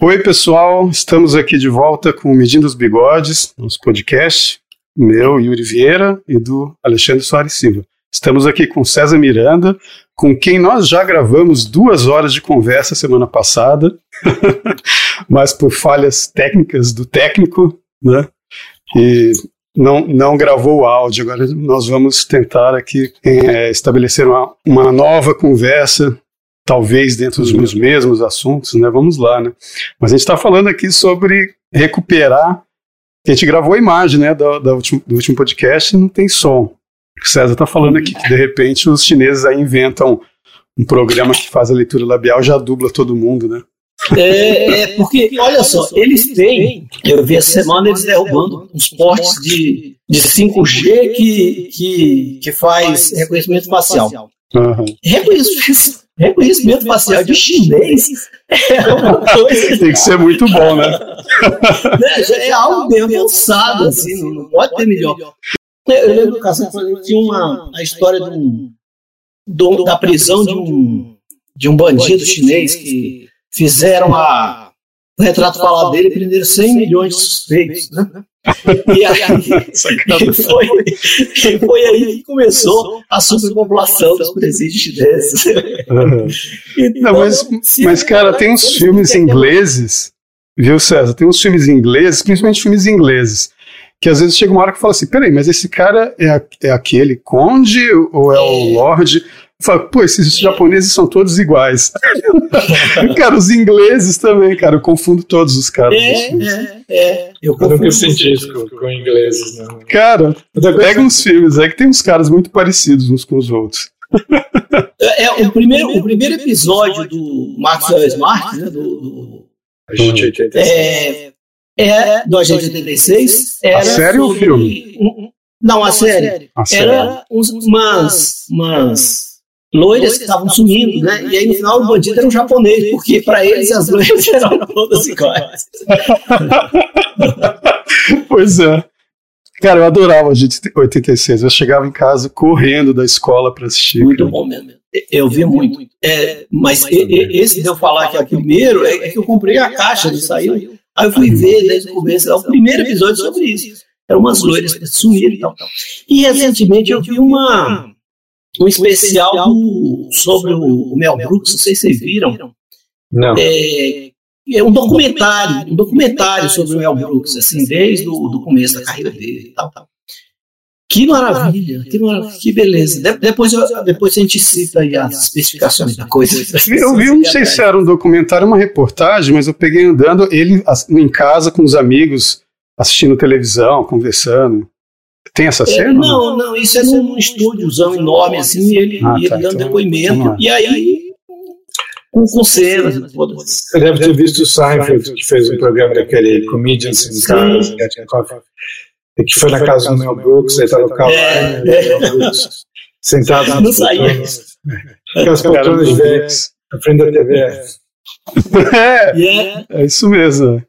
Oi, pessoal, estamos aqui de volta com Medindo os Bigodes, nosso podcast, meu, Yuri Vieira, e do Alexandre Soares Silva. Estamos aqui com César Miranda, com quem nós já gravamos duas horas de conversa semana passada, mas por falhas técnicas do técnico, né? E não, não gravou o áudio. Agora nós vamos tentar aqui é, estabelecer uma, uma nova conversa, talvez dentro dos mesmos assuntos, né? Vamos lá, né? Mas a gente está falando aqui sobre recuperar. A gente gravou a imagem, né, do, do, último, do último podcast e não tem som. O César está falando aqui que de repente os chineses aí inventam um programa que faz a leitura labial já dubla todo mundo, né? É, é, porque, olha só, eles têm, eu vi essa semana eles derrubando uns portes de, de 5G que, que, que faz reconhecimento facial. Uhum. Reconhecimento, reconhecimento facial de chinês é uma coisa. Tem que ser muito bom, né? É algo bem avançado, assim, não pode ter melhor. Eu lembro do caso, tinha uma, a história de um, do, da prisão de um, de um bandido chinês que fizeram a, o retrato falado dele e prenderam 100 milhões de suspeitos. Né? E aí, e foi, foi aí que começou a superpopulação dos presídios chineses. Uhum. Então, Não, mas, mas, cara, tem uns filmes ingleses, viu, César? Tem uns filmes ingleses, principalmente filmes ingleses, que às vezes chega uma hora que fala assim: peraí, mas esse cara é, é aquele conde ou é o lorde? Fala, pô, esses japoneses são todos iguais. cara, os ingleses também, cara, eu confundo todos os caras. É, é, é. Eu, eu nunca senti isso com, com ingleses, não. Cara, pega uns filmes, é que tem uns caras muito parecidos uns com os outros. É, é, o, primeiro, o primeiro episódio do Maxwell Smart, né, do, do, Agente 86. É, é, do Agente 86. Era a série ou o filme? Não, a série. A série. Era uns, umas, umas loiras que estavam sumindo, né? E aí no final o bandido era um japonês, porque para eles as loiras eram todas iguais. pois é. Cara, eu adorava a gente 86. Eu chegava em casa correndo da escola para assistir. Muito cara. bom mesmo. Eu via muito. É, mas esse de eu falar que é o primeiro é, que eu comprei a caixa, não saiu. Aí eu fui ver desde o começo, é o primeiro episódio sobre isso. Eram umas loiras que sumiram e tal. E recentemente eu vi uma um especial do, sobre o, o, Mel Brooks, não sei se vocês viram. Não. É, é um documentário, um documentário sobre o Mel Brooks, assim, desde o do começo da carreira dele e tal, tal. Que maravilha, que, maravilha, que beleza. De, depois, eu, depois a gente cita aí as especificações da coisa. Eu vi, não sei se era um documentário, uma reportagem, mas eu peguei andando ele em casa com os amigos, assistindo televisão, conversando. Tem essa cena? É, não, não, isso é num estúdiozão enorme, assim, e ele, ah, e ele tá, dando então, depoimento, e aí com, com cenas. Você deve ter visto o Seinfeld, que fez um programa daquele Comedians in Cars, que foi na casa do Mel Brooks, aí estava o Carl é, é. sentado Não saía. Aquelas poltronas velhas, na frente da TV. É, é isso mesmo.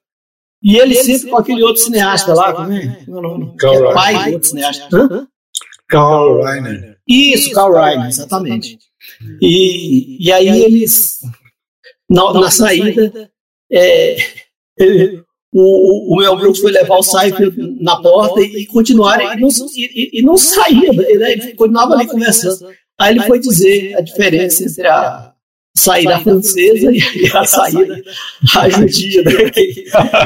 E ele sempre com aquele outro cineasta lá, como é? é pai do outro cineasta. Hã? Carl Reiner. Isso, Carl Reiner, exatamente. E, e aí eles, na, na saída, é, o, o Mel Brooks foi levar o Seinfeld na porta e, e continuaram, e não, e, e não saía, né? ele continuava ali conversando. Aí ele foi dizer a diferença entre a saída francesa e a saída a judia. Né?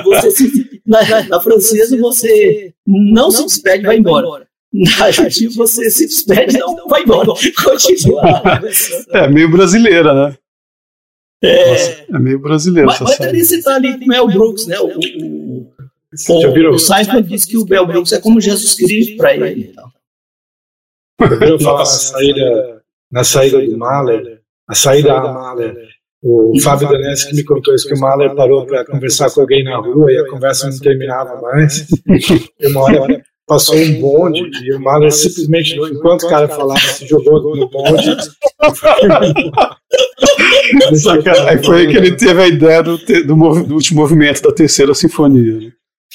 Você se, na, na, francesa você não se despede e vai embora. Na judia você se despede e não vai embora. Continua. É meio brasileira, né? É, Nossa, é meio brasileira. Mas, mas também você está ali com o Mel Brooks, né? O, o, o, o Simon disse que o Mel Brooks é como Jesus Cristo para ele. Eu viram falar na saída, na saída do Mahler? A saída da Mahler. O Fábio Daneschi me contou isso, que o Mahler parou para conversar com alguém na rua e a conversa não terminava mais. E uma hora passou um bonde e o Mahler simplesmente, enquanto o cara falava, se jogou no bonde. Aí foi aí que ele teve a ideia do, do, do último movimento da terceira sinfonia. Né?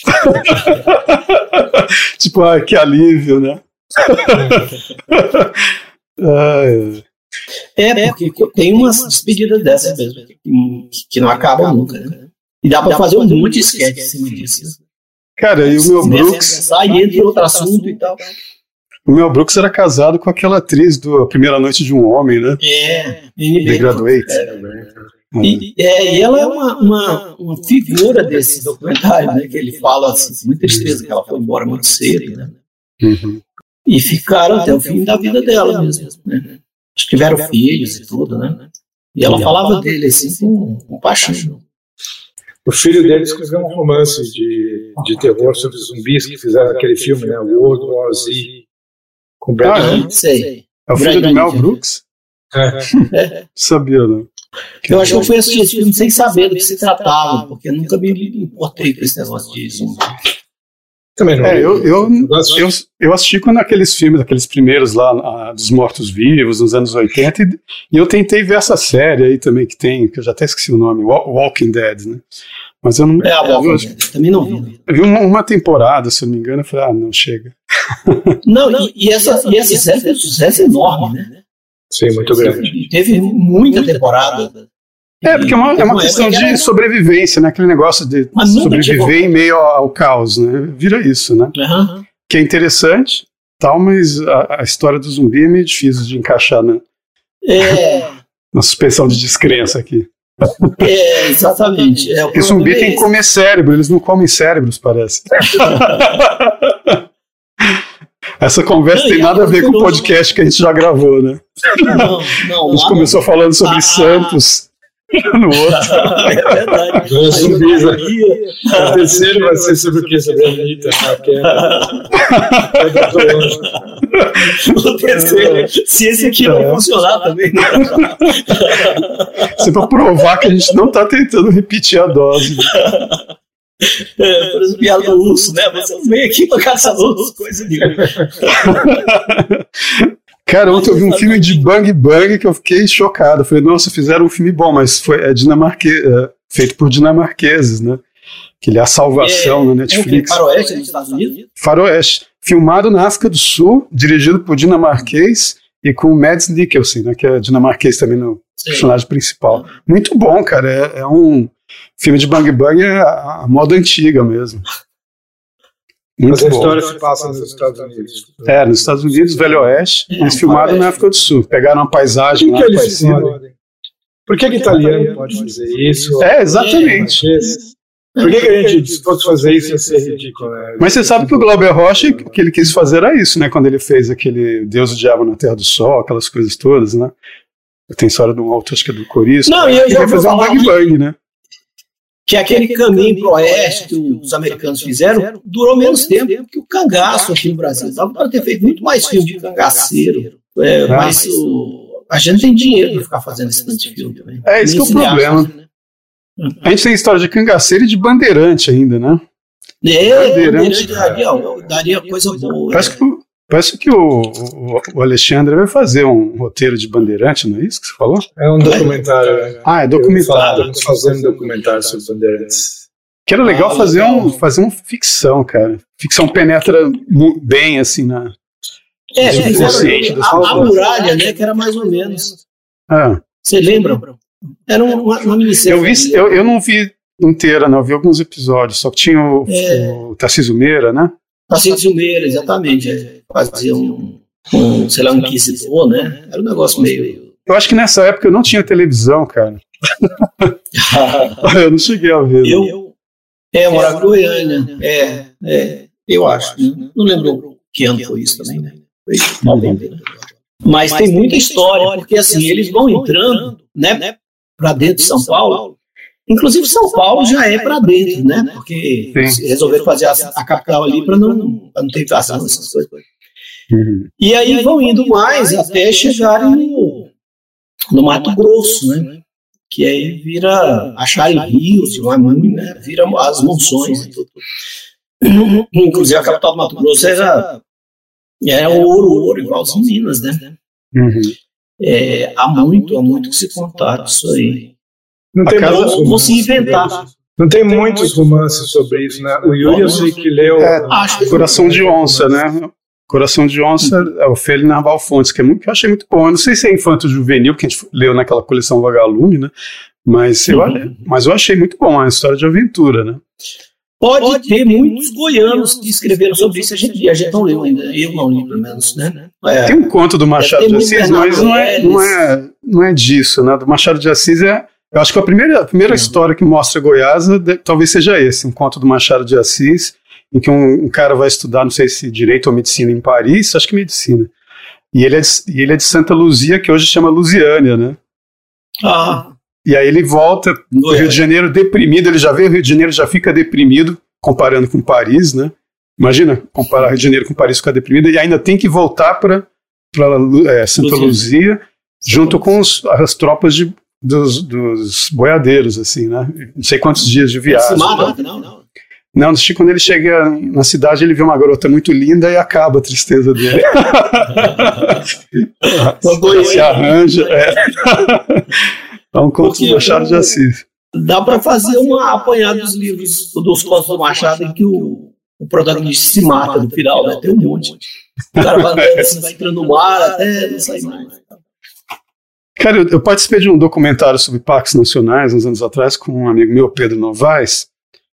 tipo, ah, que alívio, né? ah, é. É, porque tem umas despedidas dessas mesmo, que, que não acabam nunca, né? E dá pra fazer um monte de sketch em cima disso. né? Cara, e o Mel Brooks, Sai, entra em outro assunto e tal. o Mel Brooks era casado com aquela atriz do A Primeira Noite de um Homem, né? É, The e, Graduate. e, é, e ela é uma, uma, uma figura desse documentário, né? Que ele fala assim, com muita tristeza que ela foi embora muito cedo, né? Uhum. E ficaram até o fim da vida dela mesmo, né? Acho que tiveram filhos e tudo, né? E ela falava dele assim com, com paixão. O filho dele escreveu um romance de, de terror sobre zumbis que fizeram aquele filme, né? World War Z, com Brad Ah, é? Pitt. Sei. É o filho do Mel Brooks? É. Sabia, não. Eu acho que eu fui assistir esse filme sem saber do que se tratava, porque eu nunca me importei com esse negócio de zumbi. Também não. É, eu, eu, eu, eu assisti quando aqueles filmes, aqueles primeiros lá, ah, dos Mortos-Vivos, nos anos 80, e, e eu tentei ver essa série aí também que tem, que eu já até esqueci o nome, Wa- Walking Dead, né? Mas eu não. É a eu, Walking Dead, também não vi. eu vi uma, uma temporada, se eu não me engano, eu falei, ah, não, chega. Não, e, e essa, e essa série foi um sucesso enorme, né? Sim, muito grande. Teve muita temporada. É, porque é uma, é uma Não, questão de era- sobrevivência, né? Aquele negócio de sobreviver em meio ao, ao caos, né? Vira isso, né? Aham. Que é interessante, tal, mas a, a história do zumbi é meio difícil de encaixar na, É, na suspensão de descrença aqui. é, exatamente. É, Porque zumbi problema é tem que comer cérebro, eles não comem cérebros, parece. Essa conversa Não, tem nada a ver com o podcast que a gente já gravou, né? Não, não, A gente começou falando sobre Ah. Santos no outro. É verdade. Né? O terceiro vai ser sobre o que? Sobre a Anitta, né? Que é- é. O terceiro, se esse aqui não funcionar também. né? Isso é pra provar que a gente não tá tentando repetir a dose. É, por exemplo, piada do urso, né? Você não vem aqui pra caçar urso, coisa nenhuma. Cara, ontem eu vi um filme de Bang Bang que eu fiquei chocado. Eu falei, nossa, fizeram um filme bom, mas foi é dinamarque, é, feito por dinamarqueses, né? Que ele é a salvação na É Netflix. que? Faroeste nos Estados Unidos? Faroeste. Filmado na África do Sul, dirigido por dinamarquês e com o Mads Mikkelsen, né, que é dinamarquês também no personagem principal. Muito bom, cara. É, é um filme de Bang Bang é a, a moda antiga mesmo. Mas Muito a bom. história se passa nos Estados Unidos. É, nos Estados Unidos, Velho Oeste, É, eles filmaram Faroeste. na África do Sul. Pegaram uma paisagem Por lá que eles parecida. podem? Por que, que italiano pode fazer isso? É, exatamente. Francês? Por que, que a gente, fosse fazer isso, ia ser ridículo? Né? Mas você sabe que o Glauber Rocha, o que ele quis fazer era isso, né? Quando ele fez aquele Deus e o Diabo na Terra do Sol, aquelas coisas todas, né? Tem história de um autor, acho que é do Coriço. Não, e eu já fazer um Bang Bang, né? Que aquele caminho pro oeste que os americanos fizeram durou menos tempo que o cangaço aqui no Brasil. Dava para ter feito muito mais filme de cangaceiro. É, Ah. mas o- a gente tem dinheiro para ficar fazendo esse tanto de filme também. É, esse que é o problema. né? A gente tem história de cangaceiro e de bandeirante ainda, né? É, Bandeirante. Bandeirante daria, daria coisa boa. Parece que, o- parece que o, o, Alexandre vai fazer um roteiro de bandeirante, não é isso que você falou? É um documentário. né? Ah, é documentário. Estamos fazendo documentário sobre bandeirantes. Que era legal Ah, fazer, legal. Um, fazer uma ficção, cara. Ficção penetra bem, assim, na. É, das a, a muralha, né, que era mais ou menos. Ah, Você lembra? Era uma, uma minissérie. eu, vi, eu, eu não vi inteira, não. Eu vi alguns episódios. Só que tinha o, É. o Tarcísio Meira, né? Paciente Meira, exatamente. é. Fazia um, um, sei lá, um inquisidor, né? Era um negócio meio. Eu acho que nessa época eu não tinha televisão, cara. eu não cheguei a ver. não. eu, é, eu morava em Goiânia. É, é, eu acho. né? Não lembro que ano foi isso também, né? Foi 90, né? Mas tem muita história, porque assim, eles vão entrando, né, para dentro de São Paulo. Inclusive, São Paulo já é para dentro, né? Porque Sim. resolveram fazer a, a capital ali para não, pra não ter invasão, essas coisas. Uhum. E aí vão indo mais até chegarem no, no Mato Grosso, né? Que aí vira acharem rios, lá, né? vira as monções e tudo. Inclusive a capital do Mato Grosso era, era ouro, ouro, igualzinho Minas, né? Uhum. É, há muito, há muito que se contar disso aí. Não A tem, casa- se romances inventar. sobre isso. não tem muitos romances sobre isso, né? O Yuri eu sei que leu. É, Acho que Coração de onça, né? Coração de Onça é o Félix Narval Fontes, que, é muito, que eu achei muito bom. Eu não sei se é infanto juvenil, que a gente leu naquela coleção Vagalume, né? Mas eu, uhum. mas eu achei muito bom, é uma história de aventura, né? Pode, Pode ter, ter muitos goianos que escreveram sobre isso, a gente, a gente não leu ainda, eu não li pelo menos, né? É, tem um conto do Machado de Assis, mas não é, não, é, não é disso, né? Do Machado de Assis é, eu acho que a primeira, a primeira história que mostra Goiás talvez seja esse, um conto do Machado de Assis, em que um, um, cara vai estudar, não sei se direito ou medicina em Paris, acho que medicina. E ele é de, e ele é de Santa Luzia, que hoje chama Lusiânia, né? Ah. E aí ele volta do Rio de Janeiro deprimido, ele já vê o Rio de Janeiro, já fica deprimido, comparando com Paris, né? Imagina, comparar Rio de Janeiro com Paris ficar deprimido, e ainda tem que voltar para é, Santa Luzia, Luzia junto com os, as tropas de, dos, dos boiadeiros, assim, né? Não sei quantos dias de viagem. Não, não, não. Não, quando ele chega na cidade, ele vê uma garota muito linda e acaba a tristeza dele. Se arranja. É, é um conto do Machado de Assis. Dá para fazer uma apanhada dos livros dos contos do Machado em que o, o protagonista se mata no final, né? Tem um monte. O cara vai andando vai entrando no mar até não sair mais. Cara, eu, eu, participei de um documentário sobre parques nacionais uns anos atrás com um amigo meu, Pedro Novaes,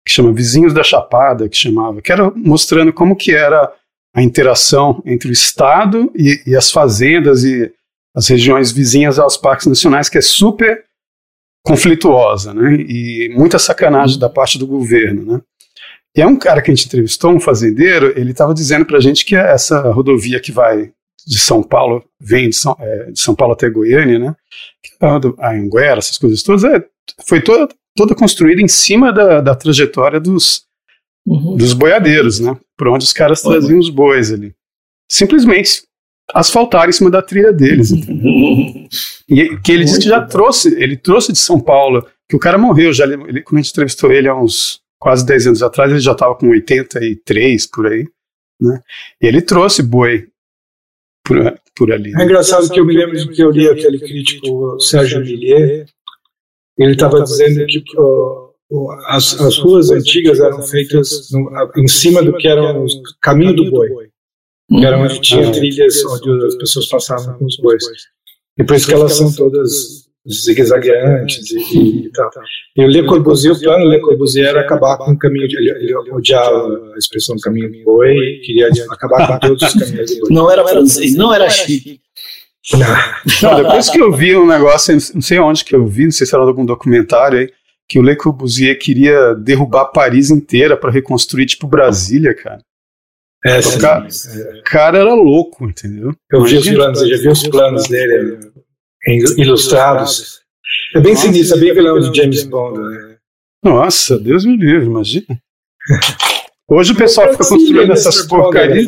que chama Vizinhos da Chapada, que chamava, que era mostrando como que era a interação entre o Estado e, e as fazendas e as regiões vizinhas aos parques nacionais, que é super conflituosa, né? E muita sacanagem da parte do governo, né? E é um cara que a gente entrevistou, um fazendeiro, ele estava dizendo para a gente que essa rodovia que vai de São Paulo, vem de São, é, de São Paulo até Goiânia, né? A Anguera, essas coisas todas, é, foi toda toda construída em cima da, da trajetória dos, uhum. dos boiadeiros, né? Por onde os caras traziam os bois ali. Simplesmente asfaltaram em cima da trilha deles. Uhum. E que ele disse que já trouxe, ele trouxe de São Paulo, que o cara morreu, já ele, quando a gente entrevistou ele há uns quase 10 anos atrás, ele já estava com 83 por aí, né? E ele trouxe boi por, por ali. É engraçado que eu me lembro de que eu li aquele crítico Sérgio Millier, ele estava dizendo que uh, as, as, ruas antigas eram feitas no, em cima do que era o caminho do boi, que era onde tinha trilhas onde as pessoas passavam com os bois. E por isso que elas são todas zigue-zagueantes e, e, tal. E o Le Corbusier, o plano Le Corbusier era acabar com o caminho, de, ele, ele odiava a expressão caminho do boi, queria acabar com todos os caminhos do boi. Não era francês, não era chique. Não, depois que eu vi um negócio, não sei onde que eu vi, não sei se era algum documentário aí, que o Le Corbusier queria derrubar Paris inteira para reconstruir tipo Brasília, cara. É, o cara, é. cara, era louco, entendeu? Eu vi os planos, eu já vi os planos dele ilustrados. É bem sinistro, é bem vilão de James Bond. Né? Nossa, Deus me livre, imagina. Hoje o pessoal fica construindo essas porcarias.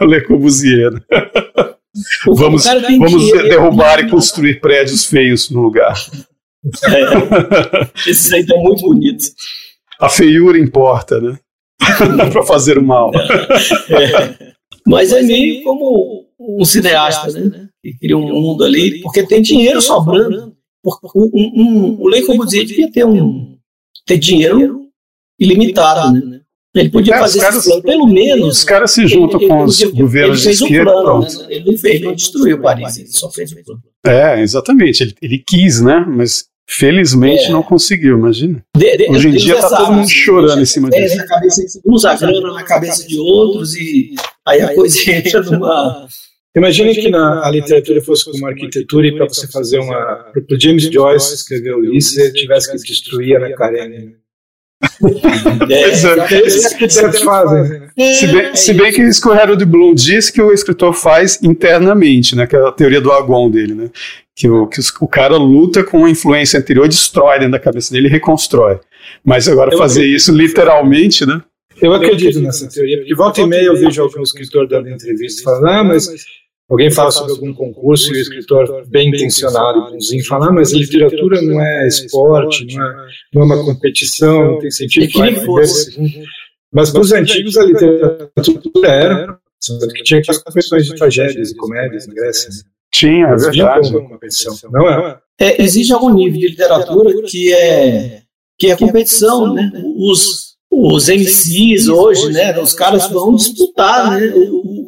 Le Corbusier. vamos vamos derrubar e construir prédios feios no lugar. É, esses aí estão muito bonitos. A feiura importa, né? para fazer o mal. É. Mas é meio como um cineasta, né? Que cria um mundo ali, porque tem dinheiro sobrando. Um, um, o Le Corbusier devia ter um ter dinheiro ilimitado, né? né? Ele podia é, fazer caras, esse plano, pelo menos. Os caras se juntam com os ele, governos ele de esquerda. Plano, né? Ele não fez, não destruiu Paris, ele só fez o plano. É, exatamente. Ele, ele quis, né? Mas felizmente é. não conseguiu, imagina. De, de, Hoje em dia está todo mundo chorando em cima disso. Uns a grana na cabeça de outros e aí a coisa entra numa. Imagine que na, a literatura fosse como arquitetura e para você fazer uma. Para James Joyce escrever Ulisses, tivesse que destruir a Macarena. É, é isso que arquitetos fazem. Se bem, se bem que isso que o Harold Bloom diz que o escritor faz internamente, né, que é a teoria do Agon dele, né, que, o, que o cara luta com a influência anterior, destrói dentro da cabeça dele e reconstrói. Mas agora eu fazer acredito. isso literalmente, né? Eu acredito nessa teoria, porque volta e meia eu vejo algum escritor dando entrevista falando, ah, mas Alguém fala sobre algum concurso e o escritor bem intencionado e bonzinho fala, ah, mas literatura não é esporte, não é, não é uma competição, não tem sentido que fosse. Mas para os antigos a literatura era, que tinha aquelas competições de tragédias e comédias na Grécia. Né? Tinha, é verdade. competição, não é? é? Existe algum nível de literatura que é, que é competição, né? Os, os MCs hoje, né? Os caras vão disputar, né?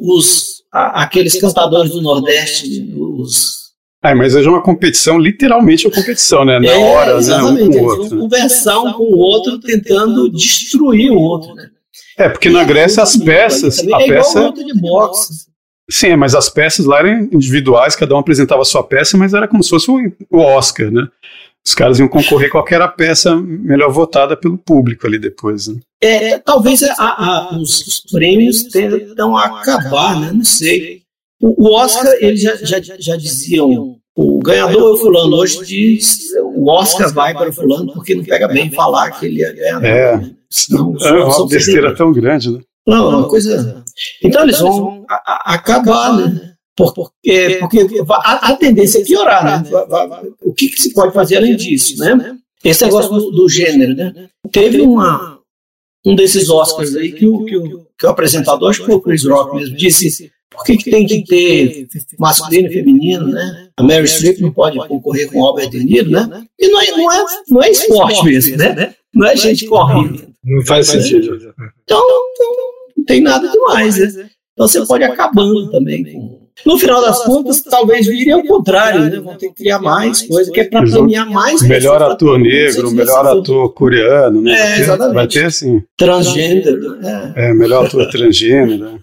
Os, a, aqueles cantadores do Nordeste, os é, mas hoje é uma competição, literalmente uma competição, né? Na é, hora, exatamente, né? Um com o outro. conversar um com o outro, tentando destruir o outro, né? É, porque na Grécia as peças, a é igual peça, luta de boxe. sim, mas as peças lá eram individuais, cada um apresentava a sua peça, mas era como se fosse o Oscar, né? Os caras iam concorrer qual que era a peça melhor votada pelo público ali depois. Né? É, talvez a- a- os, os prêmios tentam acabar, né? Não sei. O, o Oscar, eles já, já, já diziam, o ganhador é o fulano. Hoje diz, o Oscar vai para o fulano porque não pega bem falar que ele é ganhador. É. né? Senão, É uma besteira tão grande, né? Não, é uma coisa. Então eles vão a- acabar, né? Por- Porque, porque a, a tendência é piorar, né? Va- O que, que se pode fazer além disso, né? Esse negócio do, do gênero, né? Teve uma, um desses Oscars aí que o, que o, que o apresentador, acho que foi o Chris Rock mesmo, disse por que, que tem que ter masculino e feminino, né? A Mary Streep não pode concorrer com o Albert De Niro, né? E não é, não é, não é esporte mesmo, né? Não é gente correndo. Não faz sentido. Então, então não tem nada demais, né? Então você pode ir acabando também. com- No final das contas, talvez vire ao contrário, né? Vão ter que criar mais coisa, que é para premiar mais Melhor ator negro, melhor ator coreano, né? É, Vai ter- exatamente. Vai ter, sim. Transgênero, né? É, melhor ator transgênero. né?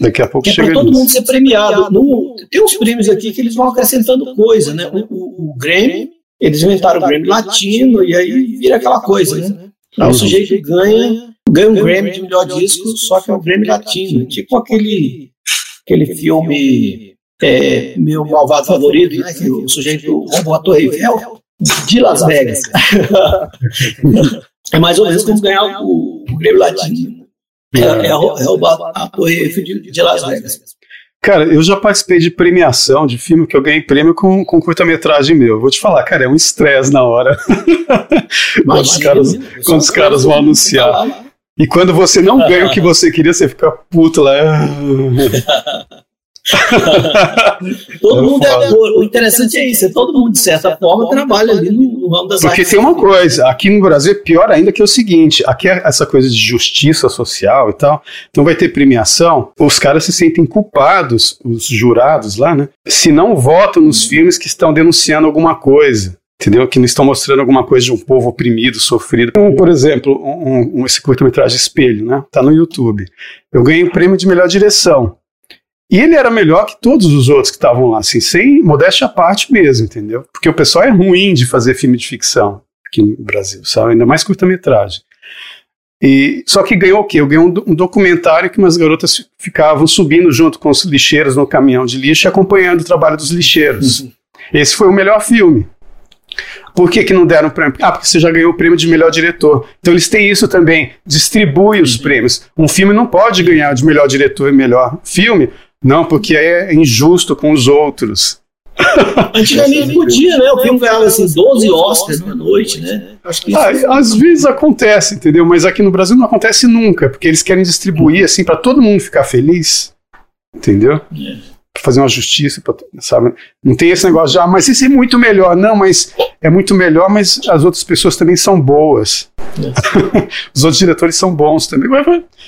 Daqui a pouco Que é chega para todo nisso. mundo ser premiado. No- tem uns prêmios aqui que eles vão acrescentando coisa, né? O, o, o Grammy, eles inventaram o Grammy Latino, e aí vira aquela coisa, né? Aí o sujeito ganha, ganha um Grammy de melhor disco, só que é um Grammy Latino. Tipo aquele, aquele filme é, Meu Malvado Favorito, né? Que o sujeito roubou a Torre Eiffel de Las Vegas. é mais ou menos como ganhar o, o Grammy Latino. É, é, é roubar a Torre Eiffel de, de Las Vegas. Cara, eu já participei de premiação de filme que eu ganhei prêmio com, com curta-metragem meu. Vou te falar, cara, é um estresse na hora. quando os caras, quando os caras vão anunciar. E quando você não ganha o que você queria, você fica puto lá. Todo É mundo é. O interessante é isso, é todo mundo, de certa forma, trabalha ali no, ramo das Porque tem uma coisa, aqui no Brasil é pior ainda que é o seguinte, aqui é essa coisa de justiça social e tal, então vai ter premiação, os caras se sentem culpados, os jurados lá, né, se não votam nos filmes que estão denunciando alguma coisa. Entendeu? Que não estão mostrando alguma coisa de um povo oprimido, sofrido. Então, por exemplo, um, um- esse curta-metragem Espelho, né? Tá no YouTube. Eu ganhei o prêmio de melhor direção. E ele era melhor que todos os outros que estavam lá, assim, sem modéstia à parte mesmo, entendeu? Porque o pessoal é ruim de fazer filme de ficção aqui no Brasil, sabe? Ainda mais curta-metragem. E, só que ganhou o quê? Eu ganhei um, um documentário que umas garotas fi- ficavam subindo junto com os lixeiros no caminhão de lixo e acompanhando o trabalho dos lixeiros. Esse foi o melhor filme. Por que, que não deram o prêmio? Ah, porque você já ganhou o prêmio de melhor diretor. Então eles têm isso também, distribui os prêmios. Um filme não pode ganhar de melhor diretor e melhor filme, não, porque é injusto com os outros. Antigamente podia, né? O filme ganhava assim 12 Oscars numa noite, né? Acho que isso Ah, às vezes acontece, entendeu? Mas aqui no Brasil não acontece nunca, porque eles querem distribuir assim para todo mundo ficar feliz, entendeu? Pra fazer uma justiça, pra, sabe? Não tem esse negócio de, ah, mas isso é muito melhor. Não, mas é muito melhor, mas as outras pessoas também são boas. Os outros diretores são bons também.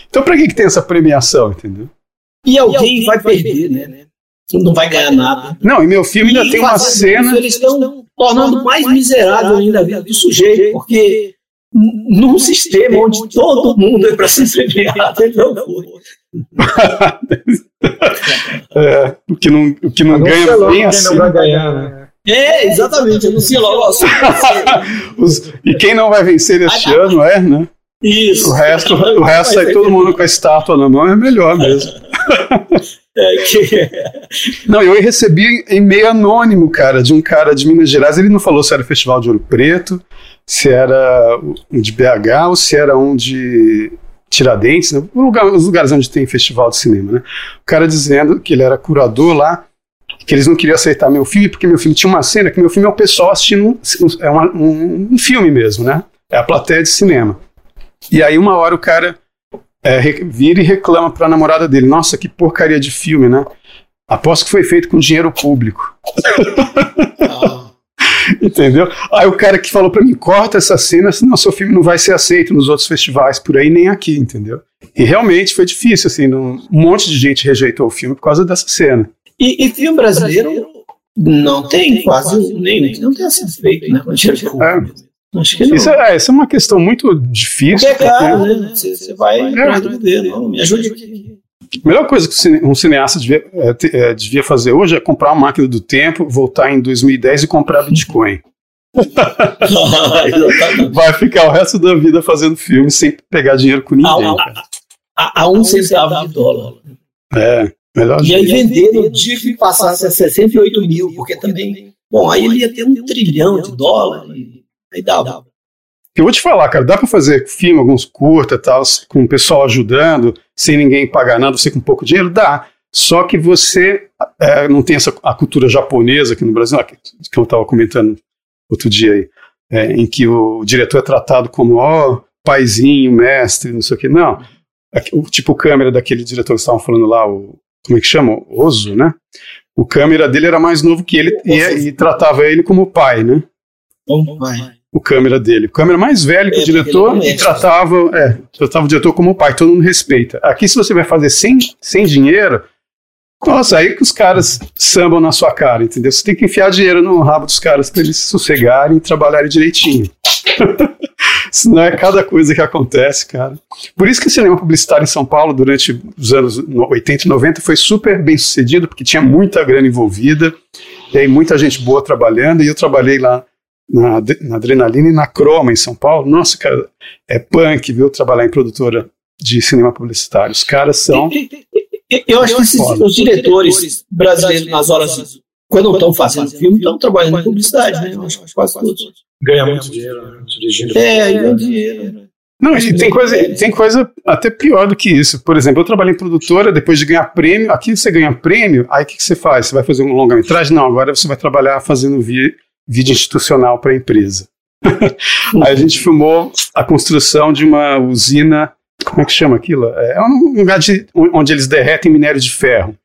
Então, pra que, que tem essa premiação, entendeu? E alguém vai perder, né? Não vai ganhar nada. Não, e meu filme ainda E tem uma cena. isso, Eles estão tornando mais miserável ainda a vida do sujeito, porque num sistema onde todo mundo é para ser premiado, ele não foi. É, o que não, o que não ganha logo bem quem assim. não vai ganhar, né? É, exatamente, anuncia logo. Os- e quem não vai vencer este ano é, né? Isso. O resto, o resto sai todo mundo com a estátua na mão, é melhor mesmo. É, que- Não, eu recebi e-mail anônimo, cara, de um cara de Minas Gerais. Ele não falou se era Festival de Ouro Preto, se era um de BH ou se era um de Tiradentes, né? Lugar- os lugares onde tem festival de cinema, né? O cara dizendo que ele era curador lá, que eles não queriam aceitar meu filme, porque meu filme tinha uma cena que meu filme é o pessoal assistindo um, é uma- um- um filme mesmo, né? É a plateia de cinema. E aí, uma hora, o cara é, vira e reclama pra namorada dele: Nossa, que porcaria de filme, né? Aposto que foi feito com dinheiro público. Ah, Entendeu? Aí o cara que falou para mim, corta essa cena, senão seu filme não vai ser aceito nos outros festivais por aí, nem aqui, entendeu? E realmente foi difícil, assim, um monte de gente rejeitou o filme por causa dessa cena. E, e filme brasileiro não tem quase nenhum que não tenha sido feito, né? É. Acho que não. Isso é, isso é uma questão muito difícil. Porque é caro, né? Você, você vai é. atrás do governo, me ajude aqui. A melhor coisa que um cineasta devia, é, é, devia fazer hoje é comprar uma máquina do tempo, voltar em 2010 e comprar Bitcoin. Vai ficar o resto da vida fazendo filme sem pegar dinheiro com ninguém. A, a, a um centavo de dólar. É, melhor. E aí vender o dia que passasse a 68 mil, porque também. Bom, aí ele ia ter um trilhão de dólares, aí dava. Eu vou te falar, cara, dá para fazer filme, alguns curta tal, com o pessoal ajudando, sem ninguém pagar nada, você com pouco dinheiro? Dá. Só que você é, não tem essa a cultura japonesa aqui no Brasil, que, que eu estava comentando outro dia aí, é, em que o diretor é tratado como, ó, paizinho, mestre, não sei o que. Não. O tipo câmera daquele diretor que estavam falando lá, o, como é que chama? Ozo, né? O câmera dele era mais novo que ele e, e tratava ele como pai, né? Como pai o câmera dele. O câmera mais velho que é, o diretor e tratava, é, tratava o diretor como pai, todo mundo respeita. Aqui, se você vai fazer sem, sem dinheiro, nossa, aí que os caras sambam na sua cara, entendeu? Você tem que enfiar dinheiro no rabo dos caras para eles se sossegarem e trabalharem direitinho. Senão é cada coisa que acontece, cara. Por isso que o cinema publicitário em São Paulo, durante os anos 80 e 90, foi super bem sucedido, porque tinha muita grana envolvida, e aí muita gente boa trabalhando, e eu trabalhei lá na, na Adrenalina e na Croma, em São Paulo. Nossa, cara, é punk, viu? Trabalhar em produtora de cinema publicitário. Os caras são. Eu acho que esses, os diretores brasileiros, nas horas, quando estão fazendo filme, estão trabalhando em publicidade, né? Eu acho que quase todos. Ganha muito dinheiro, né? dirigindo. É, ganha dinheiro. Não, e tem coisa, tem coisa até pior do que isso. Por exemplo, eu trabalhei em produtora, depois de ganhar prêmio, aqui você ganha prêmio, aí o que, que, você faz? Você vai fazer um longa-metragem? Não, agora você vai trabalhar fazendo vi, vídeo institucional para a empresa. Aí a gente filmou a construção de uma usina, como é que chama aquilo? É um lugar de, onde eles derretem minério de ferro,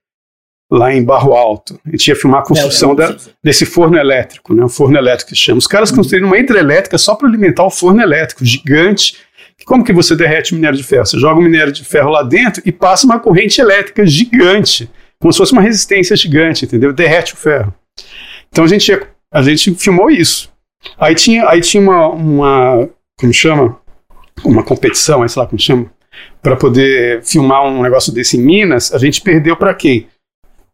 lá em Barro Alto. A gente ia filmar a construção da, desse forno elétrico, né, um forno elétrico que chama. Os caras construíram uma hidrelétrica só para alimentar o forno elétrico, gigante. Como que você derrete minério de ferro? Você joga o minério de ferro lá dentro e passa uma corrente elétrica gigante, como se fosse uma resistência gigante, entendeu? Derrete o ferro. Então a gente ia a gente filmou isso. Aí tinha, aí tinha uma, uma como chama? Uma competição, sei lá como chama, para poder filmar um negócio desse em Minas, a gente perdeu para quem?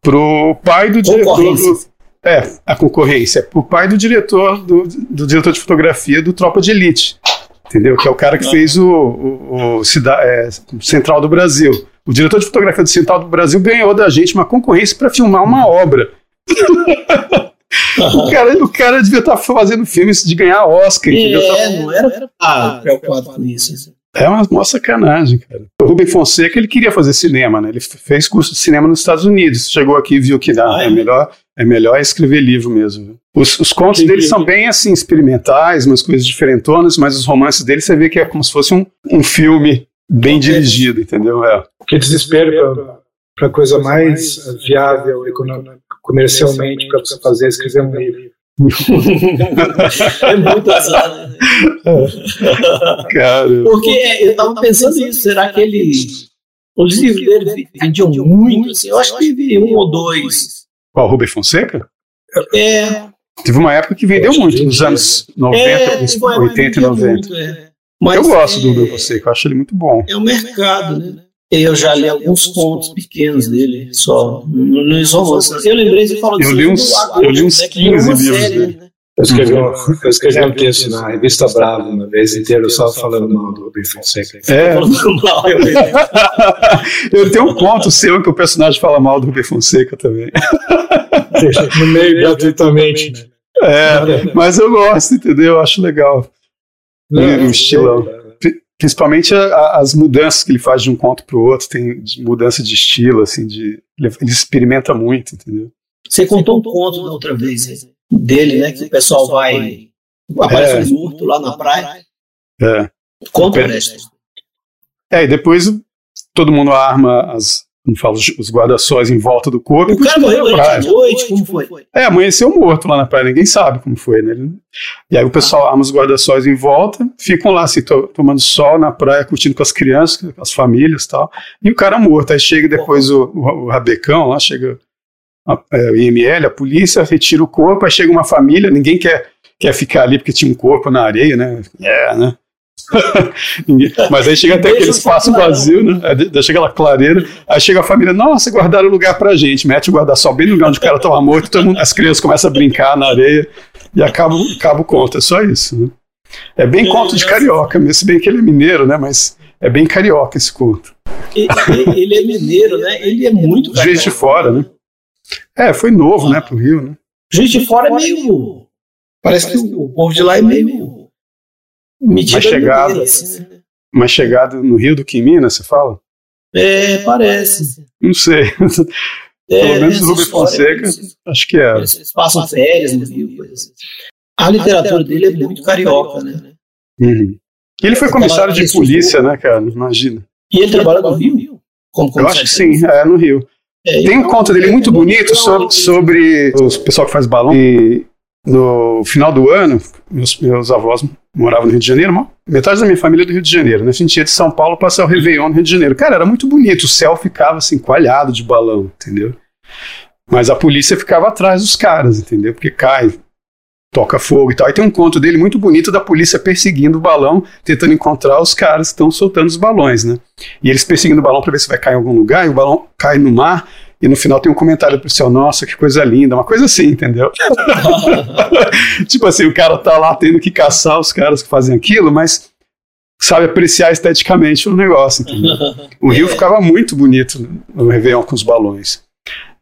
Pro pai do diretor do, é, a concorrência, pro pai do diretor do, do diretor de fotografia do Tropa de Elite. Entendeu? Que é o cara que fez o, o, o cida, é, Central do Brasil. O diretor de fotografia do Central do Brasil ganhou da gente uma concorrência para filmar uma obra. O, cara, o cara devia estar tá fazendo filmes de ganhar Oscar. É, não era ah, preocupado com isso. É uma, uma sacanagem, cara. O Rubem Fonseca, ele queria fazer cinema, né? Ele fez curso de cinema nos Estados Unidos. Chegou aqui e viu que dá, ah, é, é, melhor, é melhor escrever livro mesmo. Os, os contos dele são bem, assim, experimentais, umas coisas diferentonas, mas os romances dele você vê que é como se fosse um, um filme bem dirigido, entendeu? É. Que desespero para a coisa mais viável econômica comercialmente para você fazer escrever um livro. é muito azar, né? Cara. Porque eu estava pensando nisso, será que ele. Os livros dele vendiam muito? Assim, eu acho que teve um ou dois. Qual, Rubem Fonseca? É. Teve uma época que vendeu muito, nos anos 90, é, 80 e 90. Muito, é. Mas, eu gosto do Rubem Fonseca, eu acho ele muito bom. É o mercado, né? Eu já li alguns contos pequenos dele, só, nos romances. Eu lembrei de falar Eu li uns, eu li uns 15 né, livros dele. Né? Eu escrevi, um, eu escrevi um texto na revista Bravo uma vez inteiro só falando mal do Rubem Fonseca. É. eu tenho um conto seu que o personagem fala mal do Rubem Fonseca também. No meio gratuitamente. Né? É, mas eu gosto, entendeu? Eu acho legal. Não, um estilão principalmente a, as mudanças que ele faz de um conto para o outro, tem mudança de estilo, assim, de, ele, ele, experimenta muito, entendeu? Você contou um conto da outra vez dele, né? Que o pessoal vai. Aparece é. um urto lá na praia. É. Conta o resto. É, e depois todo mundo arma as, como fala, os guarda-sóis em volta do corpo. O cara morreu durante a noite, como foi? É, amanheceu morto lá na praia, ninguém sabe como foi, né? E aí o pessoal arma os guarda-sóis em volta, ficam lá assim, to tomando sol na praia, curtindo com as crianças, com as famílias e tal. E o cara morto. Aí chega depois o, o, o rabecão lá, chega a, é, o IML, a polícia, retira o corpo, aí chega uma família, ninguém quer, quer ficar ali porque tinha um corpo na areia, né? É, né? Mas aí chega até aquele espaço vazio, né? Aí chega aquela clareira, aí chega a família, nossa, guardaram lugar pra gente, mete o guarda-sol bem no lugar onde o cara tava morto, todo mundo, as crianças começam a brincar na areia e acaba, acaba o conto, é só isso. Né? É bem conto de carioca mesmo, se bem que ele é mineiro, né? Mas é bem carioca esse conto. Ele é mineiro, né? Ele é muito carioca. Juiz de fora, né? É, foi novo, né, pro Rio, né? Juiz de fora é meio. Parece que o povo de lá é meio mais chegado, né? mais chegado no Rio do que em Minas, você fala? É, parece. Não sei. É, Pelo menos o Rubens Fonseca, acho que é. Eles passam férias no Rio. Assim. A literatura dele é muito carioca, né? Uhum. Ele foi comissário de polícia, né, cara? Imagina. E ele trabalha no Rio? Como Eu acho que sim, é no Rio. É, Tem um conto dele muito bonito sobre, sobre o pessoal que faz balão. E no final do ano, meus, meus avós moravam no Rio de Janeiro, metade da minha família é do Rio de Janeiro, né? A gente ia de São Paulo passar o Réveillon no Rio de Janeiro. Cara, era muito bonito, o céu ficava assim, coalhado de balão, entendeu? Mas a polícia ficava atrás dos caras, entendeu? Porque cai, toca fogo e tal. Aí tem um conto dele muito bonito da polícia perseguindo o balão, tentando encontrar os caras que estão soltando os balões, né? E eles perseguindo o balão para ver se vai cair em algum lugar, e o balão cai no mar, e no final tem um comentário pro céu, nossa, que coisa linda, uma coisa assim, entendeu? tipo assim, o cara tá lá tendo que caçar os caras que fazem aquilo, mas sabe apreciar esteticamente o negócio, entendeu? O Rio ficava muito bonito no Réveillon com os balões.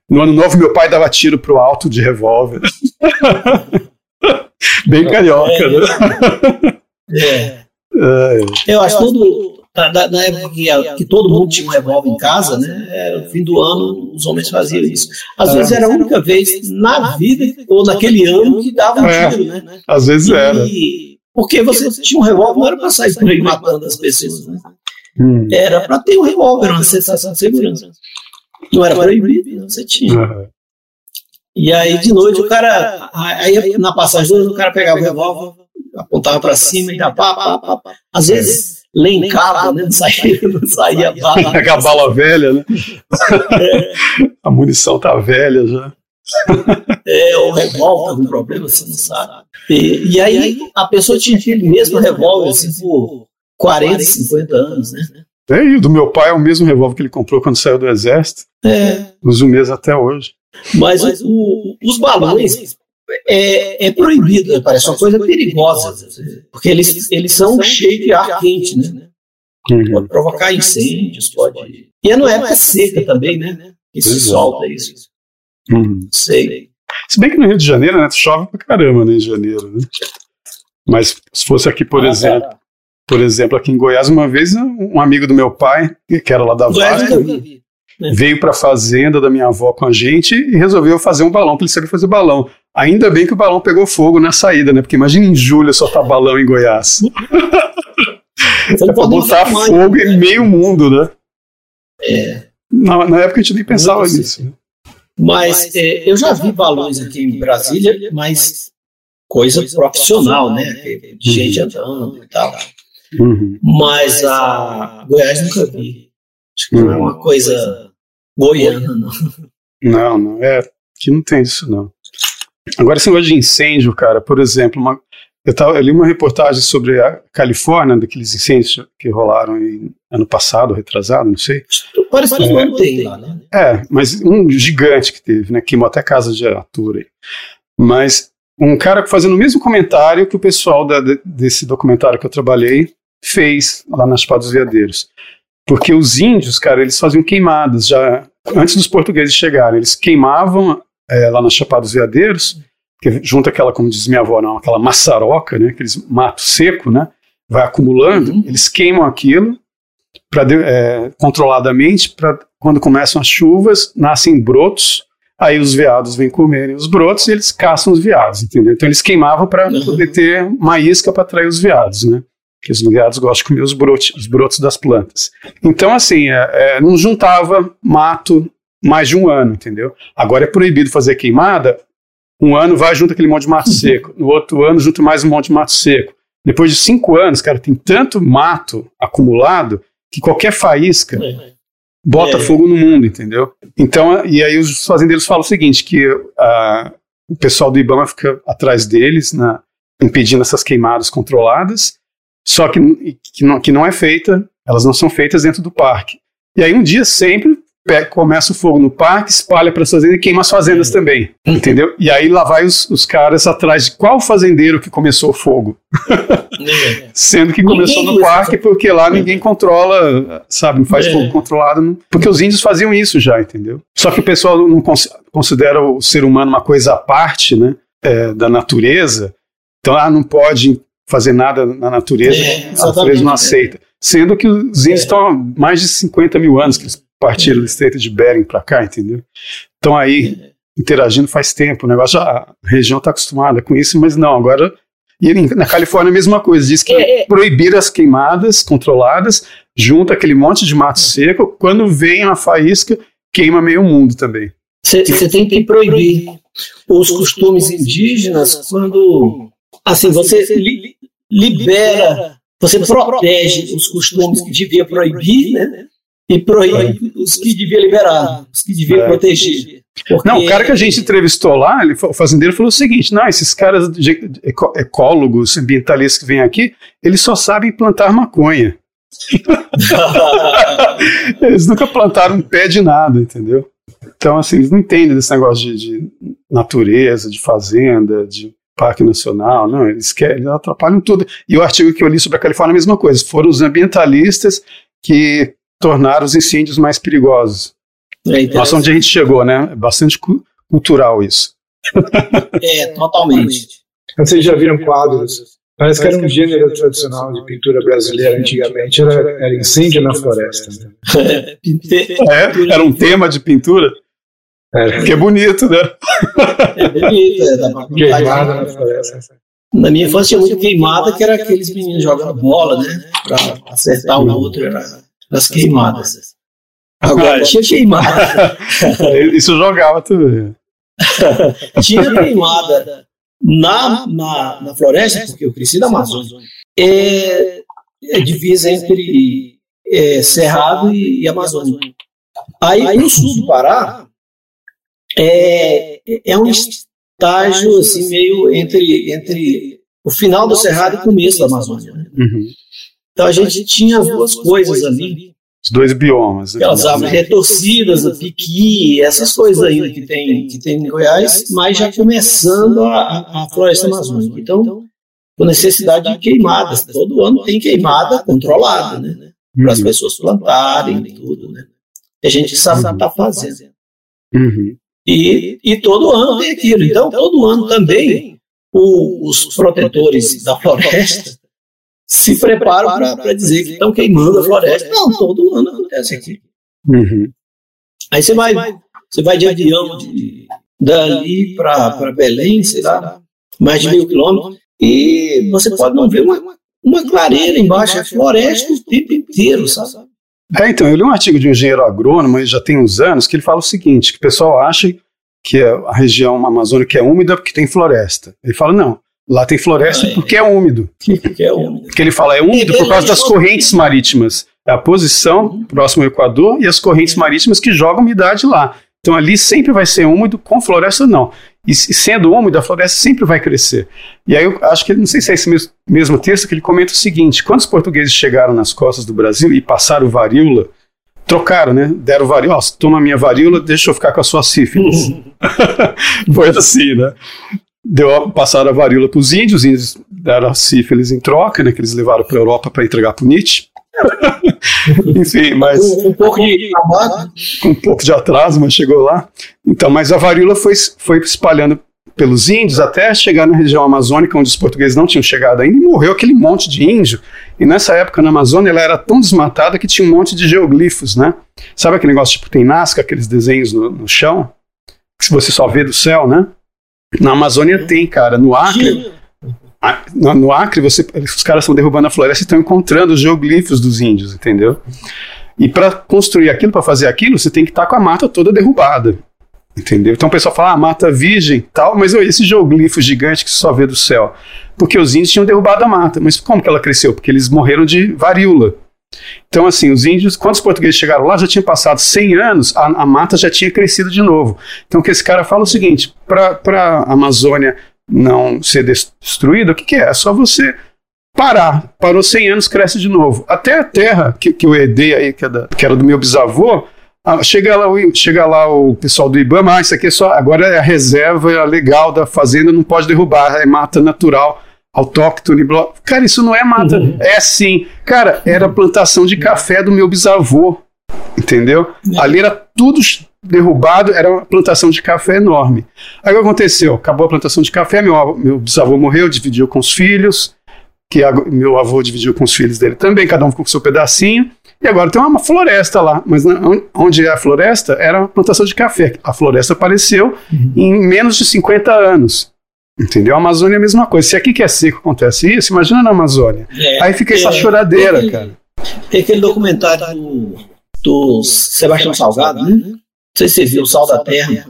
No ano novo, meu pai dava tiro pro alto de revólver. Bem carioca, né? É. é. Eu acho todo na, na, época que, que, todo mundo tinha um revólver em casa, né? É, no fim do ano, os homens faziam isso. Às vezes era a única vez na vida ou naquele ano que dava um é, tiro, né? Às vezes e, era. Porque você tinha um revólver, não era para sair por aí matando as pessoas, né? Hum. Era para ter um revólver, uma sensação de segurança. Não era proibido, não, você tinha. Uhum. E aí, de noite, o cara. Aí, na passagem do ano, o cara pegava o revólver, apontava para cima e dava pá, pá, pá, pá. Às vezes lencava, né? Não saía, não saía bala. a bala velha, né? É. A munição tá velha já. É, o revólver com problema, você não sabe. E, e, aí a pessoa tinha aquele mesmo revólver assim, por 40, 50 anos, né? É, e o do meu pai é o mesmo revólver que ele comprou quando saiu do exército. É. Usa o mesmo até hoje. Mas, Mas o, os balões, é, é proibido, parece uma coisa perigosa, porque eles, eles são cheios de ar quente, né? Uhum. Pode provocar incêndios, pode. E é no época seca também, né? Que se solta isso. Uhum. Sei. Se bem que no Rio de Janeiro, né? Chove pra caramba, né? Em janeiro, né? Mas se fosse aqui, por ah, exemplo, é. por exemplo, aqui em Goiás, uma vez um amigo do meu pai, que era lá da Vasco, veio para a fazenda da minha avó com a gente e resolveu fazer um balão, porque ele sabia fazer balão. Ainda bem que o balão pegou fogo na saída, né? Porque imagina em julho só tá balão em Goiás. É pra botar fogo em meio mundo, né? É. Na, na época a gente nem pensava nisso. Né? Mas é, eu já vi balões aqui em Brasília, mas coisa profissional, né? De gente andando e tal. Uhum. Mas a Goiás nunca vi. Acho que não é uma coisa goiana, não. Não, não é. Que não tem isso, não. Agora, esse negócio de incêndio, cara, por exemplo, uma, eu, tava, eu li uma reportagem sobre a Califórnia, daqueles incêndios que rolaram em, ano passado, retrasado, não sei. Parece que não tem lá, né? É, mas um gigante que teve, né? Queimou até casa de ator aí. Mas um cara fazendo o mesmo comentário que o pessoal da, desse documentário que eu trabalhei fez lá nas Chapada dos Veadeiros. Porque os índios, cara, eles faziam queimadas já antes dos portugueses chegarem. Eles queimavam é, lá nas Chapada dos Veadeiros, que junta aquela, como diz minha avó, não, aquela maçaroca, né, aqueles mato seco, né, vai acumulando, uhum. eles queimam aquilo para é, controladamente, para quando começam as chuvas, nascem brotos, aí os veados vêm comerem os brotos e eles caçam os veados, entendeu? Então eles queimavam para uhum. poder ter uma isca para atrair os veados, né? que os veados gostam de comer os brotos, os brotos das plantas. Então, assim, é, é, não juntava mato mais de um ano, entendeu? Agora é proibido fazer queimada, um ano vai junto aquele monte de mato seco, no outro ano junto mais um monte de mato seco. Depois de cinco anos, cara, tem tanto mato acumulado que qualquer faísca é. bota é. fogo no mundo, entendeu? Então, e aí os fazendeiros falam o seguinte, que uh, o pessoal do IBAMA fica atrás deles, na, impedindo essas queimadas controladas, só que, que, não, que não é feita, elas não são feitas dentro do parque. E aí um dia sempre pega, começa o fogo no parque, espalha para as fazendas e queima as fazendas é. também, entendeu? E aí lá vai os, os caras atrás de qual fazendeiro que começou o fogo. Sendo que começou no parque porque lá ninguém controla, sabe, não faz é. fogo controlado, porque os índios faziam isso já, entendeu? Só que o pessoal não considera o ser humano uma coisa à parte, né, é, da natureza, então ah, não pode fazer nada na natureza, é, a natureza não aceita. Sendo que os índios estão há mais de 50 mil anos que eles partiram do estreito de Bering para cá, entendeu? Estão aí interagindo faz tempo, o negócio, a região está acostumada com isso, mas não, agora. E na Califórnia a mesma coisa, diz que é, é. proibir as queimadas controladas, junta aquele monte de mato seco, quando vem a faísca, queima meio mundo também. Você tem que proibir os costumes indígenas quando, assim, você li, libera, você protege os costumes que devia proibir, né? E proíbe os que devia liberar, os que devia é. proteger. Porque... Não, o cara que a gente entrevistou lá, ele, o fazendeiro falou o seguinte: não, esses caras ecólogos, ambientalistas que vêm aqui, eles só sabem plantar maconha. eles nunca plantaram um pé de nada, entendeu? Então, assim, eles não entendem desse negócio de, de natureza, de fazenda, de parque nacional, não, eles querem, eles atrapalham tudo. E o artigo que eu li sobre a Califórnia é a mesma coisa, foram os ambientalistas que tornar os incêndios mais perigosos. É Nossa, onde a gente chegou, né? É bastante cu cultural isso. É, totalmente. Vocês já viram quadros? Parece que era um gênero tradicional de pintura brasileira antigamente, era, era incêndio na floresta. Né? É, era um tema de pintura? Era. Que é bonito, né? É bonito, é, Queimada na floresta. Na minha infância tinha muito queimada, que era aqueles meninos jogando bola, né? Pra acertar um outro. Era das queimadas. Agora tinha queimada. Isso jogava também. tinha queimada na, na, na floresta, porque eu cresci na Amazônia. É, é divisa entre é, Cerrado e, e Amazônia. Aí, aí no sul do Pará é, é um estágio assim meio entre, entre o final do Cerrado e o começo da Amazônia. Né? Uhum. Então a gente tinha as duas coisas ali. Os dois biomas. Aquelas árvores retorcidas, a piqui, essas coisas ainda que tem, que tem em Goiás, mas já começando a, a floresta amazônica. Então, com necessidade de queimadas. Todo ano tem queimada controlada, né? Para as uhum. pessoas plantarem tudo, né? E a gente sabe o que está fazendo. Uhum. E, e todo ano tem aquilo. Então, todo ano também o, os protetores da floresta se preparam para dizer que estão queimando a floresta. Não, todo ano acontece aqui. Uhum. Aí você vai, você vai de avião de, dali para Belém, sei lá, mais de mil quilômetros, e você pode não ver uma, uma clareira embaixo, é floresta o tempo inteiro, sabe? É, então, eu li um artigo de um engenheiro agrônomo, já tem uns anos, que ele fala o seguinte, que o pessoal acha que a região amazônica é úmida porque tem floresta. Ele fala, não, Lá tem floresta porque é úmido. Porque é úmido. Porque ele fala, é úmido por causa das correntes marítimas. É a posição uhum. próximo ao Equador e as correntes marítimas que jogam umidade lá. Então ali sempre vai ser úmido, com floresta não. E sendo úmido, a floresta sempre vai crescer. E aí eu acho que, não sei se é esse mesmo, mesmo texto que ele comenta o seguinte: quando os portugueses chegaram nas costas do Brasil e passaram varíola, trocaram, né? Deram varíola, toma minha varíola, deixa eu ficar com a sua sífilis. Foi assim, né? Deu passaram a varíola para os índios, os índios deram a sífilis em troca, né, que eles levaram para a Europa para entregar para o Nietzsche. Enfim, mas. Um, um, pouco de um pouco de atraso, mas chegou lá. Então, mas a varíola foi, foi espalhando pelos índios até chegar na região amazônica, onde os portugueses não tinham chegado ainda, e morreu aquele monte de índio. E nessa época, na Amazônia, ela era tão desmatada que tinha um monte de geoglifos, né? Sabe aquele negócio tipo tem Nazca, aqueles desenhos no, no chão? Que você só vê do céu, né? Na Amazônia tem, cara. No Acre, no Acre, você, os caras estão derrubando a floresta e estão encontrando os geoglifos dos índios, entendeu? E para construir aquilo, para fazer aquilo, você tem que estar tá com a mata toda derrubada. Entendeu? Então o pessoal fala, ah, mata virgem tal, mas esse geoglifo gigante que você só vê do céu. Porque os índios tinham derrubado a mata. Mas como que ela cresceu? Porque eles morreram de varíola. Então, assim, os índios, quando os portugueses chegaram lá, já tinha passado 100 anos, a, a mata já tinha crescido de novo. Então, o que esse cara fala é o seguinte: para a Amazônia não ser destruída, o que, que é? É só você parar. Parou 100 anos, cresce de novo. Até a terra que, que eu herdei aí, que, é da, que era do meu bisavô, chega, lá, chega lá o pessoal do IBAMA, ah, isso aqui é só, agora é a reserva legal da fazenda, não pode derrubar, é mata natural, autóctone. Blá. Cara, isso não é mata, uhum. é sim. Cara, era plantação de café do meu bisavô, entendeu? Uhum. Ali era tudo derrubado, era uma plantação de café enorme. Aí o que aconteceu? Acabou a plantação de café, meu, meu bisavô morreu, dividiu com os filhos, que a, meu avô dividiu com os filhos dele também, cada um com o seu pedacinho. E agora tem uma floresta lá, mas onde é a floresta era uma plantação de café. A floresta apareceu uhum. em menos de 50 anos. Entendeu? A Amazônia é a mesma coisa. Se aqui que é seco acontece isso, imagina na Amazônia. É, Aí fica essa é, choradeira, tem, cara. Tem aquele documentário do, do Sebastião Salgado, né? Não sei se você viu, O Sal da Terra,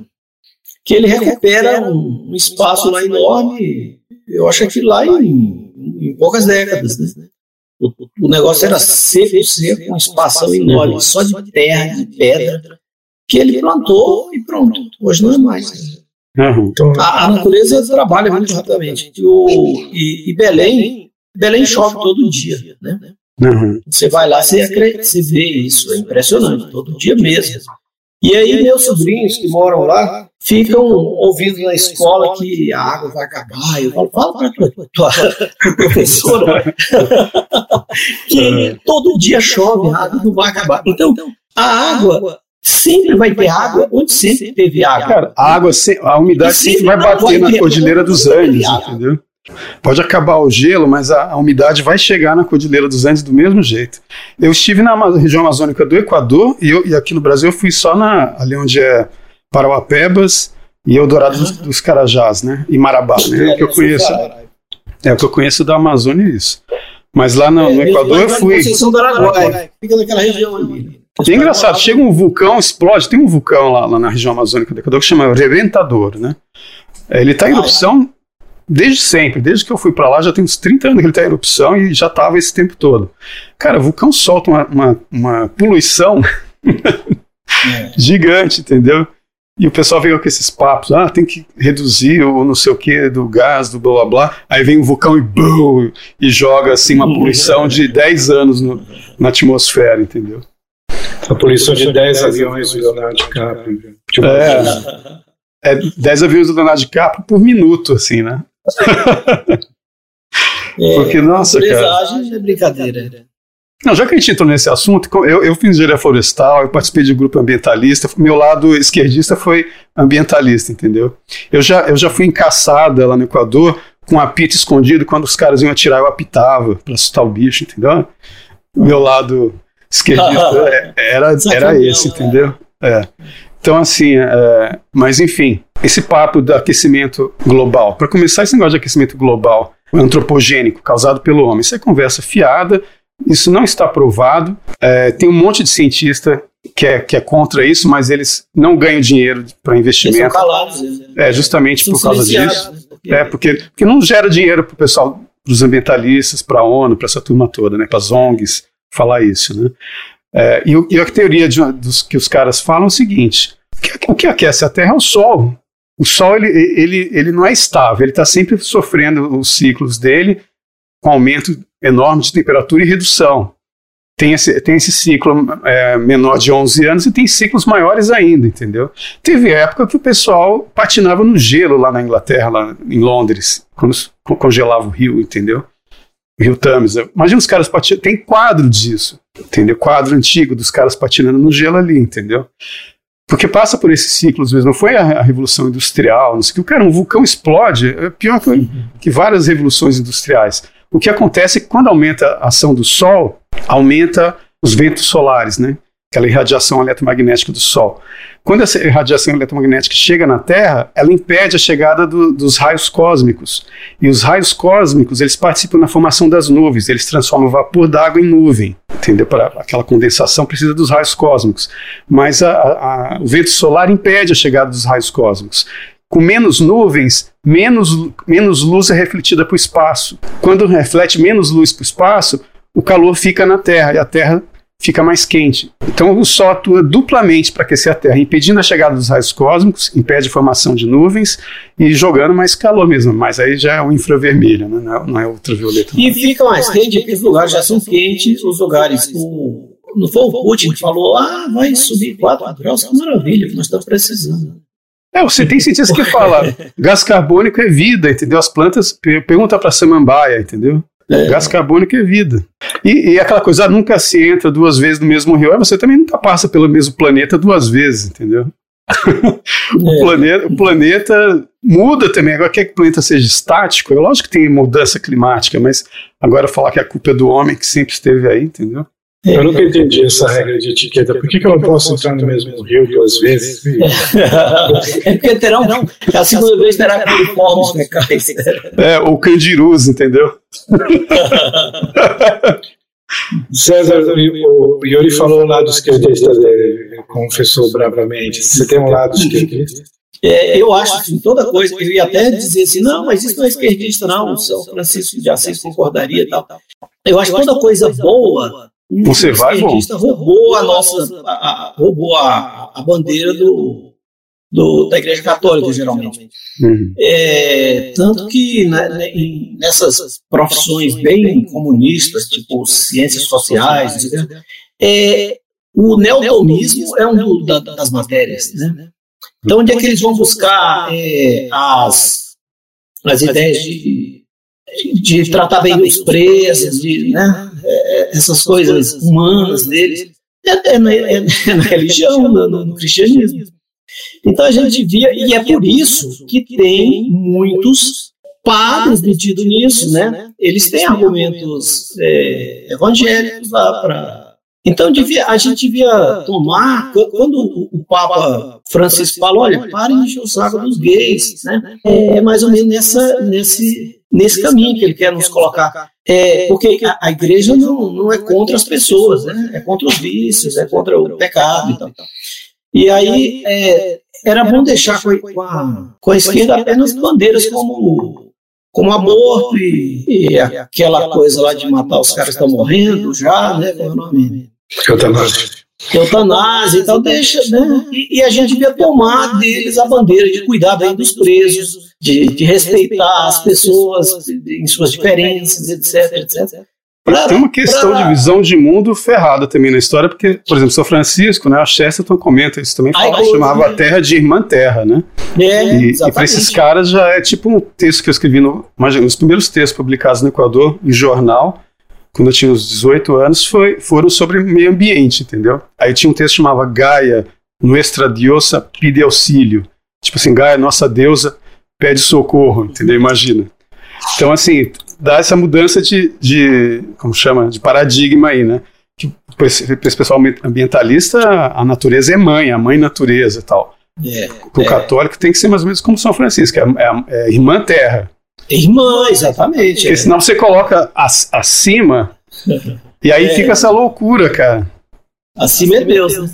que ele recupera um, um espaço lá enorme, eu acho que lá em, em poucas décadas, né? O, o negócio era seco, seco, com espação enorme, só de terra, de pedra, que ele plantou e pronto. Hoje não é mais. Uhum. Então, a, a, natureza trabalha muito rapidamente. E, o, e, e, Belém, Belém chove todo dia, né? Uhum. Você vai lá, você, você vê isso, é impressionante, todo dia mesmo. E aí meus sobrinhos que moram lá ficam ouvindo na escola que a água vai acabar. Eu falo, fala para tua, tua professora que todo dia chove, a água não vai acabar. Então, a água sempre vai ter água onde sempre teve água. Cara, a água, a umidade sempre vai bater na Cordilheira dos Andes, entendeu? Pode acabar o gelo, mas a, a, umidade vai chegar na Cordilheira dos Andes do mesmo jeito. Eu estive na região amazônica do Equador e, eu, e aqui no Brasil eu fui só na, ali onde é Parauapebas e Eldorado dos, dos Carajás, né? E Marabá, né? É o que eu conheço. É o que eu conheço da Amazônia é isso. Mas lá no, no é, Equador eu fui. Fica naquela região ali. É engraçado, chega um vulcão, explode. Tem um vulcão lá, lá na região amazônica do Equador que chama Reventador, né? Ele está em ah, erupção desde sempre, desde que eu fui para lá, já tem uns 30 anos que ele está em erupção e já estava esse tempo todo. Cara, vulcão solta uma, uma, uma poluição é. gigante, entendeu? E o pessoal veio com esses papos, ah, tem que reduzir o não sei o que do gás, do blá blá blá. Aí vem o vulcão e boom, e joga assim uma poluição de 10 anos no, na atmosfera, entendeu? A poluição de 10 aviões do Leonardo DiCaprio. Tipo, é, é 10 aviões do Leonardo DiCaprio por minuto, assim, né? É, Porque, nossa, cara. é brincadeira. Não, já que a gente entrou nesse assunto, eu, eu fiz engenharia florestal, eu participei de grupo ambientalista, meu lado esquerdista foi ambientalista, entendeu? Eu já, eu já fui encaçada lá no Equador com apito escondido, quando os caras iam atirar, eu apitava para assustar o bicho, entendeu? Meu lado esquerdista é, era, era esse, entendeu? É. Então, assim, é, mas enfim, esse papo do aquecimento global. Para começar, esse negócio de aquecimento global antropogênico causado pelo homem, isso é conversa fiada, isso não está provado. É, tem um monte de cientista que é, que é contra isso, mas eles não ganham dinheiro para investimento. Calados, né? é justamente por causa disso. Né? É porque, porque não gera dinheiro para o pessoal, para os ambientalistas, para a ONU, para essa turma toda, né? Para as ONGs falar isso, né? É, e, e, a teoria de, dos, que os caras falam é o seguinte: o que aquece a Terra é o Sol. O Sol ele, ele, ele não é estável, ele está sempre sofrendo os ciclos dele com aumento enorme de temperatura e redução. Tem esse, tem esse ciclo é, menor de 11 anos e tem ciclos maiores ainda, entendeu? Teve época que o pessoal patinava no gelo lá na Inglaterra, lá em Londres, quando congelava o rio, entendeu? Rio Thames. Imagina os caras patinando. Tem quadro disso, entendeu? Quadro antigo dos caras patinando no gelo ali, entendeu? Porque passa por esses ciclos mesmo. Não foi a, a Revolução Industrial, não sei o que. O cara, um vulcão explode. É pior que, que várias revoluções industriais. O que acontece é que quando aumenta a ação do Sol, aumenta os ventos solares, né? Aquela irradiação eletromagnética do Sol. Quando essa radiação eletromagnética chega na Terra, ela impede a chegada do, dos raios cósmicos. E os raios cósmicos, eles participam na formação das nuvens, eles transformam o vapor d'água em nuvem. Entendeu? Para aquela condensação precisa dos raios cósmicos. Mas a, a, o vento solar impede a chegada dos raios cósmicos. Com menos nuvens, menos, menos luz é refletida para o espaço. Quando reflete menos luz para o espaço, o calor fica na Terra e a Terra fica mais quente. Então o Sol atua duplamente para aquecer a Terra, impedindo a chegada dos raios cósmicos, impede a formação de nuvens e jogando mais calor mesmo. Mas aí já é o infravermelho, né? não, é, não é ultravioleta. E fica mais quente porque os lugares já são quentes, os lugares. O, não foi o Putin que falou, ah, vai subir 4 graus, que maravilha, que nós estamos precisando. É, você tem cientistas que falam, gás carbônico é vida, entendeu? As plantas, pergunta para samambaia, entendeu? É. Gás carbônico é vida. E, e, aquela coisa, ah, nunca se entra duas vezes no mesmo rio, é, você também nunca passa pelo mesmo planeta duas vezes, entendeu? o, é. planeta, o planeta muda também. Agora, quer que o planeta seja estático? É lógico que tem mudança climática, mas agora falar que a culpa é do homem que sempre esteve aí, entendeu? Eu nunca entendi essa regra de etiqueta. Por que, que eu não posso entrar no mesmo rio duas vezes? É porque terão, não, a segunda vez terá coliformes fecais. É, ou candirus, entendeu? César, o Yuri falou o lado esquerdista, confessou bravamente. Você tem um lado esquerdista? É, eu acho que toda coisa, eu ia até dizer assim, não, mas isso não é esquerdista, não, o São Francisco de Assis concordaria e tal. Eu acho que toda coisa boa você vai, bom. roubou a nossa, a, a, roubou a, a bandeira do, do, da Igreja Católica, geralmente. Uhum. É, tanto que né, né nessas profissões bem comunistas, tipo ciências sociais, é, o neotomismo é um da, das matérias. Né? Então, onde é que eles vão buscar é, as, as ideias de, de tratar bem os presos, de, né? Essas coisas humanas deles, é, é, na, é, é na religião, no, no, cristianismo. Então a gente via, e é por isso que tem muitos padres metidos nisso, né? Eles têm argumentos é, evangélicos lá para. Então devia, a gente devia tomar, quando o Papa Francisco falou, olha, parem de encher o saco dos gays, né? É mais ou menos nessa, nesse, nesse caminho que ele quer nos colocar. É, porque a, a, igreja não, não é contra as pessoas, né? é contra os vícios, é contra o pecado e tal. E aí é, era bom deixar com a, com a esquerda apenas bandeiras como, como aborto e, e aquela coisa lá de matar os caras que estão morrendo já, né? Qual é o nome? Eutanásia eutanásia e tal, deixa, né? E, e, a gente devia tomar deles a bandeira de cuidar bem dos presos, de, de respeitar as pessoas em suas diferenças, etc, etc. Pra, tem uma questão pra... de visão de mundo ferrada também na história, porque, por exemplo, São Francisco, né, a Chesterton comenta isso também, fala, Ai, chamava a Terra de Irmã Terra, né? É, e, e para esses caras já é tipo um texto que eu escrevi, no, imagina, nos primeiros textos publicados no Equador, em jornal, quando eu tinha uns 18 anos, foi, foram sobre meio ambiente, entendeu? Aí tinha um texto que chamava Gaia, Nuestra Diosa pide auxílio. Tipo assim, Gaia, nossa deusa, pede socorro, entendeu? Imagina. Então, assim, dá essa mudança de, de como chama, de paradigma aí, né? Que para esse, pessoal ambientalista, a natureza é mãe, a mãe natureza e tal. É, o é. católico tem que ser mais ou menos como São Francisco, é, é, é irmã terra. Irmã, exatamente. Porque é. senão você coloca acima e aí é. fica essa loucura, cara. Acima é Deus, né?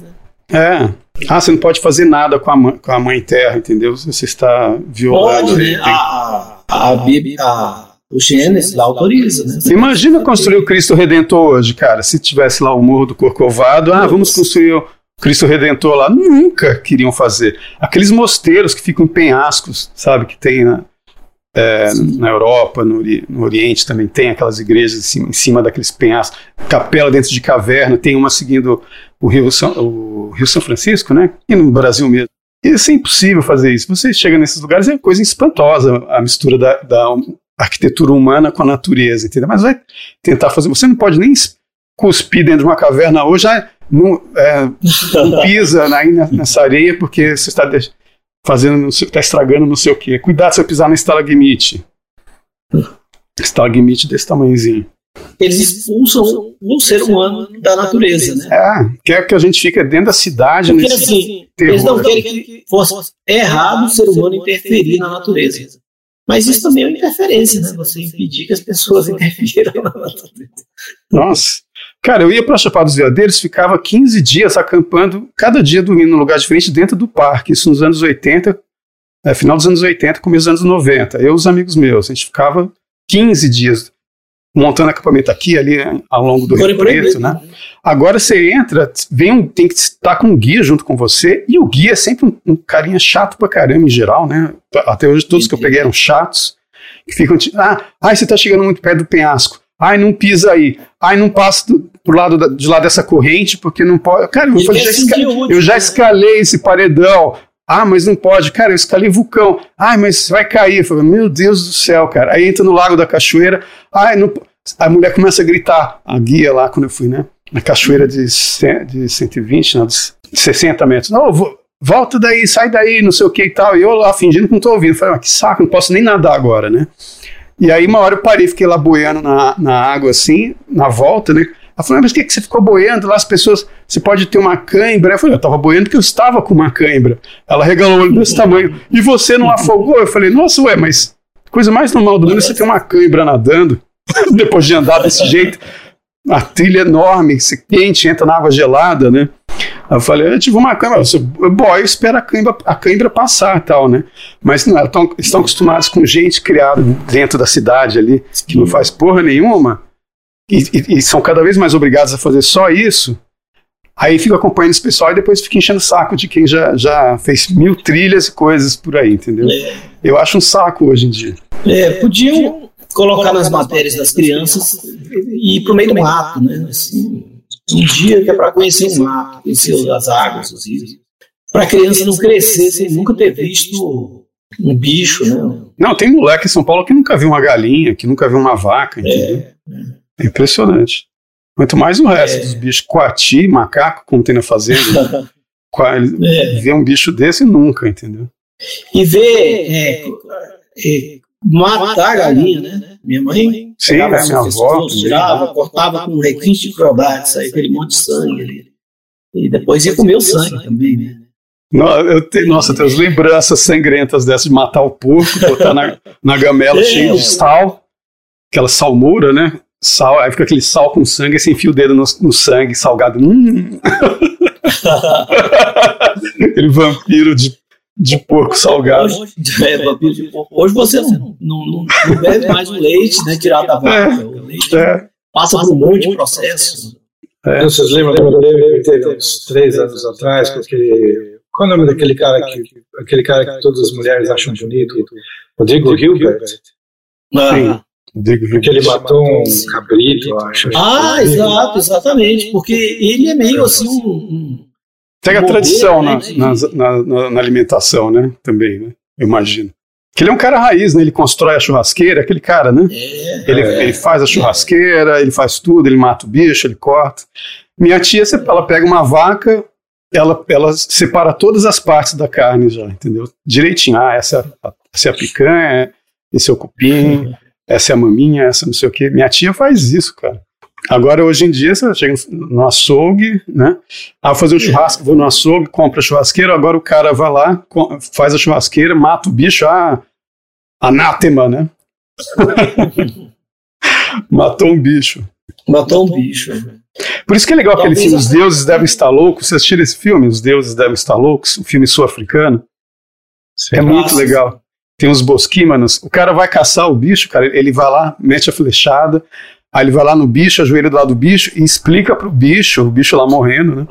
É. Ah, você não pode fazer nada com a, mãe, com a mãe terra, entendeu? Você está violando. Pode, né? A, a, Bíblia, a, o Gênesis lá autoriza, né? Imagina construir o Cristo Redentor hoje, cara. Se tivesse lá o Morro do Corcovado, ah, vamos construir o Cristo Redentor lá. Nunca queriam fazer. Aqueles mosteiros que ficam em penhascos, sabe? Que tem na, é, na Europa, no, no, Oriente também tem aquelas igrejas em cima, em cima, daqueles penhascos, capela dentro de caverna, tem uma seguindo o Rio São, o Rio São Francisco, né? E no Brasil mesmo. Isso é impossível fazer isso. Você chega nesses lugares, é coisa espantosa a mistura da, da arquitetura humana com a natureza, entendeu? Mas vai tentar fazer. Você não pode nem cuspir dentro de uma caverna hoje, já não, é, não pisa aí nessa areia porque você está fazendo, está estragando não sei o quê. Cuidado se eu pisar na estalagmite. Estalagmite desse tamanhozinho. eles expulsam o ser humano da natureza, né? É, quer que a gente fique dentro da cidade Porque nesse assim, terror. eles não querem que fosse errado o ser humano interferir na natureza. Mas isso também é uma interferência, né? Você impedir que as pessoas interfiram na natureza. Nossa. Cara, eu ia para Chapada dos Veadeiros, ficava 15 dias acampando, cada dia dormindo num lugar diferente dentro do parque. Isso nos anos 80, é, final dos anos 80, começo dos anos 90. Eu e os amigos meus, a gente ficava 15 dias montando acampamento aqui, ali, ao longo do Rio Preto, né? Agora você entra, vem um, tem que estar com um guia junto com você, e o guia é sempre um, um carinha chato pra caramba em geral, né? Até hoje todos que eu peguei eram chatos, que ficam, ti- ah, ai, você tá chegando muito perto do penhasco, ai, não pisa aí, ai, não passa do, pro lado da- de lá dessa corrente, porque não pode. Cara, eu, já esca- eu já né? escalei esse paredão. Ah, mas não pode. Cara, eu escalei vulcão. Ai, mas vai cair. Eu falei, meu Deus do céu, cara. Aí entra no lago da cachoeira. Ai, não... A mulher começa a gritar. A guia lá, quando eu fui, né? Na cachoeira de, cem- de 120, não, de 60 metros. Não, vo- volta daí, sai daí, não sei o que e tal. E eu lá fingindo que não tô ouvindo. Falei, ah, que saco, não posso nem nadar agora, né? E aí, uma hora eu parei, fiquei lá boiando na, na água, assim, na volta, né? Ela falou, "Ah, mas por que, que você ficou boiando lá? As pessoas, você pode ter uma cãibra. Eu falei, eu tava boiando porque eu estava com uma cãibra. Ela regalou o olho desse tamanho. E você não afogou? Eu falei, nossa, ué, mas coisa mais normal do mundo é você ter uma cãibra nadando, depois de andar desse jeito. Uma trilha enorme, se quente, entra na água gelada, né? Aí eu falei, eu tive uma câimbra, você boy, espera a câimbra, a câimbra passar e tal, né? Mas não, tão, estão acostumados com gente criada dentro da cidade ali, que não faz porra nenhuma, e, e- e são cada vez mais obrigados a fazer só isso. Aí fico acompanhando esse pessoal e depois fico enchendo o saco de quem já, já fez mil trilhas e coisas por aí, entendeu? Eu acho um saco hoje em dia. É, podiam colocar nas matérias das crianças e ir para o meio do mato, né? Assim, um dia que é para conhecer o mato, conhecer as águas, os rios. Para a criança não crescer sem nunca ter visto um bicho, né? Não, tem moleque em São Paulo que nunca viu uma galinha, que nunca viu uma vaca, entendeu? É, impressionante. Quanto mais o resto É. dos bichos, coati, macaco, como tem na fazenda, É. vê um bicho desse nunca, entendeu? E ver é, é, matar a galinha, né? Minha mãe Sim, pegava é, assim, minha avó tirava, cortava com requinte de crueldade, saía aquele monte de sangue ali. E depois ia comer o sangue também, né? No- eu te- nossa, tem as lembranças sangrentas dessas de matar o porco, botar na, na gamela É, cheio de sal, aquela salmoura, né? Sal, aí fica aquele sal com sangue, aí você enfia o dedo no, no sangue salgado. Hum. aquele vampiro de, de porco salgado. Hoje, é, vampiro de porco. Hoje você não, não, não- não bebe mais o leite né, tirado da vaca. O leite É, passa por um monte de processo. é. Vocês lembram do que teve uns três anos atrás, com aquele. Qual é o nome daquele cara que. Aquele cara que todas as mulheres acham bonito? Rodrigo Hilbert. Ah, Digo, Porque ele matou um cabrito, eu acho. ah, exato, exatamente. Porque ele é meio assim um. Pega a tradição né, na, na, na- na alimentação, né? Também, né? Eu imagino. Que ele é um cara raiz, né? Ele constrói a churrasqueira, aquele cara, né? é, Ele, É. ele faz a churrasqueira, ele faz tudo, ele mata o bicho, ele corta. Minha tia, ela pega uma vaca, ela, ela separa todas as partes da carne já, entendeu? Direitinho. Ah, essa é a, essa é a picanha, esse é o cupim, essa é a maminha, essa não sei o quê. Minha tia faz isso, cara. Agora, hoje em dia, você chega no açougue, né? Ah, fazer um churrasco, vou no açougue, compra a churrasqueira, agora o cara vai lá, faz a churrasqueira, mata o bicho, ah, anátema, né? Matou um bicho. matou um bicho. Por isso que é legal aquele Talvez filme a- Os Deuses Devem Estar Loucos. Vocês assistiram esse filme, Os Deuses Devem Estar Loucos? Um filme sul-africano. É muito legal. Tem uns bosquímanos. O cara vai caçar o bicho, cara. Ele vai lá, mete a flechada. Aí ele vai lá no bicho, ajoelha do lado do bicho e explica pro bicho, o bicho lá morrendo, né?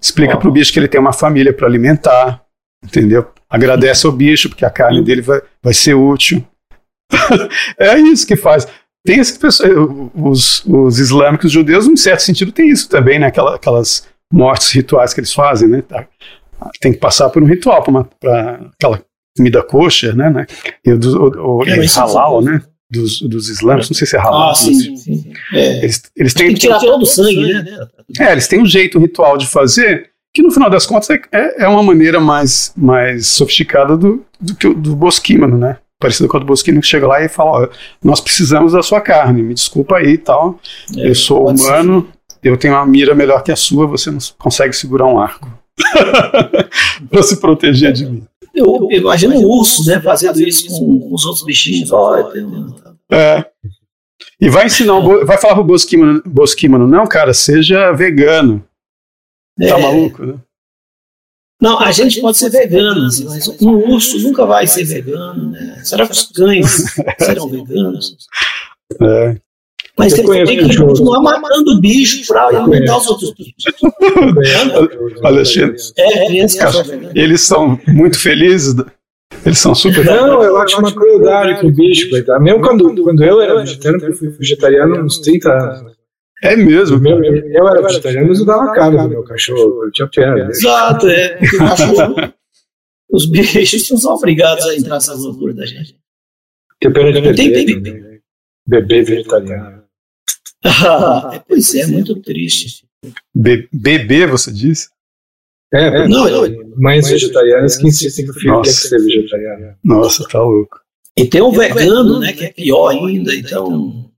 Explica pro bicho que ele tem uma família para alimentar, entendeu? Agradece ao bicho, porque a carne dele vai, vai ser útil. é isso que faz. Tem esse pessoa, os, os islâmicos os judeus, em certo sentido, tem isso também, né? Aquela- aquelas mortes rituais que eles fazem, né? Tá. Tem que passar por um ritual para aquela comida kosher, né? né? E o, do- o, o É, isso halal, é- né? Dos, dos islâmicos, não sei se é halal. Ah, sim, sim. É. Eles, eles Tem têm, que tirar todo o sangue, né? é, eles têm um jeito ritual de fazer que no final das contas é, é, é uma maneira mais, mais sofisticada do, do que o do bosquímano, né? parecido com a do Bosquino, que chega lá e fala, ó, nós precisamos da sua carne, me desculpa aí e tal, É, eu sou humano, eu tenho uma mira melhor que a sua, você não consegue segurar um arco. pra se proteger de mim. Eu, eu imagino um urso, né, fazendo isso com, com os outros bichinhos. Ó, É. E vai ensinar, Bo- vai falar pro Bosquímano, Bosquímano, não, cara, seja vegano. Tá É, maluco, né? Não, a gente pode ser vegano, mas um urso nunca vai ser vegano, né? Será que os cães serão veganos? É. Mas Eu tem, conheço tem que continuar matando o bicho para alimentar os outros bichos. Alexandre. É, são veganas. Eles são muito felizes, eles são super Não, eu acho uma crueldade com o bicho, coitado. Mesmo quando, quando eu era vegetariano, eu fui vegetariano uns 30 anos. É mesmo. Eu, eu era vegetariano, mas eu dava cara do meu cachorro, eu tinha dele. Exato, é. Cachorro, os bichos não são obrigados a entrar nessa loucura da gente. Tinha pena de Tem- bebê, tem- também. bebê vegetariano. É, pois é, muito triste. Be- bebê, você disse? É, Não, não, mães vegetarianas que insistem que o filho tem que ser vegetariano. Nossa, tá louco. E tem o vegano, né, que é pior ainda, então.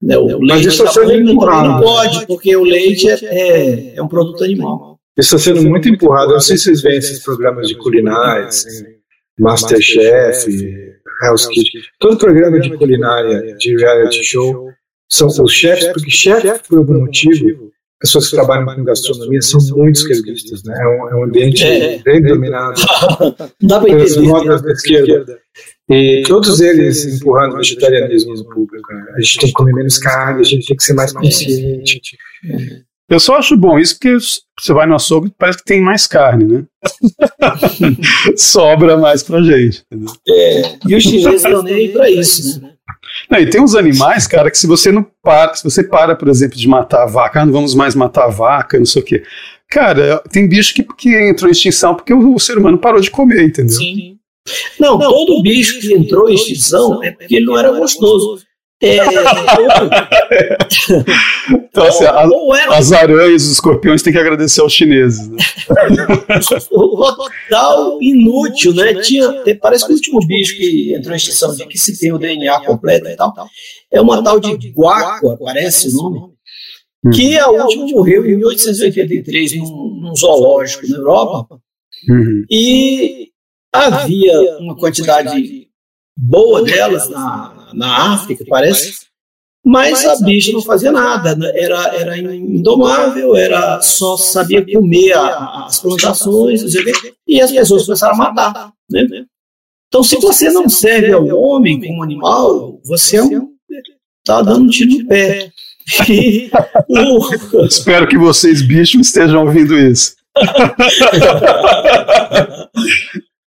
Né, o Mas leite isso é sendo empurrado. não pode, porque o leite é, é, é um produto animal. Isso está sendo muito empurrado. Eu não sei se vocês veem esses programas de culinária, assim, Masterchef, Hell's Kitchen. Todo programa de culinária, de reality show, são os chefes, porque chefe, por algum motivo, pessoas que trabalham com gastronomia são muito esquerdistas, né? É um, é um ambiente É. bem dominado Não dá para pelas entender. modas da esquerda. E todos eles empurrando o vegetarianismo no público. né? A gente tem que comer menos carne, a gente tem que ser mais consciente. Eu só acho bom isso porque você vai no açougue parece que tem mais carne, né? Sobra mais pra gente. entendeu? E os chineses estão nem aí para isso, né? Não, e tem uns animais, cara, que se você não para, se você para, por exemplo, de matar a vaca, ah, não vamos mais matar a vaca, não sei o quê. Cara, tem bicho que, que entrou em extinção porque o, o ser humano parou de comer, entendeu? Sim. Não, todo bicho que entrou em extinção é porque ele não era gostoso. É, Então, assim, a- ou, era as aranhas, os escorpiões têm que agradecer aos chineses. Né? o total inútil, né? Tinha, tem- parece que o último bicho que entrou em extinção, de que se tem o DNA completo e tal, é uma tal de guáqua, parece o nome, que a última morreu em 1883 num, num zoológico na Europa Uhum. e havia uma quantidade boa delas na, na África, parece, mas a bicha não fazia nada, né? era, era indomável, era só sabia comer a- as plantações, e as pessoas começaram a matar. Né? Então, se você não serve ao homem como animal, você está dando um tiro no pé. E o- Espero que vocês, bichos, estejam ouvindo isso.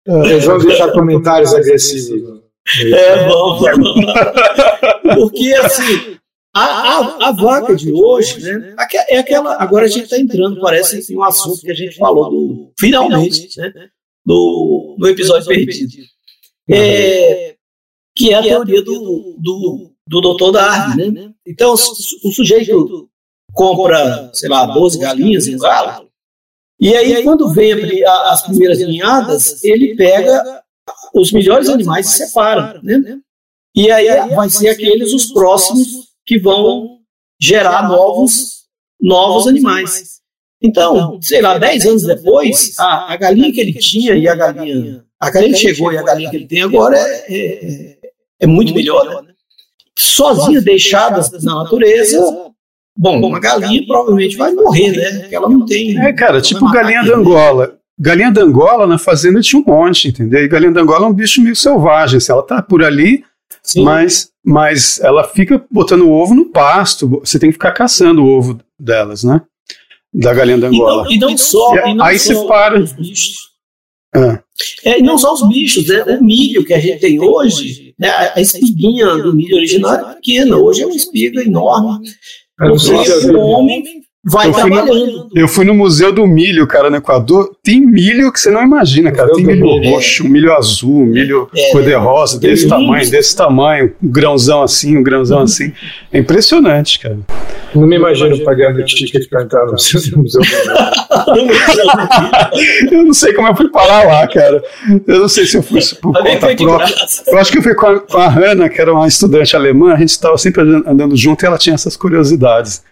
Eles vão deixar comentários agressivos. É bom. Porque assim, a, a, a vaca de hoje, né? aque- É aquela. Agora a gente está entrando, parece, em um assunto que a gente falou do, finalmente, né? Do, no episódio perdido. É, que é a teoria do, do, do doutor Darwin, né? Então, su- o sujeito compra, sei lá, 12 galinhas em um galo, e aí quando vem as primeiras ninhadas, ele pega os melhores animais se separam, né? E aí vai ser aqueles os próximos que vão gerar novos novos animais. Então, sei lá, 10 anos depois, a, a galinha que ele tinha e a galinha a galinha que chegou e a galinha que ele tem agora é, é, é muito melhor, né? Sozinha, deixadas na natureza, bom, uma galinha provavelmente vai morrer, né? Porque ela não tem. É, cara, tipo galinha da. Angola. Galinha da Angola, na fazenda tinha um monte, entendeu? E galinha da Angola é um bicho meio selvagem. Assim, ela tá por ali, Sim. mas, mas ela fica botando o ovo no pasto. Você tem que ficar caçando o ovo delas, né? Da galinha da E e não só. E e não aí só você para. Os bichos. Ah. É, e não só os bichos, né? O milho que a gente tem hoje, né? a espiguinha do milho original é pequena, hoje é uma espiga enorme. Eu não sei se Porque eu o homem vai Eu fui no- trabalhando. Eu fui no Museu do Milho, cara, no Equador. Tem milho que você não imagina, cara. Tem do milho milho, roxo, milho azul, milho É. cor-de-rosa, desse tamanho, desse tamanho, um grãozão assim, um grãozão assim. É impressionante, cara. Não me imagino pagando ticket para entrar no museu. eu não sei como eu fui parar lá, cara. Eu não sei se eu fui por conta própria. Eu acho que eu fui com a, com a Hannah, que era uma estudante alemã, a gente estava sempre andando junto e ela tinha essas curiosidades.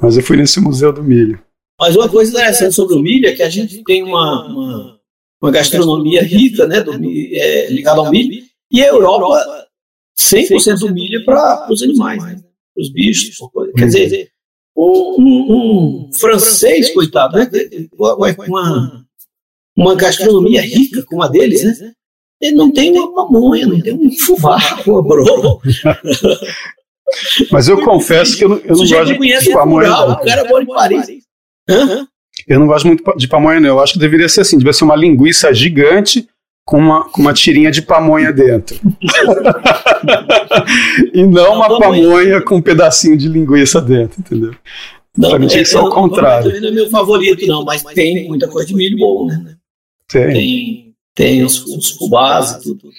Mas eu fui nesse Museu do Milho. Mas uma coisa interessante sobre o milho é que a gente tem uma, uma, uma gastronomia rica, né, do, é, ligada ao milho, e a Europa, 100% do milho é para os animais, né, para os bichos. Quer dizer, um, um, francês, coitado, né, uma, uma gastronomia rica como a deles, né, ele não tem uma pamonha, não tem um fubá, uma broa. Mas eu confesso que eu não, eu não gosto de, de pamonha. O cara mora em Paris. Eu não gosto muito de pamonha, não. Eu acho que deveria ser assim: deveria ser uma linguiça gigante com uma, com uma tirinha de pamonha dentro. e não uma pamonha com um pedacinho de linguiça dentro, entendeu? Não, pra mim tinha que ser o contrário. Não é meu favorito, não, mas tem muita coisa de milho bom, né? Tem. Tem, tem os, os fubás e tudo.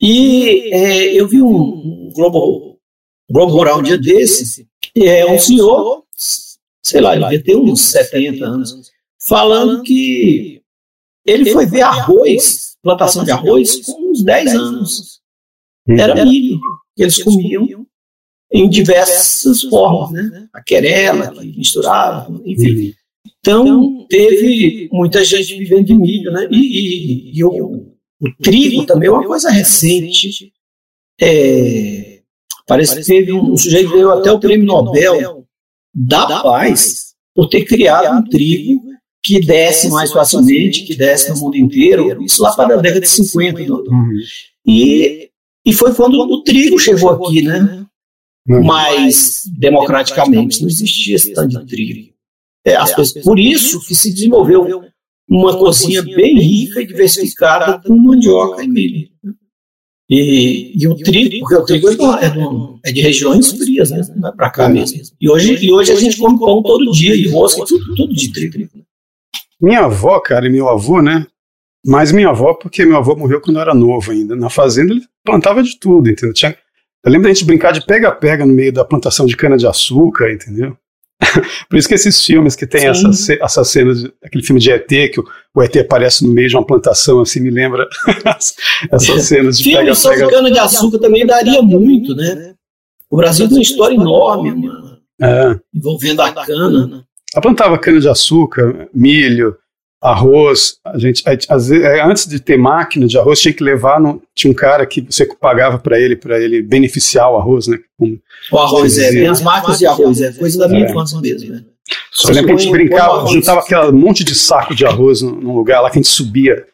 E é, eu vi um, um Globo, Globo Rural um dia desse, é um senhor sei lá, ele devia ter uns 70 anos, falando que ele foi ver arroz, plantação de arroz, com uns 10 anos. Era milho que eles comiam em diversas formas, né? A querela que misturava, enfim. Então, teve muita gente vivendo de milho, né? E, e, e o, o, trigo também é uma coisa recente. É, parece que teve um, um sujeito que ganhou até o prêmio Nobel da paz por ter criado um trigo que desce mais facilmente, que desce no mundo inteiro, isso lá para a década de 50. Uhum. E, e foi quando o trigo chegou aqui, né? Uhum. Mais democraticamente, não existia esse tanto de trigo. É, as pessoas, por isso que se desenvolveu uma cozinha bem rica e diversificada com mandioca e milho. E, e o trigo, porque o trigo é, do, é, do, é de regiões frias, né? Não é para cá mesmo. E hoje, e hoje a gente come pão todo dia, e rosca, tudo, tudo de trigo. Minha avó, cara, e meu avô, né? Mas minha avó, porque meu avô morreu quando eu era novo ainda. Na fazenda ele plantava de tudo, entendeu? Tinha, eu lembro da gente brincar de pega-pega no meio da plantação de cana-de-açúcar, entendeu? Por isso que esses filmes que tem essas, essas cenas, aquele filme de ET, que o, o, ET aparece no meio de uma plantação, assim, me lembra essas cenas de Filme pega, sobre pega... cana-de-açúcar também daria muito, né? O Brasil tem uma história enorme, mano, é. envolvendo a cana. Ela plantava cana-de-açúcar, milho, arroz. A gente, é, antes de ter máquina de arroz, tinha que levar. No, tinha um cara que você pagava para ele, para ele beneficiar o arroz, né? Com, o arroz, é. Tem as máquinas de arroz, é coisa da minha é. infância mesmo, né? Você lembra que a gente brincava, juntava aquele monte de saco de arroz num lugar lá que a gente subia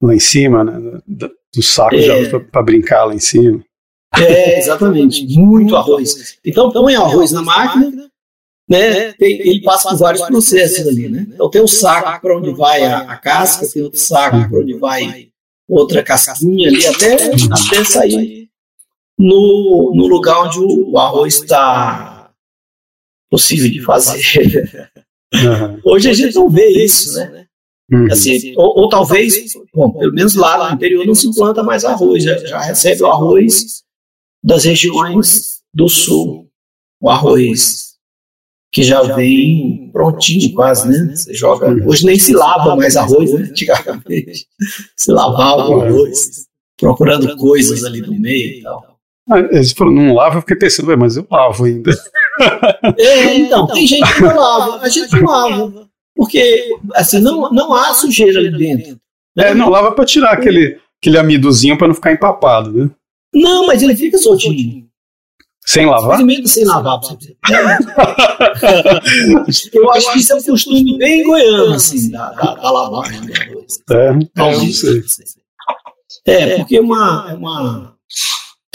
lá em cima, né? Do, saco é. de arroz para brincar lá em cima. É, exatamente. Muito arroz. Então põe arroz na máquina né, tem, ele passa por vários processos ali, né? Então tem um saco para onde vai a, a, casca, tem outro saco para onde vai outra casquinha ali, até, até sair no, no lugar onde o, arroz está possível de fazer. Uhum. Hoje a gente não vê isso, né? Uhum. Assim, ou, ou, talvez, bom, pelo menos lá no interior não se planta mais arroz, já, já recebe o arroz das regiões do sul, o arroz que já vem prontinho quase, né? Você joga. Hoje nem se lava mais arroz, né? Antigamente se lavava o arroz, procurando coisas ali no meio e tal. Eles falaram, não lava, eu fiquei pensando, mas eu lavo ainda. É, então, tem gente que não lava, a gente não lava. Porque, assim, não, não há sujeira ali dentro. Né? É, não lava para tirar aquele, aquele amidozinho para não ficar empapado, né? Não, mas ele fica soltinho. Sem lavar? Sem lavar. eu acho que isso é um costume bem goiano, assim, da, da, da lavagem. É, é, não sei. É, porque é uma, uma,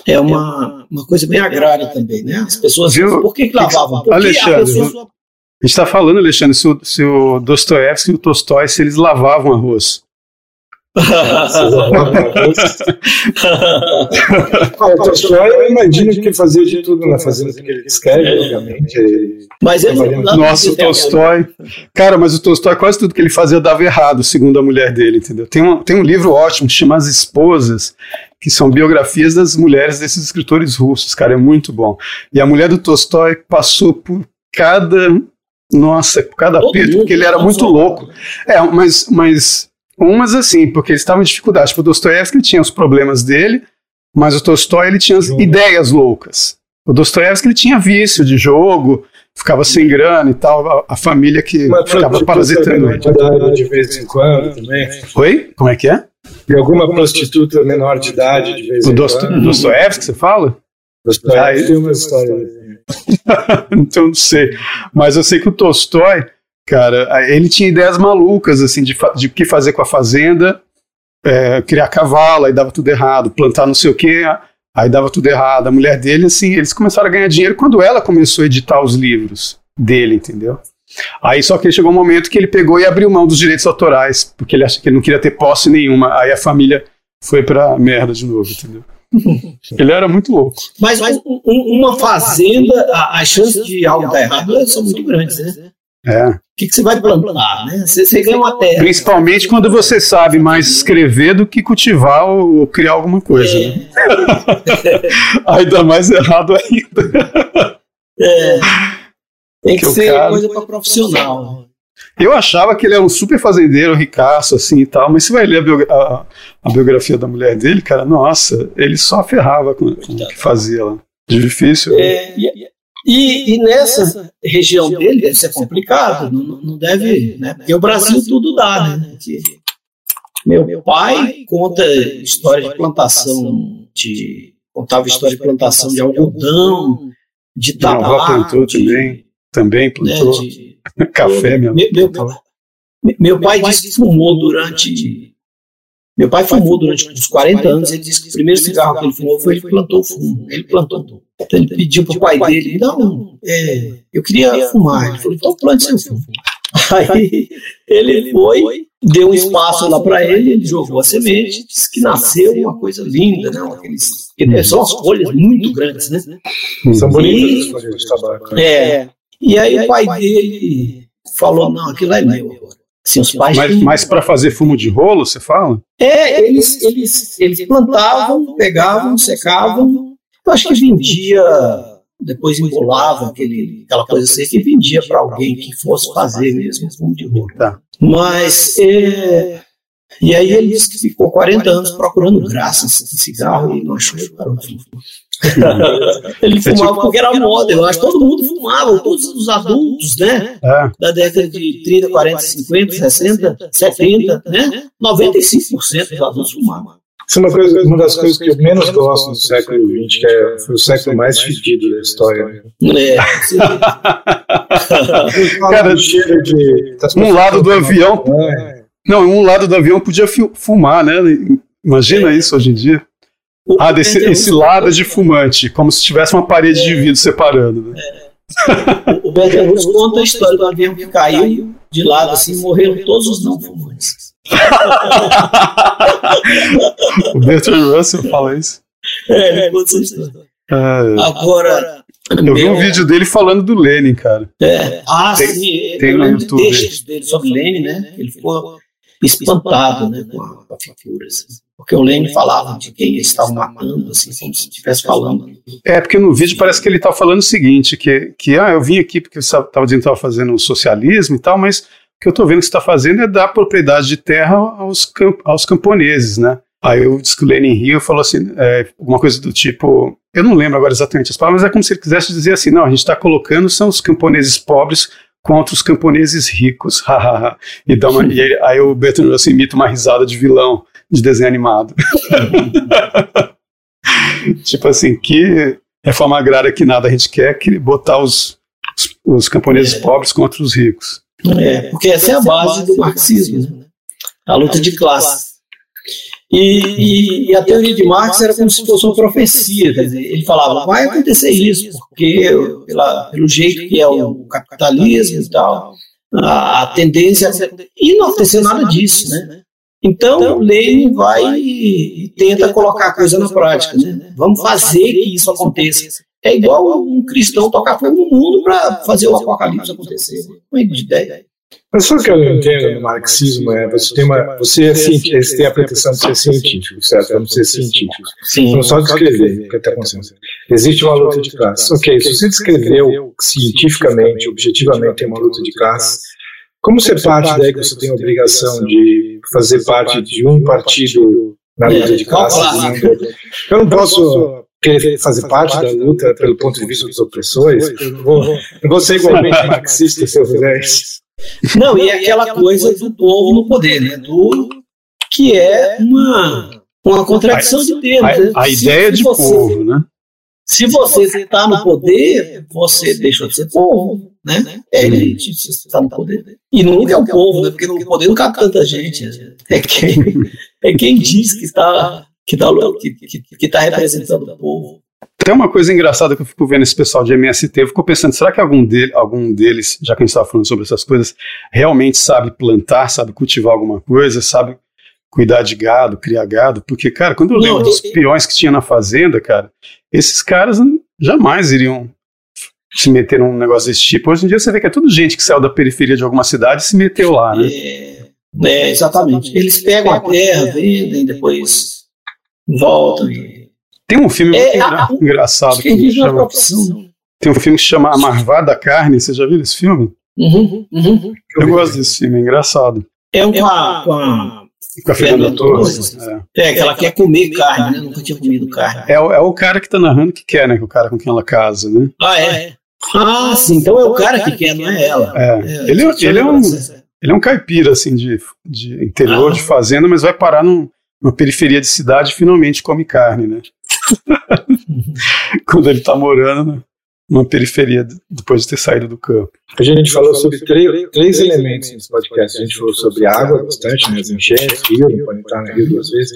é uma, uma coisa bem agrária também, né? As pessoas. Viu? Por que, que lavavam? Porque Alexandre, a pessoa. A gente está falando, Alexandre, se o, se o Dostoiévski e o Tolstói, se eles lavavam arroz o Tolstói, eu imagino que ele fazia de tudo na fazenda que ele escreve, obviamente. Mas ele Nossa, o Tolstói. Cara, mas o Tolstói, quase tudo que ele fazia dava errado, segundo a mulher dele, entendeu? Tem um, tem um livro ótimo, chama As Esposas, que são biografias das mulheres desses escritores russos, cara, é muito bom. E a mulher do Tolstói passou por cada. Nossa, cada Todo porque ele era muito louco. É, mas, mas umas assim, porque eles estavam em dificuldade. Tipo, o Dostoiévski tinha os problemas dele, mas o Tolstói ele tinha as Jogo. ideias loucas. O Dostoiévski ele tinha vício de jogo, ficava sem grana e tal, a, a família que Uma ficava prostituta parasitando ele. de vez em quando também. Oi? Como é que é? E alguma prostituta menor de idade de vez O em Dosto- quando. Dostoiévski, você fala? Dostoiévski tem uma história. então não sei. Mas eu sei que o Tolstói, cara, ele tinha ideias malucas, assim, de, de o que fazer com a fazenda, é, criar cavalo, aí dava tudo errado, plantar não sei o quê, aí dava tudo errado. A mulher dele, assim, eles começaram a ganhar dinheiro quando ela começou a editar os livros dele, entendeu? Aí só que chegou um momento que ele pegou e abriu mão dos direitos autorais, porque ele acha que ele não queria ter posse nenhuma. Aí a família foi pra merda de novo, entendeu? ele era muito louco. Mas um- um- uma fazenda, a- as chances de algo dar errado são muito grandes, né? É. O que, que você vai plantar, né? Você, você ganha uma terra. Principalmente quando você sabe mais escrever do que cultivar ou, ou criar alguma coisa. Né? Aí dá mais errado ainda. É, tem que Que ser cara- coisa para profissional. Eu achava que ele era um super fazendeiro, ricaço, assim e tal, mas você vai ler a, biogra- a- a biografia da mulher dele, cara, nossa, ele só ferrava com, com o que fazia lá. Difícil. né? É, e, e- e nessa região dele deve ser complicado, não, não deve, né? Porque o Brasil tudo dá, né? Porque meu pai conta história de plantação de contava história de plantação de algodão, de Minha avó tabaco, plantou também, também né, plantou café, meu, meu, meu pai disse que fumou durante. Meu pai fumou durante uns 40 anos. Ele disse que o primeiro cigarro que ele fumou foi ele plantou fumo. Ele plantou. Então ele pediu para o pai dele: Não, é, eu queria fumar. Ele falou: Então plante seu fumo. Aí ele foi, deu um espaço lá para ele, ele jogou a semente, disse que nasceu uma coisa linda, né? Aqueles, são as folhas muito grandes, né? São E- bonitas as folhas de tabaco. né? É. E aí o pai dele falou: não, aquilo é meu agora. Assim, os pais. Mas, mas para fazer fumo de rolo, você fala? É, eles, eles, eles plantavam, pegavam, secavam. Eu acho que vendia, depois embolava aquele, aquela coisa seca e vendia para alguém que fosse fazer mesmo fumo de rolo. Tá. Mas. é, e aí ele disse que ficou 40 anos procurando graças de cigarro e não achou parou de fumar. Ele fumava porque era moda, eu acho que todo mundo fumava, todos os adultos, né? É. Da década de 30, 40, 50, 60, 70, né? 95% dos adultos fumavam. Isso é uma, coisa, uma das coisas que eu menos gosto do século XX, que é, foi o século mais fedido da história. É, Cara, o cheiro de. das Um lado do avião. É. Não, um lado do avião podia fumar, né? Imagina isso hoje em dia. o- Ah, desse, esse lado é de fumante, como se tivesse uma parede de vidro separando. Né? O Bertrand Russell conta a história do avião que caiu de lado assim, morreram todos os não fumantes. O Bertrand Russell fala isso. É, ele conta essa história. Agora. eu vi um vídeo dele falando do Lenin, cara. É. Ah, Tem- sim. tem no YouTube. textos dele sobre Lenin, né? Ele ficou espantado né, com, a, com a figura. assim. Porque o Lenin falava de quem eles estavam matando, assim, como se estivesse falando. É, porque no vídeo parece que ele tá falando o seguinte, que, que ah, eu vim aqui porque você estava dizendo que estava fazendo socialismo e tal, mas que eu estou vendo que você está fazendo é dar propriedade de terra aos, camp, aos camponeses, né? Aí o Lenin Rio falou assim, é, alguma coisa do tipo, eu não lembro agora exatamente as palavras, mas é como se ele quisesse dizer assim, não, a gente está colocando são os camponeses pobres contra os camponeses ricos, hahaha. e, dá uma- e aí, aí o Bertrand Russell imita uma risada de vilão de desenho animado. tipo assim, que reforma agrária que nada a gente quer, que botar os, os, os camponeses É. pobres contra os ricos. É, porque essa é a base do marxismo, né? a luta de classe. E, e- a teoria de Marx era como se fosse uma profecia, quer dizer, ele falava, vai acontecer isso, porque pela, pelo jeito que é o capitalismo e tal, a, a tendência... E não aconteceu nada disso, né? Então, Lenin vai e tenta colocar a coisa na prática, né? Vamos fazer que isso aconteça. É igual um cristão tocar fogo no mundo para fazer o apocalipse acontecer. Uma ideia. Mas só que eu não entendo no marxismo é você tem uma você é cientista, tem a pretensão de ser científico, certo? Vamos ser científico. Sim. Não só descrever o que está acontecendo. Existe uma luta de classes. Ok, se você descreveu cientificamente, objetivamente, tem uma luta de classes, como ser parte daí que você tem a obrigação de fazer parte de um partido na luta de classes? Eu não posso querer fazer parte da luta pelo ponto de vista dos opressores. Eu vou, eu vou ser igualmente marxista se eu fizer isso. Não, e é aquela coisa do povo no poder, né? Do, que é uma, uma contradição de termos. A, né? a ideia se de você- povo, né? Se você está no poder, você deixou de ser povo, né? É elite, se você está no poder. E nunca é o povo, né? Porque no poder não cabe tanta gente. né? É quem, é quem diz que está que tá, que, que, que tá representando o povo. Tem uma coisa engraçada que eu fico vendo esse pessoal de MST, eu fico pensando, será que algum, dele, algum deles, já que a gente estava falando sobre essas coisas, realmente sabe plantar, sabe cultivar alguma coisa, sabe cuidar de gado, criar gado? Porque, cara, quando eu Não, lembro dos e- peões que tinha na fazenda, cara, esses caras jamais iriam se meter num negócio desse tipo. Hoje em dia você vê que é tudo gente que saiu da periferia de alguma cidade e se meteu lá, né? É, é, exatamente. Eles pegam a terra, vendem, depois voltam. E... Tem um filme É, muito a- engra- a- engraçado que que chama, profissão. tem um filme que chama A Marvada Carne, você já viu esse filme? Uhum, uhum. Eu gosto desse filme, é engraçado. É um com a, com a- Com a Fernanda Fernanda Torres. Torres. É. É, que ela quer comer carne, né? Nunca tinha comido carne. É, o- é o cara que tá narrando que quer, né? Que é o cara com quem ela casa, né? Ah, é? Ah, sim. Então é o cara que quer, não é ela. É. É, ele, é- tinha ele, é um, ele é um caipira, assim, de, de interior, Ah. de fazenda, mas vai parar num, numa periferia de cidade e finalmente come carne, né? Quando ele tá morando né, numa periferia, de- depois de ter saído do campo. A gente falou sobre três, três elementos nesse podcast. A gente falou sobre água bastante, né, as enchentes, rio, não pode entrar no rio duas vezes.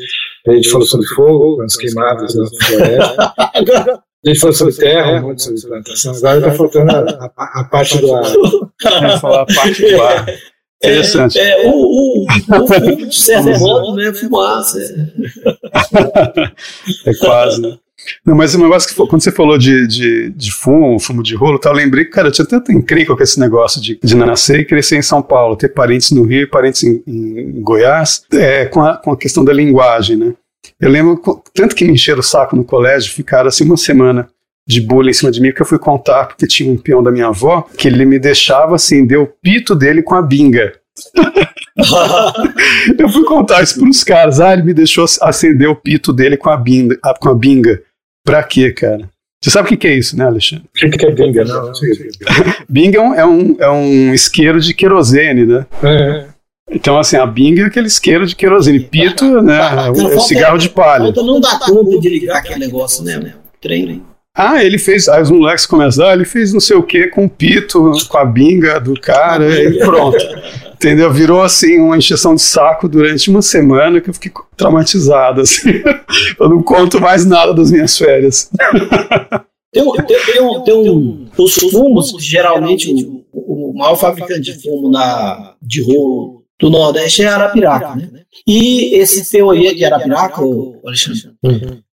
A gente falou sobre fogo, as queimadas na floresta. A gente falou sobre terra, um monte sobre plantação. Agora está faltando a, a- a parte do ar. Vamos falar a parte do ar. Interessante. É, o, o, o fumo, de certo modo, né? Fumaça. É quase, né? Não, mas o negócio que quando você falou de, de, de fumo, fumo de rolo, tal, eu lembrei que, cara, eu tinha tanta encrenca com esse negócio de, de nascer e crescer em São Paulo, ter parentes no Rio e parentes em, em Goiás, é, com, a, com a questão da linguagem, né? Eu lembro tanto que me encheram o saco no colégio, ficaram assim uma semana de bullying em cima de mim, que eu fui contar, porque tinha um peão da minha avó, que ele me deixava acender o pito dele com a binga. Eu fui contar isso pros caras. Ah, ele me deixou acender o pito dele com a binga. Com a binga. Pra quê, cara? Você sabe o que, que é isso, né, Alexandre? O que que é binga? Não, não sei. Binga é um, é um, é um isqueiro de querosene, né? É, Então, assim, a binga é aquele isqueiro de querosene. Pito, né? É o, é o cigarro de palha. Falta não dá conta de ligar aquele negócio, né? Treino. Ah, ele fez. Aí os moleques começaram, ah, ele fez não sei o que com o pito, com a binga do cara, e pronto. Entendeu? Virou assim uma encheção de saco durante uma semana que eu fiquei traumatizado. Assim. Eu não conto mais nada das minhas férias. Tem, um- tem, tem um, tem um, os fumos, geralmente o, o maior fabricante de fumo na, de rolo do Nordeste é Arapiraca, né? E esse teu aí é de Arapiraca, Alexandre?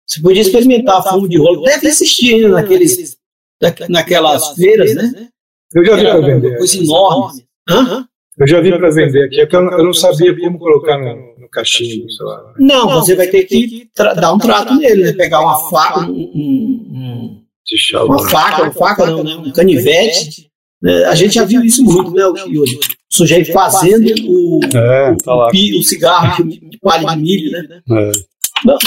Você podia experimentar fumo de rolo. Deve existir ainda naqueles, na- naquelas feiras, né? Eu já vi para vender. coisa enorme. Hã? Eu já vi para vender aqui, é eu não, eu não sabia como colocar no, no cachimbo, sei lá. Não, você vai ter que dar um trato nele, né? Pegar uma faca, um- um- um- De chá. uma faca, uma faca não, né? Um canivete. né? A gente já viu isso muito, né? O hoje. O sujeito fazendo o, É, tá o, pi- o cigarro de, palha de milho, né? É. Não.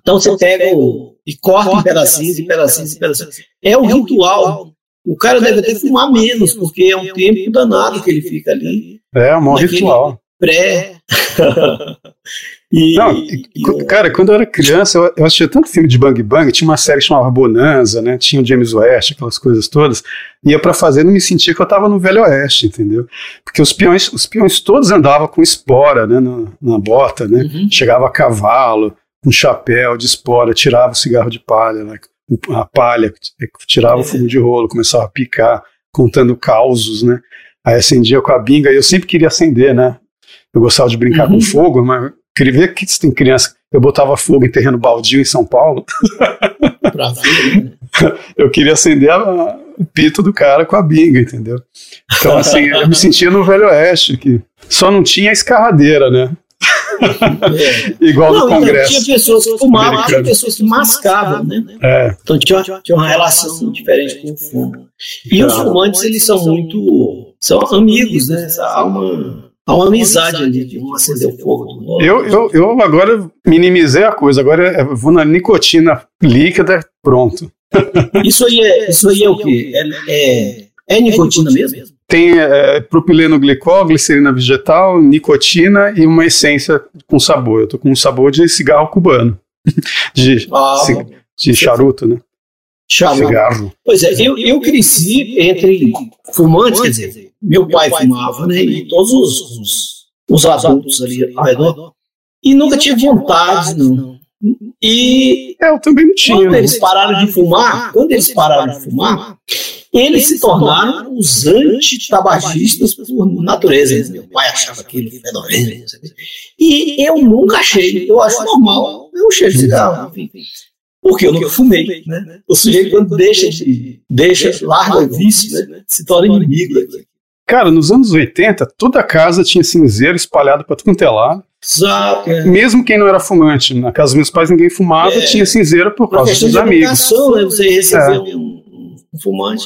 Então você pega o, e corta em pedacinhos, em pedacinhos, em pedacinhos. É o ritual. O cara deve até fumar menos, porque é um tempo danado que ele fica ali, É um Naquele- ritual. pré. e, Não, e, cara, quando eu era criança, eu, eu assistia tanto filme de Bang Bang, tinha uma série que chamava Bonanza, né? Tinha o James West, aquelas coisas todas. Ia pra fazenda e me sentia que eu tava no Velho Oeste, entendeu? Porque os peões, os peões todos andavam com espora, né? Na, na bota, né? Uhum. Chegava a cavalo, com chapéu de espora, tirava o cigarro de palha, né? a palha, tirava o fumo de rolo, começava a picar, contando causos, né? Aí acendia com a binga, e eu sempre queria acender, né? Eu gostava de brincar Uhum. com fogo, mas queria ver que tem criança. Eu botava fogo em terreno baldio em São Paulo. Né? eu queria acender a- o pito do cara com a binga, entendeu? Então, assim, eu me sentia no Velho Oeste, que só não tinha escarradeira, né? É. Igual Não, no então, Congresso. tinha pessoas que fumavam, tinha pessoas que mascavam, né? É, Então tinha, tinha uma relação diferente com o fumo. E os fumantes, eles são muito. são amigos, né? Há uma, há uma amizade ali de um acender o fogo outro. eu, eu, eu agora minimizei a coisa, agora eu vou na nicotina líquida, pronto. Isso aí é, isso aí é o quê? É, é, é nicotina mesmo? Tem é, propileno glicol, glicerina vegetal, nicotina e uma essência com sabor. Eu tô com um sabor de cigarro cubano. De, Ah, de charuto, né? charuto. Cigarro. Pois é, eu, eu cresci entre fumantes, quer dizer, meu pai fumava, né? E todos os, os, os adultos ali ao redor. E nunca tive vontade, não. E É, eu também não tinha. quando né? eles pararam de fumar, quando eles pararam de fumar, eles se tornaram os antitabagistas por natureza. Meu pai achava aquilo fedorento. quê. E eu nunca achei, eu acho normal, eu cheiro de cigarro, enfim. Porque eu nunca fumei, né? O sujeito quando deixa de, deixa, larga o vício, né? Se torna inimigo daquilo. Cara, nos anos 80, toda casa tinha cinzeiro espalhado pra tudo quanto é lado. Exato. é. Mesmo quem não era fumante. Na casa dos meus pais ninguém fumava, É. tinha cinzeiro por causa dos amigos. né? Você receber É. um, um fumante.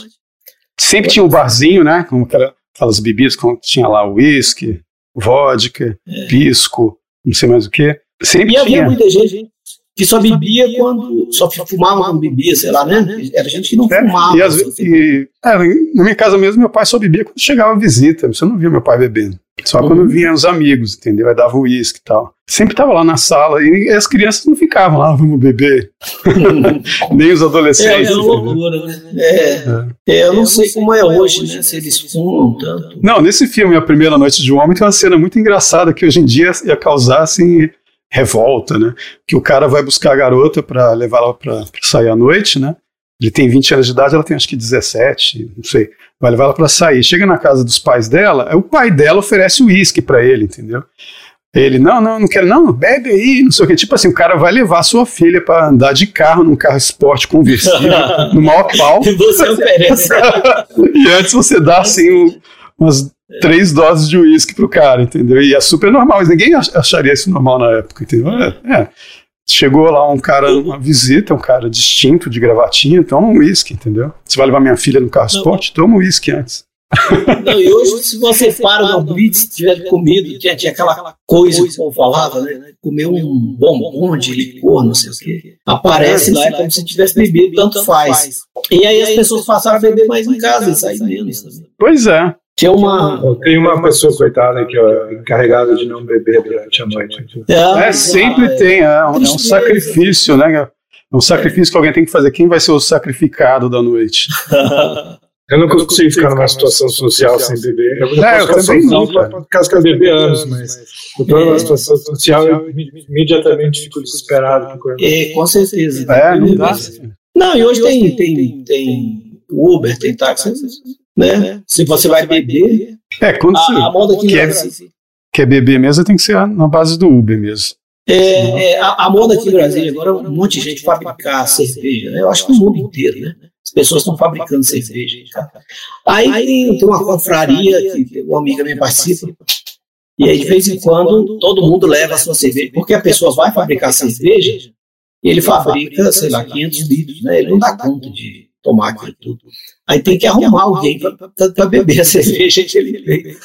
Sempre tinha um barzinho, né? Com aquela- aquelas bebidas, com, tinha lá uísque, vodka, pisco, não sei mais o que. Sempre É. E havia tinha. muita gente que só bebia quando. só fumava quando bebia, sei lá, né? Era gente que não É, fumava. e vezes, e, é, na minha casa mesmo, meu pai só bebia quando chegava a visita. Você não via meu pai bebendo. Só Uhum. quando vinham os amigos, entendeu? Aí dava uísque e tal. Sempre tava lá na sala e as crianças não ficavam lá, vamos beber. Nem os É, adolescentes. é entendeu? loucura, né? É, é, eu não sei como é hoje, né? Se eles fumam tanto. Não, nesse filme, A Primeira Noite de um Homem, tem uma cena muito engraçada que hoje em dia ia causar, assim, revolta, né? Que o cara vai buscar a garota pra levar ela pra, pra sair à noite, né? Ele tem 20 anos de idade, ela tem acho que 17, não sei. Vai levar ela pra sair. Chega na casa dos pais dela, aí o pai dela oferece uísque pra ele, entendeu? Ele, não, não, não quero, não, bebe aí, não sei o que. Tipo assim, o cara vai levar sua filha pra andar de carro num carro esporte conversível, no maior pau. E você oferece. e antes você dá assim um- umas três doses de uísque pro cara, entendeu? E é super normal, mas ninguém ach- acharia isso normal na época, entendeu? É, é. Chegou lá um cara, uma visita, um cara distinto de gravatinha, toma um uísque, entendeu? Você vai levar minha filha no carro esporte? Toma um uísque antes. Não, e hoje, se você para no Blitz, tiver comido, tinha, tinha aquela coisa que o povo falava, né? Comer um bombom de licor, não sei o quê. Aparece lá, é como se tivesse bebido, tanto faz. E aí as pessoas passaram a beber mais em casa e sair menos também. Pois é. Tinha uma. Tem uma pessoa, coitada, que é encarregada de não beber durante a noite. Ah, É, sempre tem, é um, é um sacrifício, né? É um sacrifício que alguém tem que fazer. Quem vai ser o sacrificado da noite? Eu não consigo ficar numa situação social sem beber. Eu, É, eu também não, por causa que eu bebi anos, mas eu estou numa situação social eu imediatamente fico desesperado. É, com certeza. É, não dá. Não, e hoje tem, tem, tem Uber, tem táxi, né? Se você vai beber, É, quando a, você a moda aqui no quer, Brasil. quer beber mesmo, tem que ser na base do Uber mesmo. É, é, a, a moda aqui no Brasil agora é um monte de gente fabricar cerveja, né? Eu acho que no mundo inteiro, né? As pessoas estão fabricando cerveja. Aí tem, tem uma confraria que uma amiga minha participa. E aí, de vez em quando, todo mundo leva a sua cerveja. Porque a pessoa vai fabricar cerveja e ele fabrica, sei lá, 500 litros, né? Ele não dá conta de tomar aquilo tudo. Aí tem que arrumar alguém para beber a cerveja que ele fez.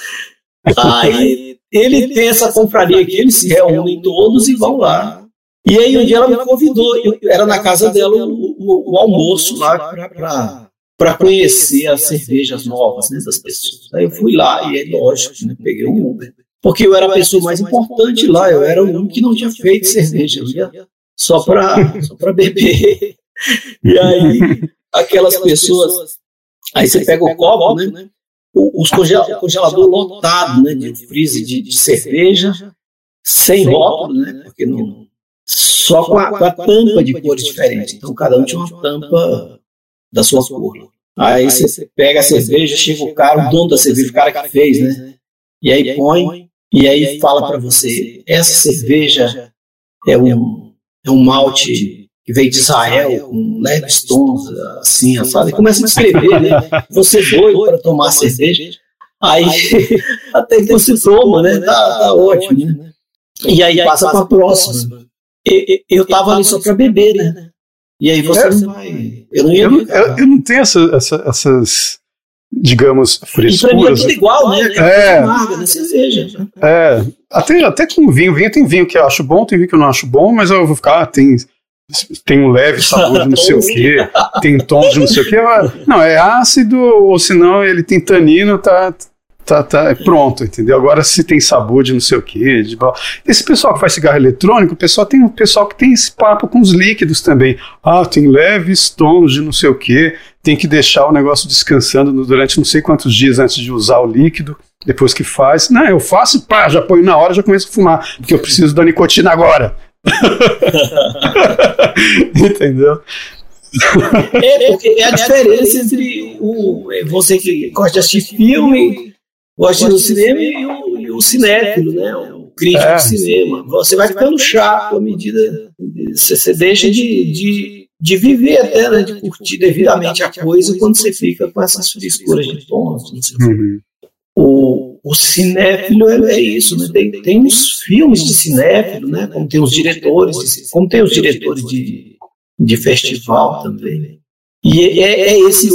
Aí ele tem essa confraria aqui, eles se reúnem todos e vão lá. E aí um dia ela me convidou, eu- era na casa dela o, o- o almoço lá para conhecer as cervejas novas né, das pessoas. Aí eu fui lá e é lógico, né, peguei um Uber. Porque eu era a pessoa mais importante lá, eu era o único que não tinha feito cerveja, eu ia só para só pra beber. E aí aquelas pessoas, aí você pega o copo, né? o- os congel- o congelador lotado né, de freezer de, de cerveja, sem rótulo, né, porque não, só com a, com a tampa de cores diferentes. Então, cada um tinha uma tampa da sua cor. Aí você pega a cerveja, chega o cara, o dono da cerveja, o cara que fez, né? E aí põe, e aí fala para você, essa cerveja é um, é um malte que veio de Israel, com leves tons, assim, sabe? Começa a descrever, né? Você doido para tomar cerveja. Aí, até que você toma, né? Tá, tá ótimo, né? E aí passa para a próxima. Eu tava ali só para beber, né? E aí você não vai. Eu não ia. Eu, eu, eu não tenho essa, essa, essas digamos, frescuras. E pra mim é tudo igual, né? É, amarga, né? cerveja. É, até, até com vinho. Vinho tem vinho que eu acho bom, tem vinho que eu não acho bom, mas eu vou ficar, ah, tem, tem um leve sabor de não sei o quê, tem tom de não sei o quê. Não, é ácido, ou senão ele tem tanino, tá, tá, tá, é pronto, entendeu? Agora se tem sabor de não sei o quê. De... Esse pessoal que faz cigarro eletrônico, o pessoal tem o pessoal que tem esse papo com os líquidos também. Ah, tem leves tons de não sei o quê, tem que deixar o negócio descansando durante não sei quantos dias antes de usar o líquido, depois que faz. Não, eu faço, pá, já ponho na hora, já começo a fumar, porque eu preciso da nicotina agora. Entendeu? É, porque é a diferença entre o, você que gosta de assistir filme gosta de ir no cinema e o, e o cinéfilo, né? O crítico é. de cinema. Você vai ficando chato à medida. Você, você deixa de, de, de viver até, né? De curtir devidamente a coisa quando você fica com essas frescuras de tons. Uhum. O, o cinéfilo é, é isso, né? Tem, tem uns filmes de cinéfilo, né? Como tem os diretores, de, como tem os diretores de, de festival também. E é, é, esse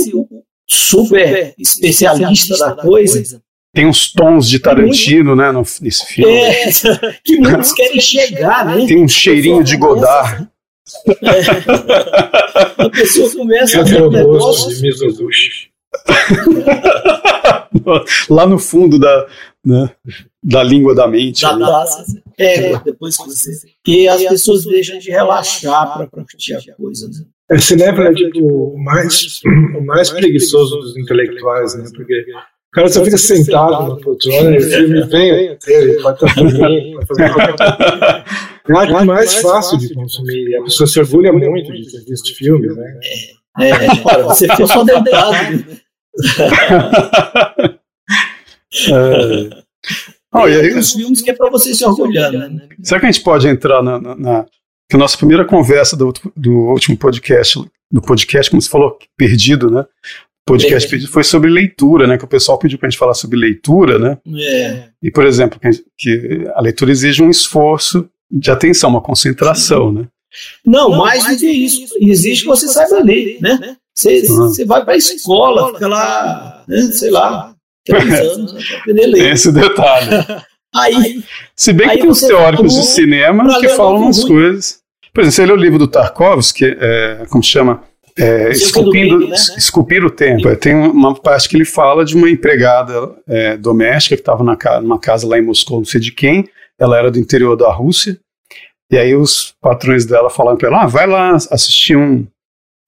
super especialista da coisa tem uns tons de Tarantino, né, no, nesse filme. É, que muitos querem chegar, né? Tem um cheirinho de Godard. É. A pessoa começa a ver um negócio... de Mizoguchi. Lá no fundo da, né, da língua da mente. Da taça. É, depois que você... E as pessoas deixam de relaxar para curtir a coisa, né? Esse leva é tipo, o mais, o mais preguiçoso dos intelectuais, né? Porque o cara só fica sentado na poltrona e o filme vem até ele, pode estar É a mais fácil de consumir. A pessoa se orgulha muito de ter visto filme, né? É, é você ficou só deitado. É. Oh, e aí, os filmes que é para você se orgulhar, né? Será que a gente pode entrar na, na, na que a nossa primeira conversa do, do último podcast, do podcast, como você falou, perdido, né? podcast pedido foi sobre leitura, né? Que o pessoal pediu para a gente falar sobre leitura, né? É. E, por exemplo, que, que a leitura exige um esforço de atenção, uma concentração, né? Não, mais do que isso. Exige que você saiba ler, né? Você, uhum. vai para a escola, fica lá, né, sei lá, três anos, aprender a ler. Tem esse detalhe. aí, Se bem que tem os teóricos de cinema que falam umas coisas. Por exemplo, você lê o livro do Tarkovsky, é, como se chama? É, esculpindo, né? esculpir o tempo. É, tem uma parte que ele fala de uma empregada é, doméstica que estava numa casa lá em Moscou, não sei de quem, ela era do interior da Rússia, e aí os patrões dela falaram para ela, ah, vai lá assistir um,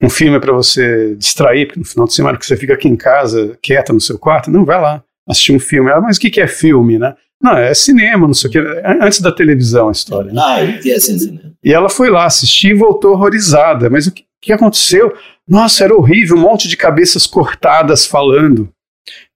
um filme para você distrair, porque no final de semana que você fica aqui em casa, quieta no seu quarto, não, vai lá assistir um filme. Ela, mas o que, que é filme, né? Não, é cinema, não sei o que. Antes da televisão a história. Né? Ah, é cinema. E ela foi lá assistir e voltou horrorizada. Mas o que, que aconteceu? Nossa, era horrível, um monte de cabeças cortadas falando.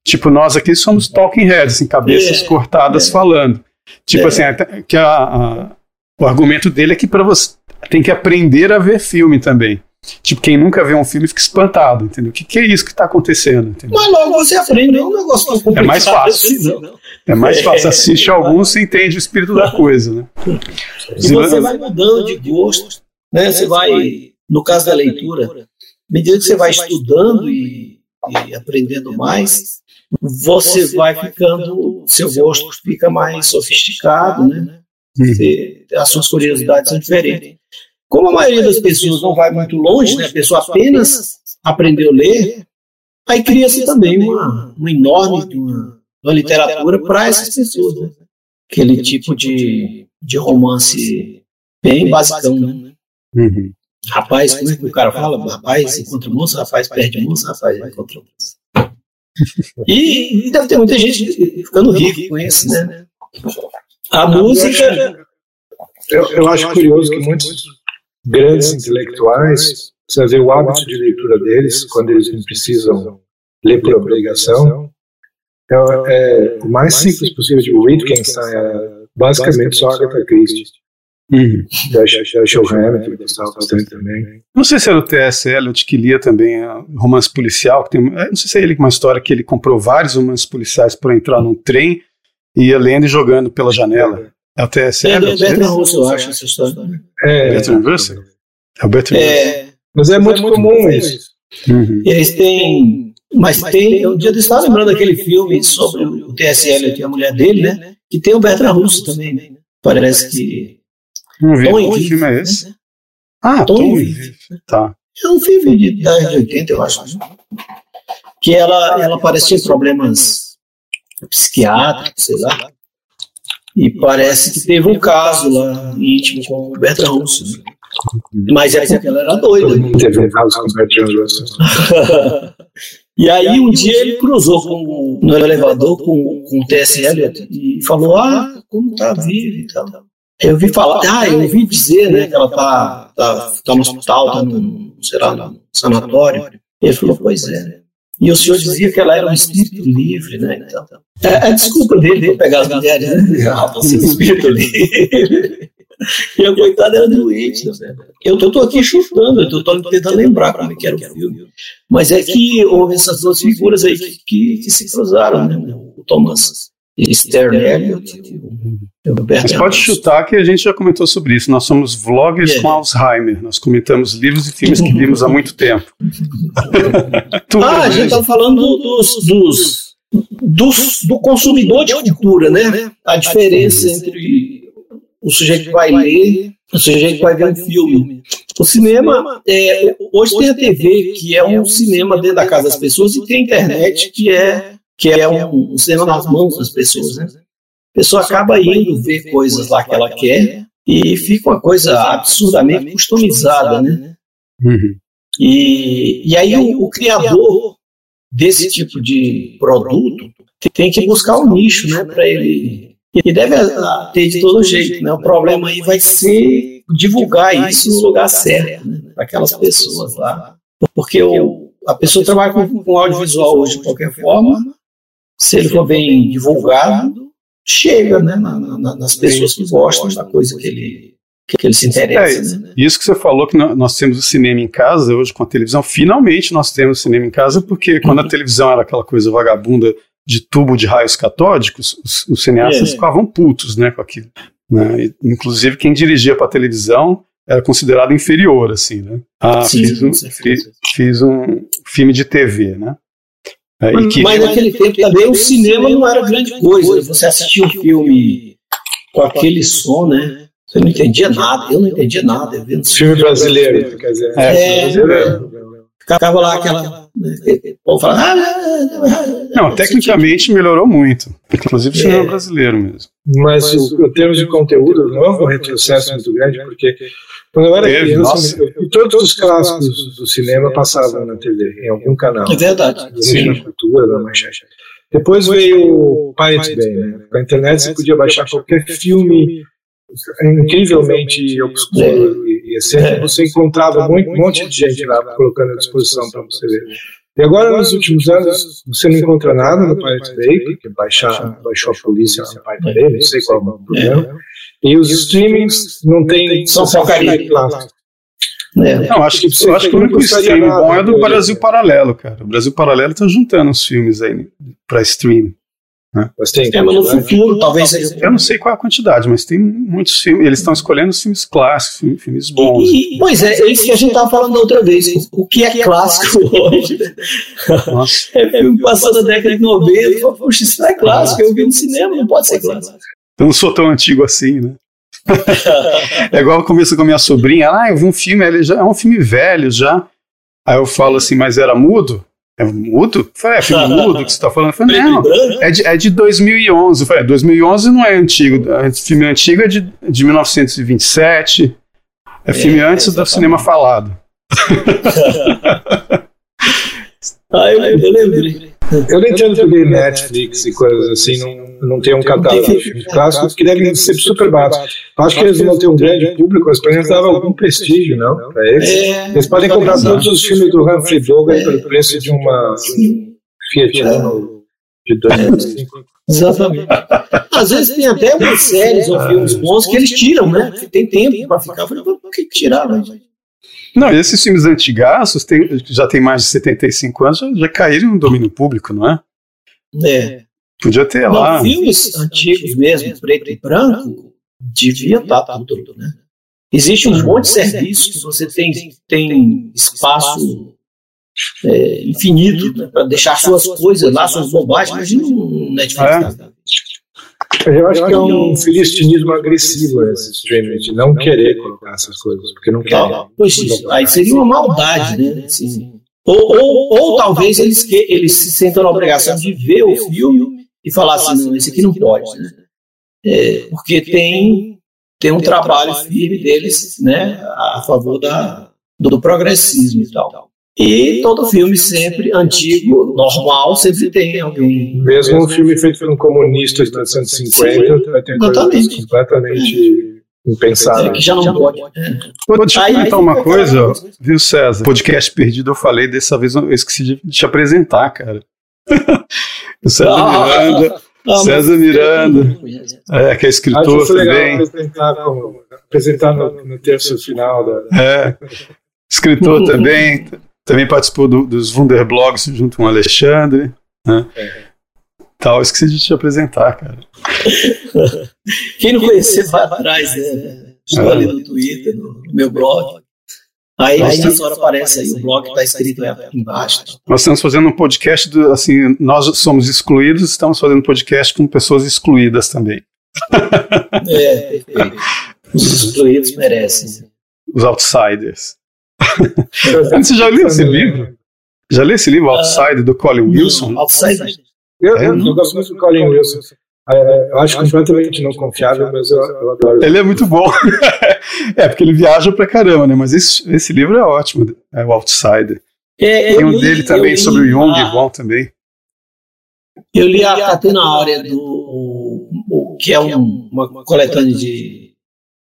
Tipo, nós aqui somos talking heads, assim, cabeças é, cortadas é. falando. Tipo é. assim, que a, a, o argumento dele é que para você tem que aprender a ver filme também. Tipo, quem nunca vê um filme fica espantado, entendeu? O que, que é isso que está acontecendo? Entendeu? Mas logo você aprende, é um negócio tão complicado. É mais fácil. É mais fácil. Assiste alguns e entende o espírito da coisa, né? E você vai mudando de gosto, né? Você vai no caso da leitura, à medida que você vai estudando e, e aprendendo mais, você vai ficando, seu gosto fica mais sofisticado, né? Você, as suas curiosidades são diferentes. Como a maioria das pessoas não vai muito longe, né? a pessoa apenas aprendeu a ler, aí cria-se também uma, uma enorme uma, uma literatura para essas pessoas. Né? Aquele tipo de, de romance bem basicão. Né? Uhum. Rapaz, como é que o cara fala? Rapaz encontra moça, rapaz perde moça, rapaz encontra moça. E, e deve ter muita gente ficando rico com isso, né? A música. Eu, eu acho curioso que muitos grandes intelectuais, você vê o hábito de leitura deles, quando eles não precisam ler por obrigação, É, é, o mais simples possível. Tipo, Wittgenstein é basicamente só Agatha Christie. Uhum. Hammett, eu gostava bastante também. Não sei se era o T.S. Eliot que lia também é, romance policial, que tem, não sei se é ele com uma história que ele comprou vários romances policiais para entrar num trem e ia lendo e jogando pela janela. É o. É do Eliot? Bertrand Russell, eu acho, essa história. É, Bertrand Russell? É o Bertrand Russell. É, mas é muito comum isso. Uhum. eles têm. Mas tem. Um dia eu estava lembrando daquele filme sobre o T.S. Eliot e a mulher dele, né? Que tem o Bertrand Russell também, né? Parece que. Não vi. Tom Que filme é né? esse? Ah, Tom Tom. Viv. Tá. É um filme de 10 de 80, eu acho. Que ela, ela parece ter problemas psiquiátricos, sei lá. E parece que teve um caso lá íntimo com o Bertrand Russell. né? Mas é porque ela era doida. Teve um caso com o Bertrand Russell. E aí um dia ele cruzou com, no elevador com, com o T.S. Eliot e falou, ah, como tá vivo e tal. Aí eu vi falar, ah, eu ouvi dizer, né, que ela tá, tá, tá no hospital, tá no, sei lá, no sanatório. Ele falou, pois é. E o senhor dizia que ela era um espírito livre, né? Então, é a desculpa dele para pegar as mulheres, né? Ah, você é um espírito livre. E a coitada era doente. Né? Eu estou aqui chutando, eu estou tentando lembrar como é que era o filme. Mas é que houve essas duas figuras aí que, que, que se cruzaram, né? O Thomas Stern e o- o Mas pode chutar que a gente já comentou sobre isso. Nós somos vloggers É. com Alzheimer. Nós comentamos livros e filmes que vimos há muito tempo. Ah, a gente está falando dos, dos, dos- do consumidor de cultura, né? A diferença entre o sujeito que vai ler e o sujeito que vai ver um filme. O cinema, é, hoje tem a TV, que é um cinema dentro da casa das pessoas, e tem a internet, que é, que é um, um cinema nas mãos das pessoas, né? A pessoa acaba indo ver coisas lá que ela quer e fica uma coisa absurdamente customizada, né? Uhum. E, e aí o, o criador desse tipo de produto tem que buscar um nicho, né, para ele. E deve ter de todo jeito, né? O problema aí vai ser divulgar isso no lugar certo, né, para aquelas pessoas lá. Porque o, a pessoa trabalha com, com audiovisual hoje de qualquer forma, se ele for bem divulgado, chega, né, na- na- nas pessoas que gostam da coisa que ele, que ele se interessa, né? Isso que você falou que nó- nós temos o cinema em casa hoje com a televisão. Finalmente nós temos cinema em casa, porque quando a televisão era aquela coisa vagabunda de tubo de raios catódicos, os, os cineastas É. ficavam putos né, com aquilo. né? E, inclusive, quem dirigia para a televisão era considerado inferior, assim, né? Ah, Sim, fiz, um, com certeza. fi- fiz um filme de TV, né? É, e que, Mas naquele tempo também o cinema não era grande coisa. Você assistia um filme com aquele som, né? Você não entendia nada, eu não entendia nada. Filme brasileiro, quer dizer. É, brasileiro. Ficava lá aquela. Né, o povo falava, "Ah, ah, ah", não, tecnicamente melhorou muito. Inclusive o cinema É. brasileiro mesmo. Mas o, em termos de conteúdo, não houve um retrocesso muito grande, porque quando eu era Teve, criança, nossa. eu- todos os clássicos do cinema passavam na TV, em algum canal. É verdade. Sim. Na cultura, na manchete. Depois veio o Pirate Bay, né? Com a internet você podia baixar qualquer filme incrivelmente obscuro e, e excêntrico. Você encontrava muito, um monte de gente lá colocando à disposição para você ver. E agora, nos últimos anos, você não encontra nada no Pirate Bay, porque baixar, baixou a polícia no Pirate Bay, não sei qual é o problema. E os streamings não tem São porcaria. clássicos. É. Não, acho que, eu acho que o único stream bom é do Brasil Paralelo, cara. O Brasil Paralelo tá juntando os filmes aí pra stream. Mas tem É, mas no futuro, talvez seja. Eu não sei qual é a quantidade, mas tem muitos filmes. Eles estão escolhendo filmes clássicos, filmes, bons. E- e- pois é, é isso que a gente estava falando da outra vez. O que é clássico hoje? né? Nossa. É filme passando a década de 90. eu falo, Poxa, isso não é clássico. Eu vi no cinema, não pode ser clássico. Eu não sou tão antigo assim, né? É igual eu converso com a minha sobrinha. Ah, eu vi um filme, ele já é um filme velho já. Aí eu falo assim, mas era mudo? É mudo? Eu falei, é filme mudo que você tá falando? Eu falei, não, é de, é de 2011. Eu falei, 2011 não é antigo. O filme antigo é de, de 1927. É filme É, antes do exatamente. cinema falado. Ah, eu, eu lembrei. Eu não entendo porque Netflix e coisas assim não, não tem um catálogo de filmes clássicos que devem ser super baratos. Acho que eles vão ter um grande público, mas para eles dava algum prestígio, não? Para eles. É, Eles podem comprar todos os filmes do Humphrey Bogart pelo preço de uma um Fiat Uno de 2005. Exatamente. Às vezes tem até algumas séries ou filmes bons que eles tiram, né? Tem tempo para ficar. Eu falei, por que tirar? Não, esses filmes antigaços tem, já tem mais de 75 anos, já, já caíram no domínio público, não é? É. Podia ter Não, lá. filmes antigos mesmo, preto e branco, devia estar tudo, né? Existe um monte de serviços que você tem, tem espaço é, infinito né, para deixar suas coisas lá, suas bobagens. Imagina um Netflix. É. Eu acho que é um filistinismo agressivo esse streaming, de não querer colocar essas coisas, porque não querem. Pois, aí seria uma maldade, né? Ou, ou, ou talvez eles, que, eles se sentam na obrigação de ver o filme e falar assim, não, esse aqui não pode, né? É, porque tem, tem um trabalho firme deles né, a favor da, do progressismo e tal. E todo filme sempre antigo, normal, sempre tem alguém. Mesmo um filme feito por um comunista de 1950 vai ter coisas completamente É, impensáveis. que já não pode. É. Pô, deixa eu Aí- comentar aí uma coisa, viu, César? Podcast perdido eu falei, dessa vez eu esqueci de te apresentar, cara. o César Miranda, Ah, César Miranda, é, que é Acho escritor legal também. apresentar, apresentar no, no terço final da. É, escritor também, também participou do- dos Wunderblogs junto com o Alexandre. Né? Tal, esqueci de te apresentar, cara. Quem não conhecer, vai atrás, né? Estou ali no Twitter, no, no meu blog. Aí, nessa hora aparece aí, o blog está escrito aí aqui embaixo. Nós estamos fazendo um podcast, do, assim, nós somos excluídos, estamos fazendo um podcast com pessoas excluídas também. É, perfeito. Os excluídos merecem. Os outsiders. Você já leu esse livro? Já leu esse livro, Outsider, do Colin Wilson? Outsider. Eu, É, eu, não? eu gosto muito do Colin Wilson. É, eu acho completamente não confiável, mas eu, eu adoro. Ele é muito bom. é, porque ele viaja pra caramba, né? Mas esse, esse livro é ótimo, é o Outsider. É, Tem um li- dele também sobre o Jung, a- bom também. Eu li a Catena Áurea, do, o, o- que é um- uma coletânea de,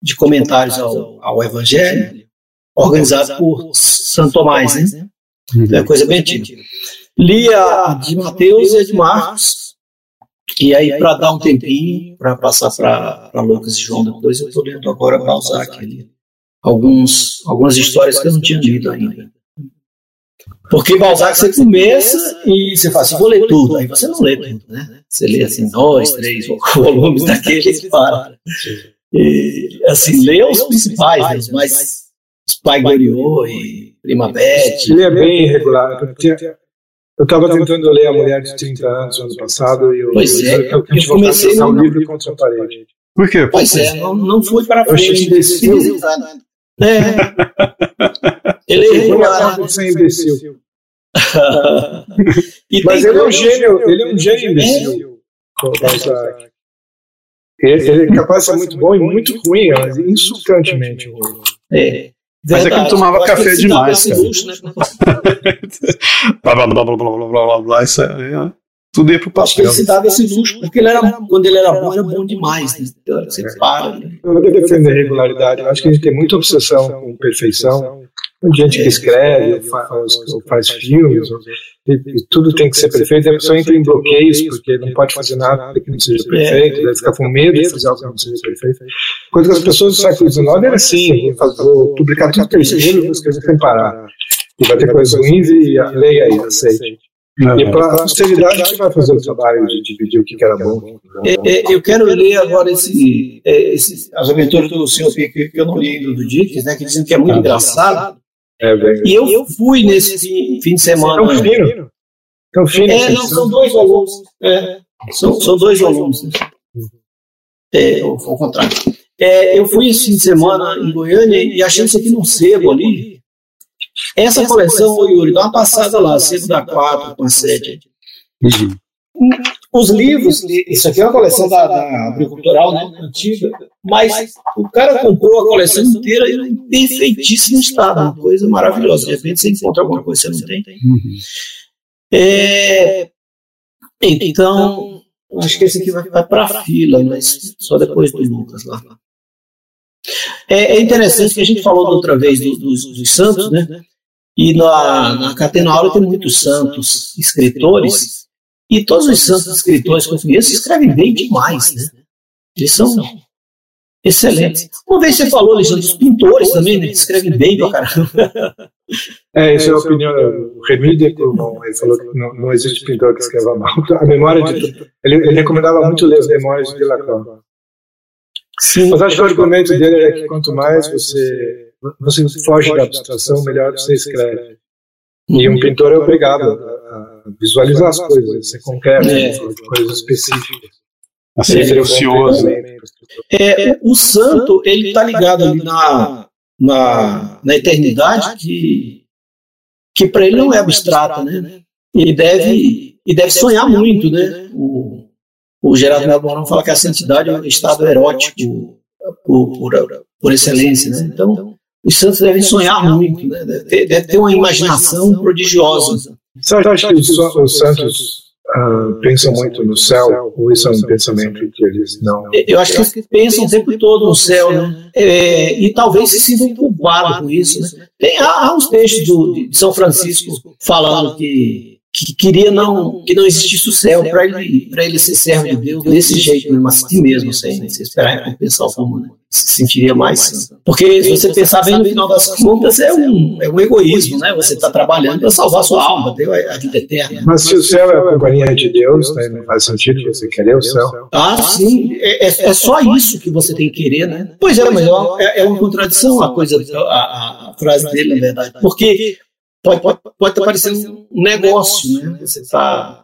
de comentários ao, ao Evangelho, organizado por Santo Tomás, né? É uma coisa bem antiga. Li a de Mateus e a de Marcos, e aí, para dar um tempinho, para passar para Lucas e João depois, eu estou lendo agora Balzac ali. Alguns, algumas histórias que eu não tinha lido ainda. Porque Balzac você começa e você fala assim, vou ler tudo. Aí você não lê tudo, né? Você lê assim, dois, três volumes daqueles e para. E, assim, lê os principais, né? Os mais. Os Pai Goriot e Primavera. Ele é bem irregular. Eu estava tentando ler A Mulher de 30 anos ano passado e eu, Pois é, eu, eu, eu comecei o no- livro contra a parede. Por quê? Pois é, não, não fui para Eu achei frente. imbecil. É. Ele é irregular. de ser imbecil. E Mas ele é um gênio, ele é um gênio imbecil. Ele, é capaz de ser muito bom e muito ruim, mas insultantemente ruim. É. Mas é que ele tomava café demais, cara. luxo, né? blá, blá, blá, blá, blá, blá, blá, blá, blá, isso aí, ó, tudo ia pro Eu acho que ele papel. se dava esse luxo, porque ele era, quando ele era bom, era bom demais. Né? Tem hora que você para. Né? Eu não defendo a regularidade, eu acho que a gente tem muita obsessão com perfeição. Tem gente que escreve, ou fa- ou faz filmes, ou- e, e tudo tem que ser perfeito, e a pessoa entra em bloqueios, porque não pode fazer nada que não seja perfeito, deve ficar com medo de fazer algo que não seja perfeito. Coisa que as pessoas do século XIX era assim, vou, publicar tudo terceiro, vou escrever sem parar. E vai ter coisas ruins e a- leia aí, aceite. E para a posteridade que vai fazer o trabalho de dividir o que era bom. É, é, eu quero ler agora esse, é, esse- as aventuras do Sr. Pique, que eu não li ainda do Dickens, né, que dizem que é muito engraçado. É, bem. E eu fui nesse fim, de semana. Tão fino. Tão fino. É, não, são dois volumes. É, são, são dois volumes. É, ou ao contrário. É, eu fui esse fim de semana em Goiânia e achei isso aqui num sebo ali. Essa coleção, ô Yuri, dá uma passada lá, sebo da 4 com a 7. Uhum. Os livros, isso aqui é uma coleção da, da agricultural, né, antiga, mas o cara comprou a coleção inteira em perfeitíssimo estado, uma coisa maravilhosa. De repente você encontra alguma coisa que você não tem. Uhum. É, então, acho que esse aqui vai, vai para a fila, mas só depois do Lucas lá. É, é interessante que a gente falou da outra vez do- dos, dos santos, né? E na, na Catena Aula tem muitos santos escritores, e todos os santos escritores que eu conheço escrevem bem demais, né? Eles são excelentes. Uma vez você falou, Alexandre, dos pintores também, né? escrevem bem pra caramba. É, essa é a opinião do Remídio Ele falou que não, não, existe pintor que escreva mal. A memória de. Ele, ele recomendava muito ler as memórias de Delacroix. Sim. Mas acho que o argumento dele é que quanto mais você, você foge da abstração, melhor você escreve. E um pintor é obrigado a visualizar as coisas, ser concreto, é. coisas específicas. A ser minucioso. É, o santo, ele está ligado ali na, na, na eternidade que, que para ele não é abstrata, né? E deve, e deve sonhar muito, né? O, o Gerardo Melbourne fala que a santidade é um estado erótico por, por, por excelência, né? Então, os santos devem sonhar muito, né? deve, ter, deve ter uma imaginação prodigiosa. Você acha que os, os santos uh, pensam muito no céu, ou isso é um pensamento que eles não. Eu acho que eles pensam o tempo todo no céu, né? É, e talvez se sintam culpados com isso. Né? Tem, há, há uns textos do, de São Francisco falando que que queria não que não existisse o céu para ele para ele ser servo de Deus desse jeito mesmo assim mesmo sem, sem esperar recompensar alguma né? se sentiria mais porque se você pensar bem no final das contas é um, é um egoísmo né? você está trabalhando para salvar sua alma ter a vida eterna. Mas se o céu é a companhia de Deus né, não faz sentido você querer o céu. ah sim. É, é, é só isso que você tem que querer né? Pois é mas é, é uma contradição a coisa a, a frase dele na verdade. Porque pode, pode, pode estar parecendo um negócio, né? Você está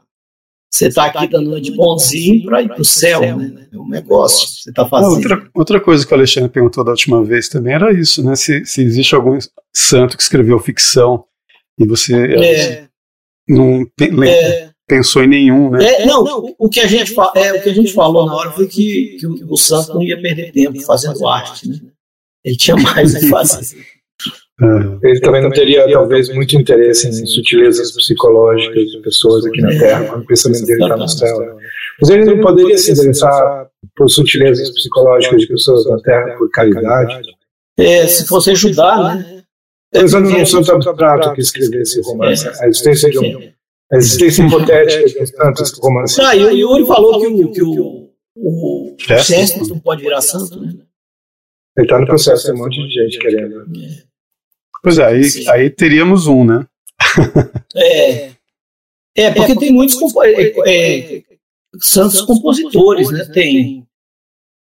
você tá aqui dando de bonzinho para ir para o céu, né? É um negócio que você está fazendo. Outra, outra coisa que o Alexandre perguntou da última vez também era isso, né? Se, se existe algum santo que escreveu ficção e você é, não é, pensou em nenhum, né? É, não, o que, a gente, é, o que a gente falou na hora foi que, que o, o santo não ia perder tempo fazendo arte, né? Ele tinha mais a fazer. Ele também não teria, talvez, muito interesse em sutilezas psicológicas de pessoas aqui na Terra, quando o pensamento dele está no céu. Mas ele não poderia se interessar por sutilezas psicológicas de pessoas na Terra por caridade. É, se fosse ajudar, né? Pensando num santo abstrato que escrevesse romance, a existência de um, a existência hipotética de tantos romances. Ah, e o Yuri falou que o, que o, o Chesterton pode virar santo, né? Ele está no processo, tem um monte de gente querendo. É. Pois é, aí, aí teríamos um, né? é. É, porque tem muitos é, é, santos compositores, né? Tem.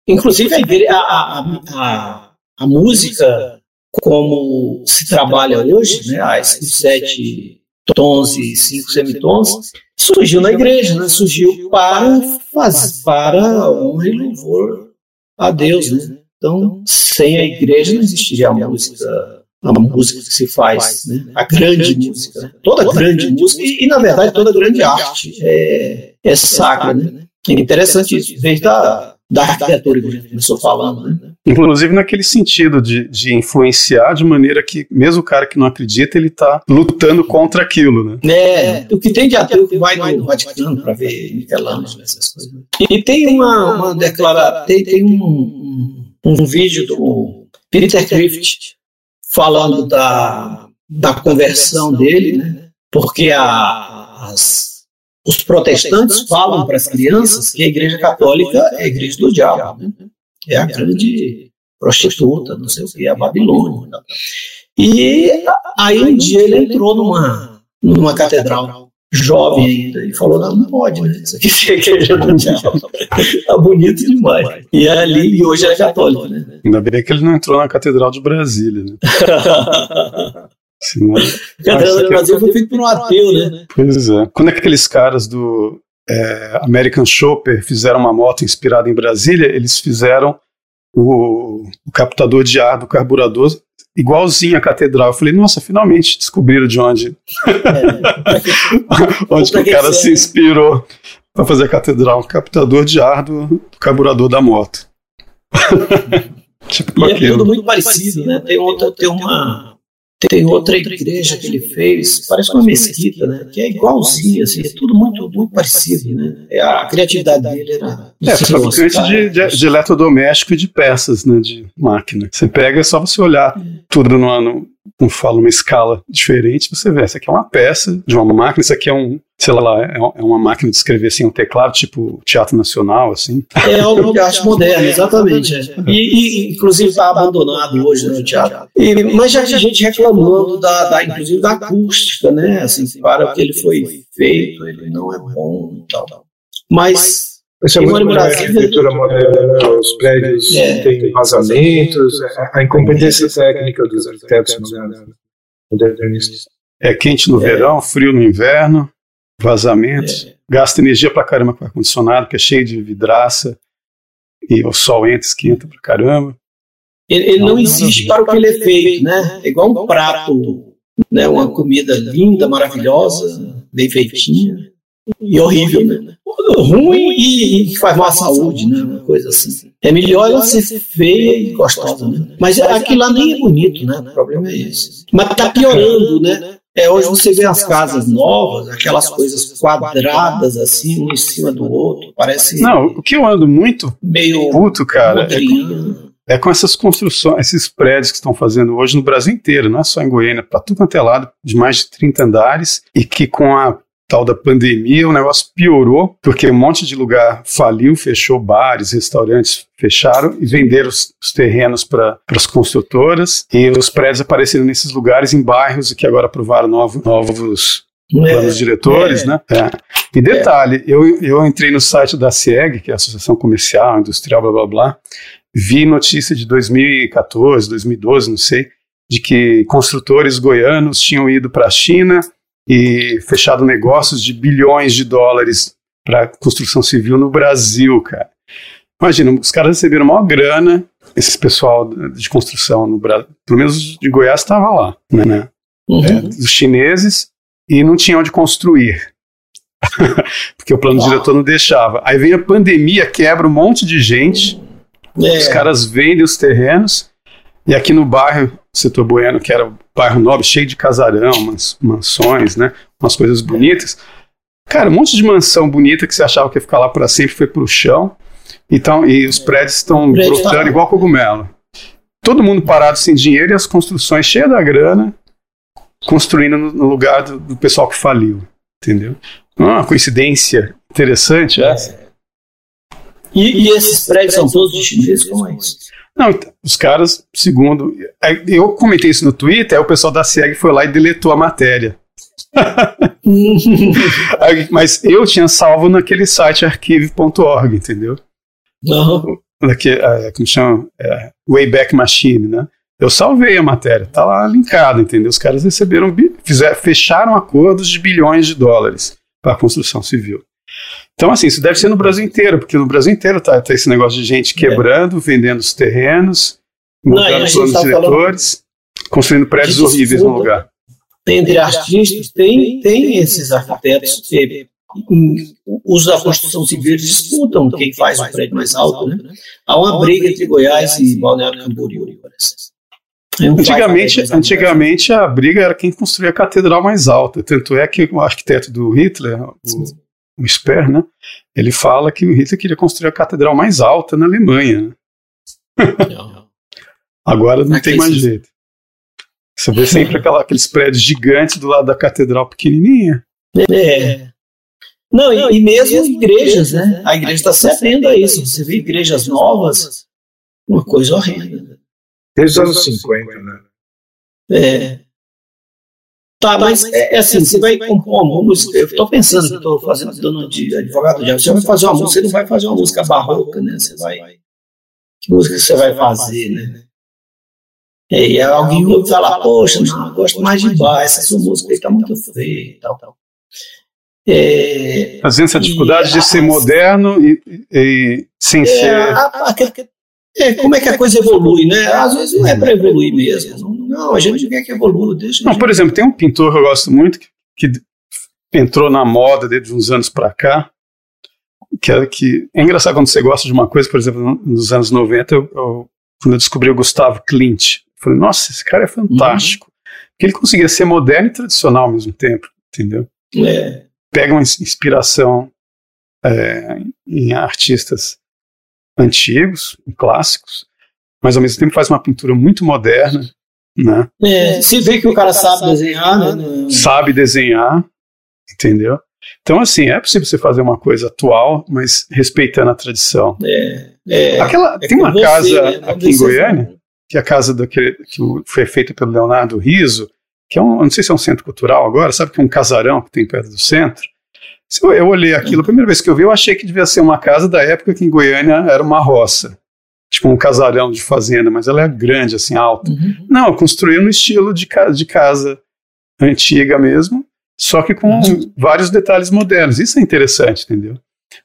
Inclusive a, a, a, a, música, como se trabalha hoje, né? As sete tons e cinco semitons, surgiu na igreja, né? Surgiu para, faz, para honra e louvor a Deus, né? Então, sem a igreja não existiria a música a música que se faz, né? a grande música, né? toda grande música e, e, na verdade toda grande arte é, é sacra, né? É interessante isso, desde a da arquitetura que a gente começou falando, né? Inclusive naquele sentido de, de influenciar de maneira que mesmo o cara que não acredita, ele está lutando contra aquilo, né? É, o que tem de ateu que vai no Vaticano para ver Michelangelo, essas coisas. E tem uma, uma declaração, tem, tem um, um, um vídeo do Peter Crift falando da, da conversão dele, né? porque a, as, os protestantes falam para as crianças que a Igreja Católica é a Igreja do Diabo, né? é a grande prostituta, não sei o que, a Babilônia. E aí um dia ele entrou numa, numa catedral jovem ainda, e falou, não, não pode, né? Isso aqui é igreja do diabo. tá bonito demais. E é ali, e hoje é católico, né? Ainda bem que ele não entrou na Catedral de Brasília, né? Senão, a Catedral de Brasília foi feita por um ateu, né? Pois é. Quando aqueles caras do é, American Chopper fizeram uma moto inspirada em Brasília, eles fizeram o, o captador de ar do carburador igualzinho a catedral. Eu falei, nossa, finalmente descobriram de onde, é, onde que o cara se inspirou para fazer a catedral, captador de ar do, do carburador da moto. tipo e aquilo. é tudo muito parecido, né? Tem outra, tem uma tem outra igreja que ele fez, parece uma mesquita, né? Que é igualzinha, assim, é tudo muito, muito parecido, né? É, a criatividade dele era. É, fabricante de, de, de, eletrodoméstico e de peças, né? De máquina. Você pega, é só você olhar tudo no, no, como falo, uma escala diferente, você vê, essa aqui é uma peça de uma máquina, isso aqui é um, sei lá, é, é uma máquina de escrever assim, um teclado tipo Teatro Nacional, assim. É algo de arte moderna, exatamente. É. E, e, inclusive está abandonado hoje no teatro. E, mas já tinha gente reclamando da, da, inclusive da acústica, né? Assim, para o que ele foi feito, ele não é bom e tal. Mas isso é muito melhor a arquitetura moderna, os prédios é, têm vazamentos, a incompetência técnica dos arquitetos modernos, modernistas. É quente no é. verão, frio no inverno, vazamentos, é. gasta energia pra caramba com ar-condicionado, que é cheio de vidraça, e o sol entra, esquenta pra caramba. Ele, ele não, não existe para o que ele é feito, né? É igual um prato, né? uma comida linda, maravilhosa, bem feitinha e horrível, né? Ruim e, e faz mal à saúde, né? Uma coisa assim. É melhor ela ser feia e gostosa, né? Mas aquilo lá nem é bonito, né? O problema é esse. Mas tá piorando, né? É, hoje você vê as casas novas, aquelas coisas quadradas assim, um em cima do outro, parece. Não, o que eu ando muito meio puto, cara, é com, é com, essas construções, esses prédios que estão fazendo hoje no Brasil inteiro, não é só em Goiânia, para tudo quanto é lado, de mais de 30 andares, e que com a tal da pandemia, o negócio piorou, porque um monte de lugar faliu, fechou bares, restaurantes fecharam e venderam os, os terrenos para as construtoras e os prédios apareceram nesses lugares em bairros que agora aprovaram novos, novos é, planos diretores, é, né? É. E detalhe, eu, eu entrei no site da CIEG, que é a Associação Comercial, Industrial, blá blá blá, vi notícia de 2014, 2012, não sei, de que construtores goianos tinham ido para a China e fechado negócios de bilhões de dólares para construção civil no Brasil, cara. Imagina, os caras receberam maior grana, esse pessoal de construção no Brasil, pelo menos de Goiás estava lá, né? Uhum. É, dos chineses, e não tinha onde construir. Porque o plano Uau. diretor não deixava. Aí vem a pandemia, quebra um monte de gente, é. os caras vendem os terrenos, e aqui no bairro, setor Bueno, que era bairro nobre, cheio de casarão, umas mansões, né? Umas coisas bonitas. Cara, um monte de mansão bonita que você achava que ia ficar lá para sempre foi pro chão. Então, e os prédios estão brotando tá... igual cogumelo. Todo mundo parado sem dinheiro e as construções cheias da grana, construindo no, no lugar do, do, pessoal que faliu. Entendeu? Uma coincidência interessante essa. É. E, e, esses prédios são todos de chineses? Como é isso? Não, os caras, segundo. Eu comentei isso no Twitter, aí o pessoal da SEG foi lá e deletou a matéria. Mas eu tinha salvo naquele site arquive.org, entendeu? Uhum. Daqui, é, como chama? É, Wayback Machine, né? Eu salvei a matéria, tá lá linkado, entendeu? Os caras receberam, fizeram, fecharam acordos de bilhões de dólares para a construção civil. Então, assim, isso deve ser no Brasil inteiro, porque no Brasil inteiro tá, tá esse negócio de gente é. quebrando, é. vendendo os terrenos, mudando os planos tá diretores, construindo prédios horríveis no lugar. Tem entre artistas, tem, tem esses arquitetos que os da construção civil disputam quem faz o prédio mais alto, né? Há uma briga entre Goiás e Balneário Camboriú, parece. Antigamente, antigamente a briga era quem construía a catedral mais alta. Tanto é que o arquiteto do Hitler, o, o Sper, né? Ele fala que o Hitler queria construir a catedral mais alta na Alemanha. Agora não tem mais jeito. Você vê sempre aquela, aqueles prédios gigantes do lado da catedral pequenininha. É. Não, e, e mesmo igrejas, né? A igreja está se atendo a isso. Você vê igrejas novas, uma coisa horrenda. Desde os anos 50, né? É. Tá, mas é, é assim, você vai compor uma música, eu estou pensando que estou fazendo, dando de advogado de você vai fazer uma música, você não vai fazer uma música barroca, né? Você vai. Que música você vai fazer, né? E aí alguém ouve falar, poxa, não, eu gosto mais de bar, essa sua música aí está muito feia e tal, tal. É, Fazendo essa dificuldade e, de ser moderno e, e sem é, ser. A, a, é, como é que a coisa evolui, né? Às vezes não é para evoluir mesmo. Não, a gente quer que evolua, deixa. Não, por exemplo, tem um pintor que eu gosto muito que, que entrou na moda desde uns anos para cá, que é que é engraçado quando você gosta de uma coisa, por exemplo, nos anos 90, eu, eu, quando eu descobri o Gustavo Clint, eu falei, nossa, esse cara é fantástico. Uhum. Porque ele conseguia ser moderno e tradicional ao mesmo tempo, entendeu? É. Pega uma inspiração é, em artistas antigos, clássicos, mas ao mesmo tempo faz uma pintura muito moderna, né? É, se vê que o cara sabe desenhar, né? Sabe desenhar, entendeu? Então, assim, é possível você fazer uma coisa atual, mas respeitando a tradição. É, é, Aquela, é tem uma você, casa né? aqui em Goiânia, que é a casa daquele, que foi feita pelo Leonardo Riso, que é um, não sei se é um centro cultural agora, sabe que é um casarão que tem perto do centro. Eu, eu olhei aquilo, a primeira vez que eu vi, eu achei que devia ser uma casa da época que em Goiânia era uma roça. Tipo um casarão de fazenda, mas ela é grande, assim, alta. Uhum. Não, construiu no estilo de, ca- de casa antiga mesmo, só que com Uhum. vários detalhes modernos. Isso é interessante, entendeu?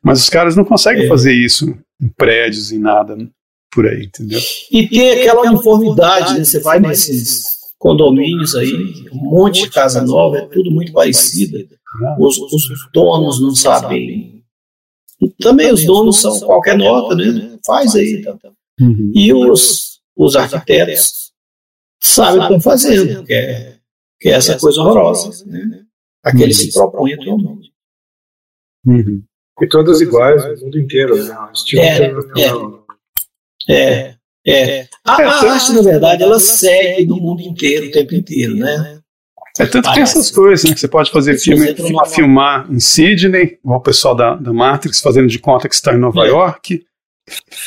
Mas os caras não conseguem É. fazer isso em prédios, em nada né, por aí, entendeu? E tem aquela uniformidade, né? Você vai nesses condomínios aí, um monte de casa nova, é tudo muito parecido. Os, os donos não sabem. Também os donos são qualquer nota, né? Faz aí. Tá. E os, os arquitetos sabem o que estão fazendo, que é, que é essa coisa horrorosa. Né? Aqueles se propõem atualmente. Uhum. E todas iguais, no mundo inteiro, né? Estilo É, internacional. É, é. A, a arte, na verdade, ela segue no mundo inteiro o tempo inteiro, né? É tanto que tem Parece. essas coisas, né? Que você pode fazer filme, você entra fi- numa- filmar em Sydney, igual o pessoal da, da Matrix, fazendo de conta que está em Nova É. York,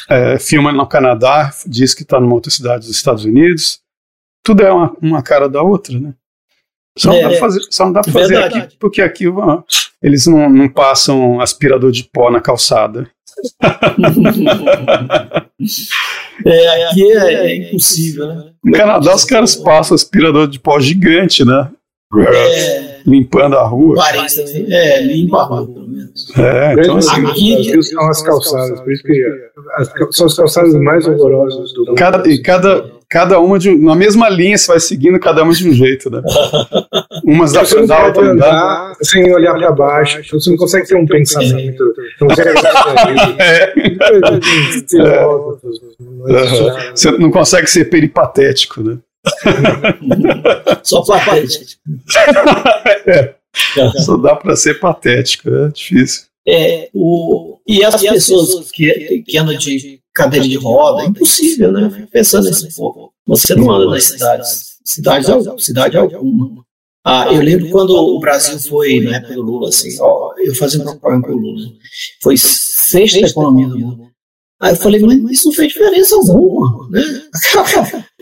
é, filma no Canadá, diz que está numa outra cidade dos Estados Unidos. Tudo é uma, uma cara da outra, né? Só não É, dá pra fazer, só não dá pra fazer aqui, porque aqui ó, eles não, não passam aspirador de pó na calçada. É, aqui é, é impossível, né? No Canadá, os caras passam aspirador de pó gigante, né? É, Limpando a rua. Também. É, limpa a rua, pelo menos. É, então, assim, aqui- são as calçadas, por isso que são as calçadas mais horrorosas do mundo. Cada, e cada, cada uma de, na mesma linha você vai seguindo cada uma de um jeito, né? Umas dá Você pra não andar, andar sem olhar para baixo, então você não consegue ter um pensamento, não consegue É, para nada. você não consegue ser peripatético, né? Só patético. Só dá pra ser patético, é difícil. É, o, e as pessoas que, que andam de cadeira de roda, é impossível, né? Eu fico pensando nesse pouco. Você não anda nas cidades, cidade, al- cidade alguma. Ah, eu lembro quando o Brasil foi, na época do Lula, assim, ó, eu fazendo propaganda com o Lula, foi sexta economia do mundo. Aí eu falei, mas isso não fez diferença alguma, né?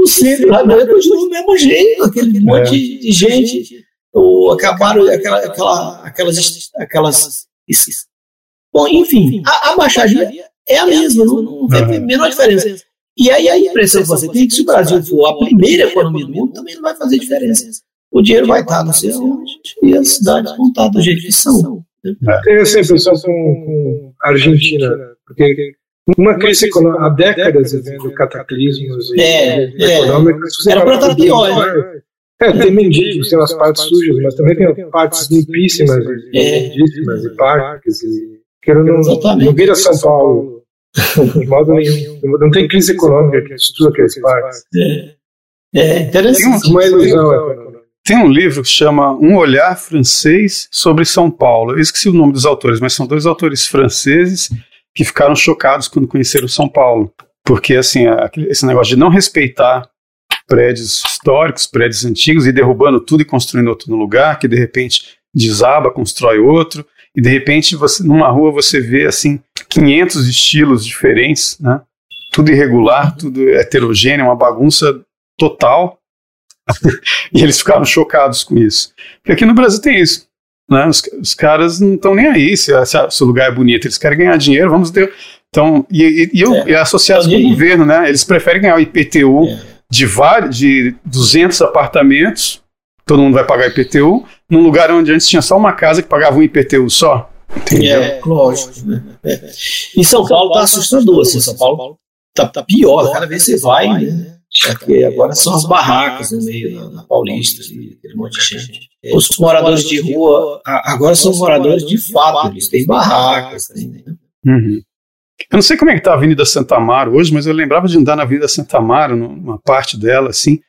O centro lá né, continua do mesmo jeito, aquele monte de gente, ou acabaram aquela, aquela, aquelas, aquelas Bom, enfim, a, a baixagem é a mesma, não, não tem a menor diferença. E aí a impressão que você tem é que se o Brasil for a primeira economia do mundo, também não vai fazer diferença. O dinheiro vai estar sei onde, e as cidades vão estar do jeito que são. Tenho essa impressão com, a Argentina, porque uma crise econômica, há décadas vivendo cataclismos e É, é. econômicos. Era vai pra estar para pior, Uruguai, É, tem mendigos, tem umas partes sujas, mas também tem partes limpíssimas, e É. lindíssimas, e parques. E, quero não, Exatamente. não vira São Paulo, de modo nenhum. Não tem crise econômica que destrua aqueles parques. É, é interessante. Uma ilusão econômica. Tem um livro que chama Um Olhar Francês sobre São Paulo. Eu esqueci o nome dos autores, mas são dois autores franceses que ficaram chocados quando conheceram São Paulo. Porque, assim, esse negócio de não respeitar prédios históricos, prédios antigos, e derrubando tudo e construindo outro no lugar, que de repente desaba, constrói outro, e de repente você numa rua você vê, assim, 500 estilos diferentes, né? Tudo irregular, tudo heterogêneo, uma bagunça total. e eles ficaram chocados com isso. Porque aqui no Brasil tem isso. Né? Os, os cares não estão nem aí se, se- se o lugar é bonito. Eles querem ganhar dinheiro, vamos ter. Então, e, e, e, eu, É. e é associado com o governo, né? Eles preferem ganhar o IPTU É. de, vários, de 200 apartamentos, todo mundo vai pagar IPTU, num lugar onde antes tinha só uma casa que pagava um IPTU só. Entendeu? É, lógico. né? É. E São Paulo está assustador, assim, São Paulo tá, tá pior, cada vez você vai, né? Porque agora são as barracas no meio da, da Paulista, ali, aquele monte de gente. Os moradores de rua agora são moradores de fato, eles têm barracas. Têm, né? Uhum. Eu não sei como é que tá a Avenida Santa Amaro hoje, mas eu lembrava de andar na Avenida Santa Amaro, numa parte dela, assim,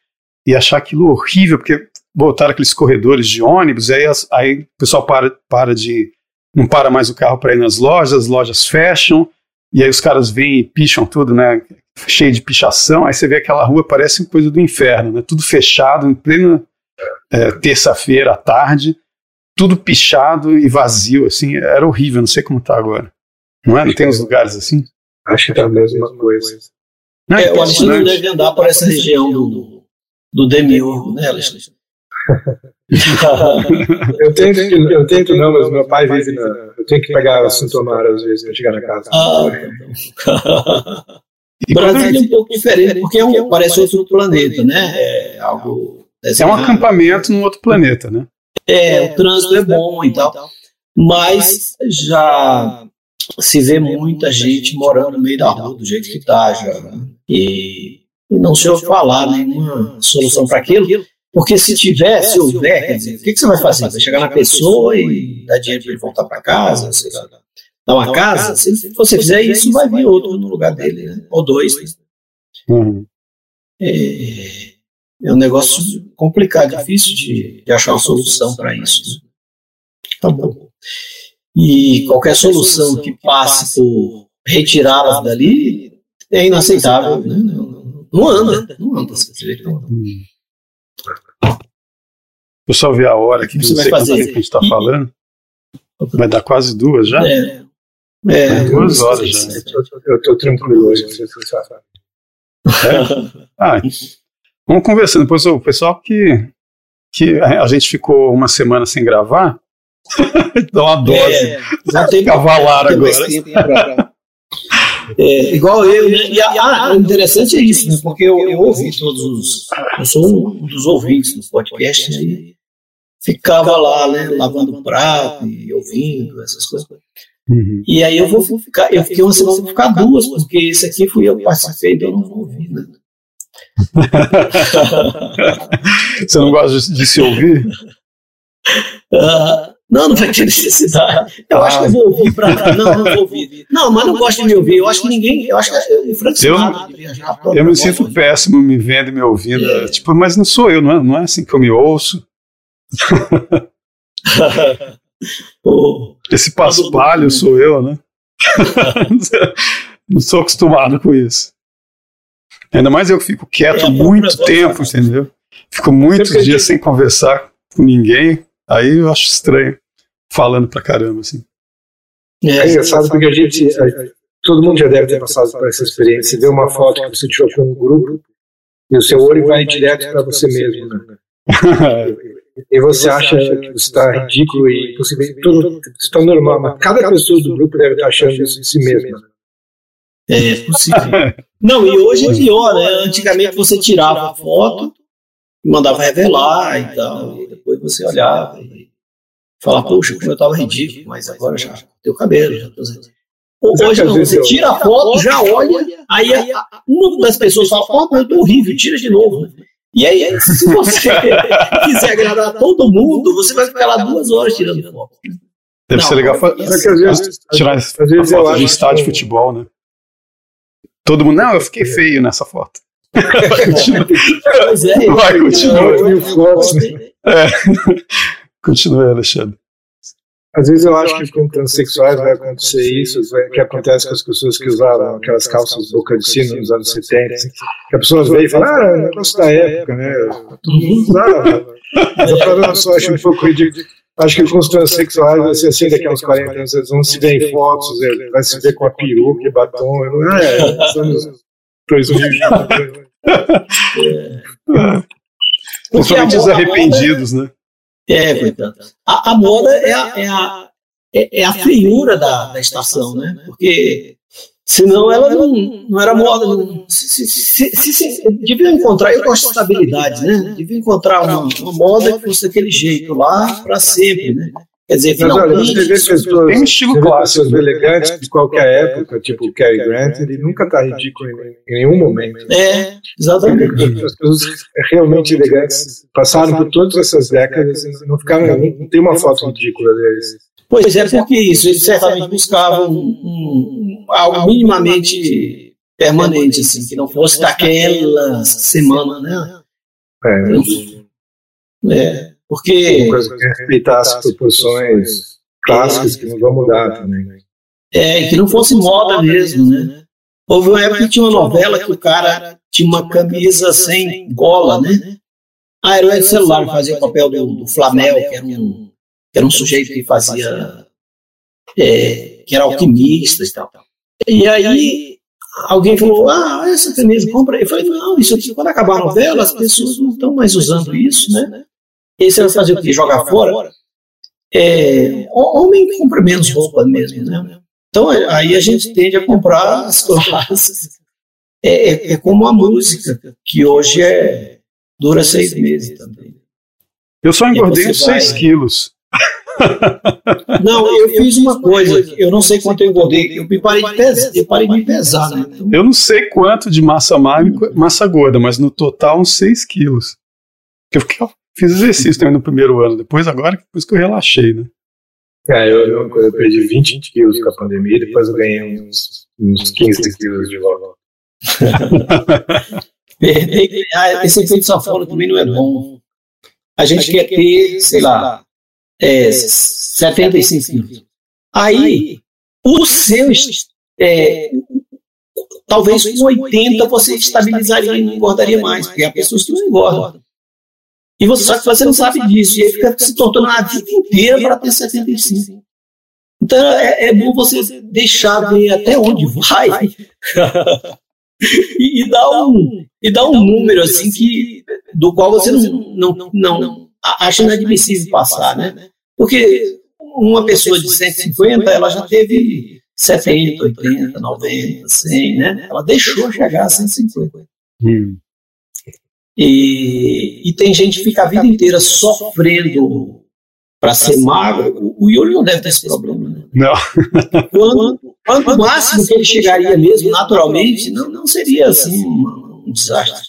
e achar aquilo horrível, porque botaram aqueles corredores de ônibus, aí, as- aí o pessoal para, para de. não para mais o carro para ir nas lojas, as lojas fecham, e aí os caras vêm e picham tudo, né? Cheio de pichação, aí você vê aquela rua, parece coisa do inferno, né? Tudo fechado, em plena é, terça-feira à tarde, tudo pichado e vazio, assim, era horrível, não sei como tá agora. Não é? Não tem uns lugares assim? Acho que é a mesma coisa. Não, é, o Alexandre não deve andar por essa região do, do Demiurgo, né, Alexandre? Eu, tento, eu tento não, mas meu pai vive na. Eu tenho que pegar o Santo Amaro às vezes para chegar na casa. Ah, o Brasil é um pouco diferente, porque é um, parece outro planeta, né? É algo. É um acampamento num outro planeta, né? É, o trânsito é bom e tal. Mas já se vê muita gente morando no meio da rua do jeito que está já. Né? E, e não se ouve falar nenhuma solução para aquilo. Porque se tiver, se houver, quer dizer, o que, que você vai fazer? Vai chegar na pessoa e dar dinheiro para ele voltar para casa? Sei lá, dar uma casa? Se você fizer isso, vai vir outro no lugar dele, né? ou dois. Uhum. É, é, um negócio complicado, difícil de, de achar uma solução para isso. Né? Tá bom. E qualquer solução que passe por retirá-las dali é inaceitável. Né? Não anda, não anda. Hum. Eu só ver a hora aqui, não sei quanto tempo a gente está falando. Vai dar quase duas já? É. É, é duas horas já. Eu estou tranquilo hoje, você sabe. É? Ah, vamos conversando. Depois o pessoal que, que a gente ficou uma semana sem gravar, dá uma dose. É, já tem cavalar agora. É, igual eu, né? E ah, interessante é isso, né? Porque eu, eu ouvi todos os. Eu sou um dos ouvintes do podcast, né? ficava lá, né, lavando prato e ouvindo essas coisas. Uhum. E aí eu vou ficar, eu fiquei uma semana vou ficar duas, porque esse aqui fui eu que participei, então eu não vou ouvir, né? Você não gosta de, de se ouvir? Uh, não, não vai ter necessidade. Eu ah. acho que eu vou ouvir para. Não, não vou ouvir. Não, mas não gosto de me ouvir. Eu acho que ninguém. Eu acho que é o Frank eu, de viajar. Eu me sinto péssimo me vendo e me ouvindo. É. Tipo, mas não sou eu, não é, não é assim que eu me ouço. Esse paspalho sou eu, né? não sou acostumado com isso. Ainda mais eu fico quieto é, muito tempo, entendeu? Fico muitos dias sem conversar com ninguém. Aí eu acho estranho falando pra caramba, assim. É, é engraçado porque a gente. A, todo mundo já deve ter passado por essa experiência. Você vê uma foto que você tirou com um grupo e o seu olho vai direto para você mesmo, né? e você acha que você está ridículo e impossível, tudo está normal, mas cada pessoa do grupo deve estar achando isso de si mesma. É possível. Não, e hoje é pior, né? Antigamente você tirava a foto, mandava revelar e tal, e depois você olhava e falava, poxa, como eu estava ridículo, mas agora já o cabelo, já tô... Hoje não, você tira a foto, já olha, aí uma das pessoas fala, pô, eu tô horrível, tira de novo. E aí, se você quiser agradar todo mundo, você vai ficar lá duas horas tirando foto. Deve não, ser legal fa vezes, tirar às a foto de estádio de futebol, né? Todo mundo, não, eu fiquei feio nessa foto. pois é, vai, continua. É. Continua, Alexandre. Às vezes eu acho que com transexuais vai acontecer isso, que acontece com as pessoas que usavam aquelas calças boca de sino nos anos 70, assim, que as pessoas veem e falam, ah, é negócio da época, né? Todo mundo usava. Mas a só acho um pouco ridículo. Acho que com os transexuais vai ser assim daqui a uns 40 anos, eles vão se ver em fotos, vai se ver com a peruca e batom, não é? Anos 2000. Principalmente os arrependidos, né? É, coitado. A, a moda é a, é a, é, é a feiura da, da estação, né? Porque senão ela não, não era moda. Não, se, se, se, se, devia encontrar, eu gosto de estabilidade, né? Devia encontrar uma, uma moda que fosse daquele jeito lá para sempre, né? Quer dizer, Mas olha, você vê pessoas, tem um estilo clássico, pessoas elegantes de qualquer época, tipo o Cary Grant, ele nunca está ridículo em, nenhum momento. É, exatamente. As pessoas realmente elegantes passaram por todas essas décadas e não ficaram, não tem uma foto ridícula deles. Pois é, porque isso, eles certamente buscavam um, um, algo minimamente permanente, assim, que não fosse daquela semana, né? É, é. Porque. Uma coisa que respeitar as proporções clássicas que não vão mudar também. É, que não fosse moda mesmo, né? Houve uma época que tinha uma novela que o cara tinha uma camisa sem gola, né? Ah, era o celular que fazia o papel do, do Flamel, que era um, que era um sujeito que fazia. É, que era alquimista e tal. E aí alguém falou: Ah, essa camisa, compra. Eu falei: Não, isso aqui, quando acabar a novela, as pessoas não estão mais usando isso, né? E aí você vai fazer o quê? Jogar fora? É, homem compra menos roupa mesmo, né? Então aí a gente tende a comprar as classes. É, é, é como a música, que hoje é dura seis meses também. Eu só engordei 6 quilos. Não, eu fiz uma coisa, eu não sei quanto eu engordei, eu parei de, pesar, eu parei de pesar, né? Então, eu não sei quanto de massa magra massa gorda, mas no total uns 6 quilos. Eu fiquei, fiz exercício também no primeiro ano, depois agora, depois que eu relaxei, né? É, eu, eu, eu perdi 20 quilos com a pandemia, depois eu ganhei uns, uns 15 quilos de volta. Esse efeito sanfona também não é bom. A gente quer ter, sei lá, é, 75 quilos. Aí, o seu, é, talvez com 80 você estabilizaria e não engordaria mais, porque há pessoas que não engordam. E você, só que você não sabe disso, e aí fica se tornando a vida inteira para ter 75. Então é, é bom você deixar ver até onde vai e, e, dar um, e dar um número assim que, do qual você não, não, não acha inadmissível passar, né? Porque uma pessoa de 150, ela já teve 70, 80, 90, 100, né? Ela deixou chegar a 150. Hum. E, e tem gente que fica a vida inteira sofrendo para ser magro. O Yuri não deve ter esse problema. Né? Não. Quando, quando o máximo que ele chegaria mesmo, naturalmente, não, não seria assim um, desastre.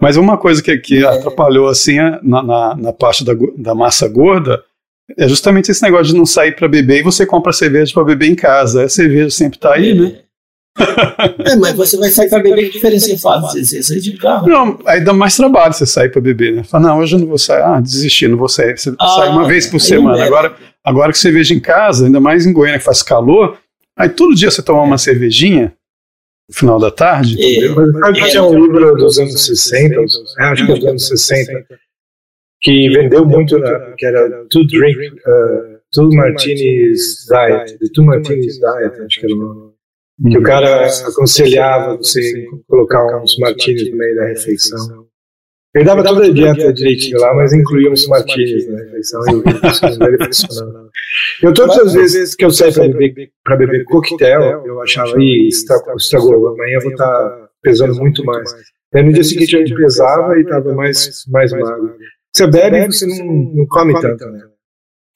Mas uma coisa que, que é. atrapalhou assim na, na, na parte da, da massa gorda é justamente esse negócio de não sair para beber e você compra cerveja para beber em casa. A cerveja sempre está aí, né? É, mas você vai sair para beber, que diferença faz? Você sair de carro? Não, aí dá mais trabalho você sair para beber, né? Fala, não, hoje eu não vou sair. Ah, desisti, não vou sair. Você ah, sai uma vez por semana. Agora, agora que cerveja em casa, ainda mais em Goiânia que faz calor, aí todo dia você toma uma cervejinha no final da tarde. É, mas tinha um livro dos anos 60, é, acho que é dos anos 60, que vendeu muito, na, que era Two Drink, uh, Two Martinis Diet, The Two Martinis Diet, acho que era o nome que o cara aconselhava você colocar uns martinis no meio da refeição. Ele dava toda a dieta direitinho lá, mas incluía uns martinis na refeição e o ele funcionando. Eu todas as vezes que eu saí para beber, pra beber coquetel, eu achava, ih, estragou, amanhã eu vou estar tá pesando muito mais. Aí no dia seguinte eu pesava e estava mais, mais magro. Você bebe e você não, não come tanto, né?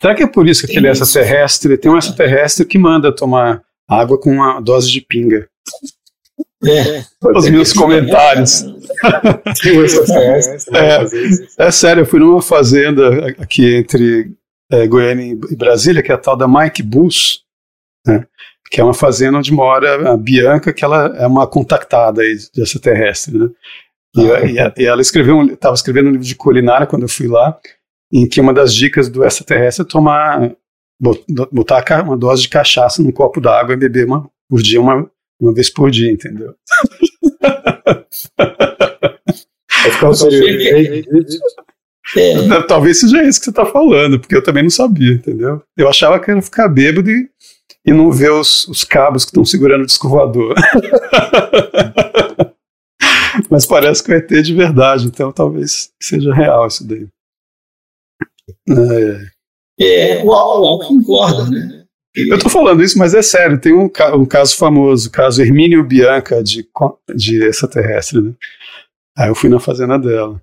Será que é por isso que aquele extraterrestre, tem um extraterrestre que manda tomar água com uma dose de pinga. É. Os meus comentários. é, é sério, eu fui numa fazenda aqui entre é, Goiânia e Brasília, que é a tal da Mike Bus, né, que é uma fazenda onde mora a Bianca, que ela é uma contactada aí de extraterrestre. Né? E, ah, e, e ela escreveu, estava escrevendo um livro de culinária quando eu fui lá, em que uma das dicas do extraterrestre é tomar botar uma dose de cachaça num copo d'água e beber uma por dia, uma, uma vez por dia, entendeu? é. Talvez seja isso que você está falando, porque eu também não sabia, entendeu? Eu achava que era ficar bêbado e, e não ver os, os cabos que estão segurando o disco voador. Mas parece que vai ter de verdade, então talvez seja real isso daí. É é, o, o álcool engorda, né? Eu tô falando isso, mas é sério. Tem um, um caso famoso, o caso Hermínio Bianca de, de extraterrestre, né? Aí eu fui na fazenda dela.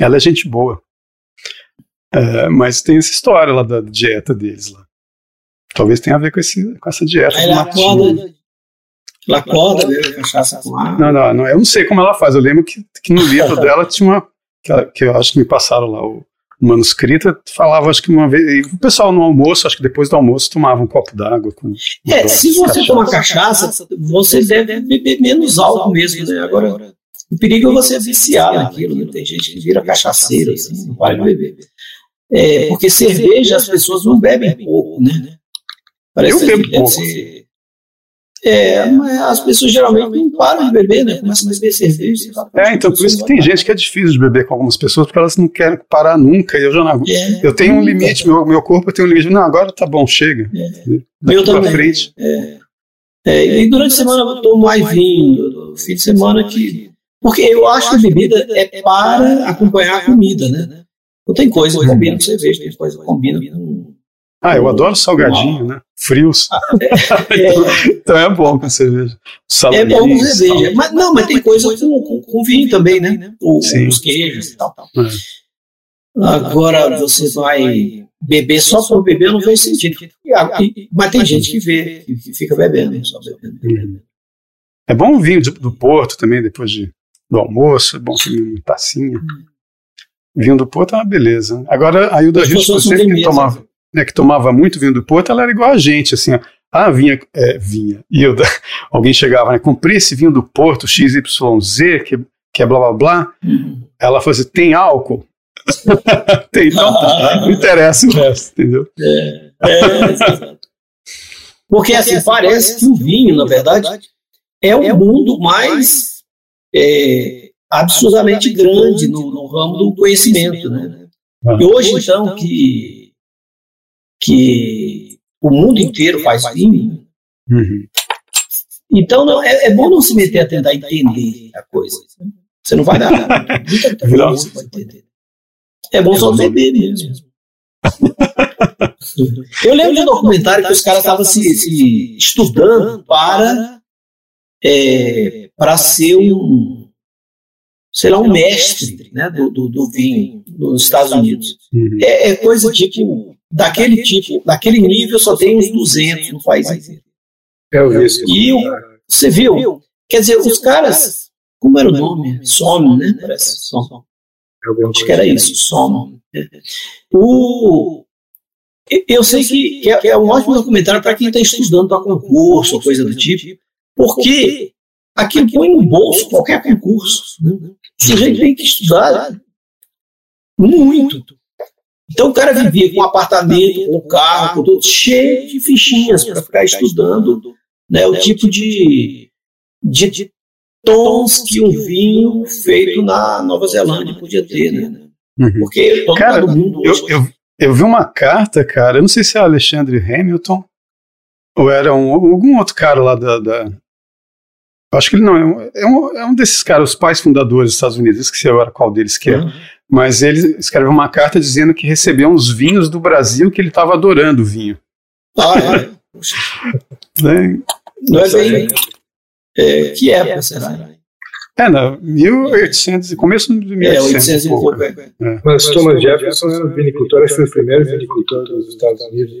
Ela é gente boa. É, mas tem essa história lá da dieta deles lá. Talvez tenha a ver com, esse, com essa dieta. Aí ela acorda, ela acorda, bebe cachaça com água. Não, não, não, eu não sei como ela faz. Eu lembro que, que no livro dela tinha uma. Que, que eu acho que me passaram lá o, manuscrita falava, acho que uma vez. o pessoal no almoço, acho que depois do almoço, tomava um copo d'água. com É, se você tomar cachaça, você deve beber menos álcool mesmo, né? Agora, o perigo é você viciar naquilo, né? Tem gente que vira cachaceiro, assim, não vai beber. É, porque cerveja as pessoas não bebem pouco, né? Parece eu bebo pouco. ser- É, mas as pessoas geralmente não param de beber, né? Começam a beber cerveja. É, então por isso que tem gente que é difícil de beber com algumas pessoas, porque elas não querem parar nunca. E eu já não. É, Eu tenho um limite, meu, meu corpo tem um limite. Não, agora tá bom, chega. É. Daqui Eu pra também. frente. É, e durante a semana eu tomo mais vinho, no fim de semana que. Porque eu acho que a bebida é para acompanhar a comida, né? Não tem coisa que combina com cerveja, tem coisa que combina com. Ah, eu adoro salgadinho, né? Frios. É, Então é bom com cerveja. é Saladinho, bom com cerveja. Mas, não, mas tem coisa com, com, com vinho também, né? O- Sim. os queijos e tal. É. Agora você vai beber só por beber não faz sentido. Mas tem gente que vê, que que fica bebendo, só bebendo. Uhum. É bom o vinho do Porto também, depois de, do almoço. É bom comer uma tacinha. Vinho do Porto é uma beleza. Agora, a Hilda As Hilst, pessoas sempre que tomava, né, que tomava muito vinho do Porto, ela era igual a gente, assim, ó. Ah, vinha, é, vinha. Hilda, alguém chegava, né? Comprei esse vinho do Porto, XYZ, que, que é blá blá blá. Uhum. Ela fazia, tem álcool? tem, então tá. Não interessa o resto, entendeu? É, exato. Porque assim, parece que o vinho, na verdade, é o mundo mais é, absurdamente grande no, no ramo do conhecimento. Né? E hoje, então, que, que o mundo inteiro faz vinho, Uhum. então não, é, é bom não se meter a tentar entender a coisa. Você não vai dar muita coisa Não. você vai entender. É bom só beber mesmo. Eu lembro de um documentário que os caras estavam se, se estudando para é, para ser um sei lá um mestre né, do, do, do vinho nos Estados Unidos. Uhum. É, é coisa tipo daquele tipo, daquele nível só tem uns 200 no país inteiro. Eu vi isso. E o- Você viu? Quer dizer, os caras, como era o nome? Som, né? Parece Som. Acho que era isso, Som. O, eu sei que, que é, que é um ótimo documentário para quem está estudando para concurso ou coisa do tipo, porque aquilo põe no bolso qualquer concurso. Né? O sujeito tem que estudar muito. Então o cara vivia com um apartamento, com um carro, com tudo, cheio de fichinhas para ficar estudando né, o tipo de, de, de tons que um vinho feito na Nova Zelândia podia ter. Né? Uhum. Porque todo Cara, mundo Eu, hoje- eu, eu vi uma carta, cara, eu não sei se é Alexandre Hamilton ou era um, algum outro cara lá da. da- acho que ele não, é um, é um, é um desses caras, os pais fundadores dos Estados Unidos, esqueci agora qual deles que é. Mas ele escreveu uma carta dizendo que recebeu uns vinhos do Brasil que ele estava adorando o vinho. Ah, é. Né? Não é bem. É, que época será? É, na 1800, começo de 1800. É, 800 e pouco. né? é. Mas Thomas Jefferson era vinicultor, acho que foi o primeiro vinicultor dos Estados Unidos.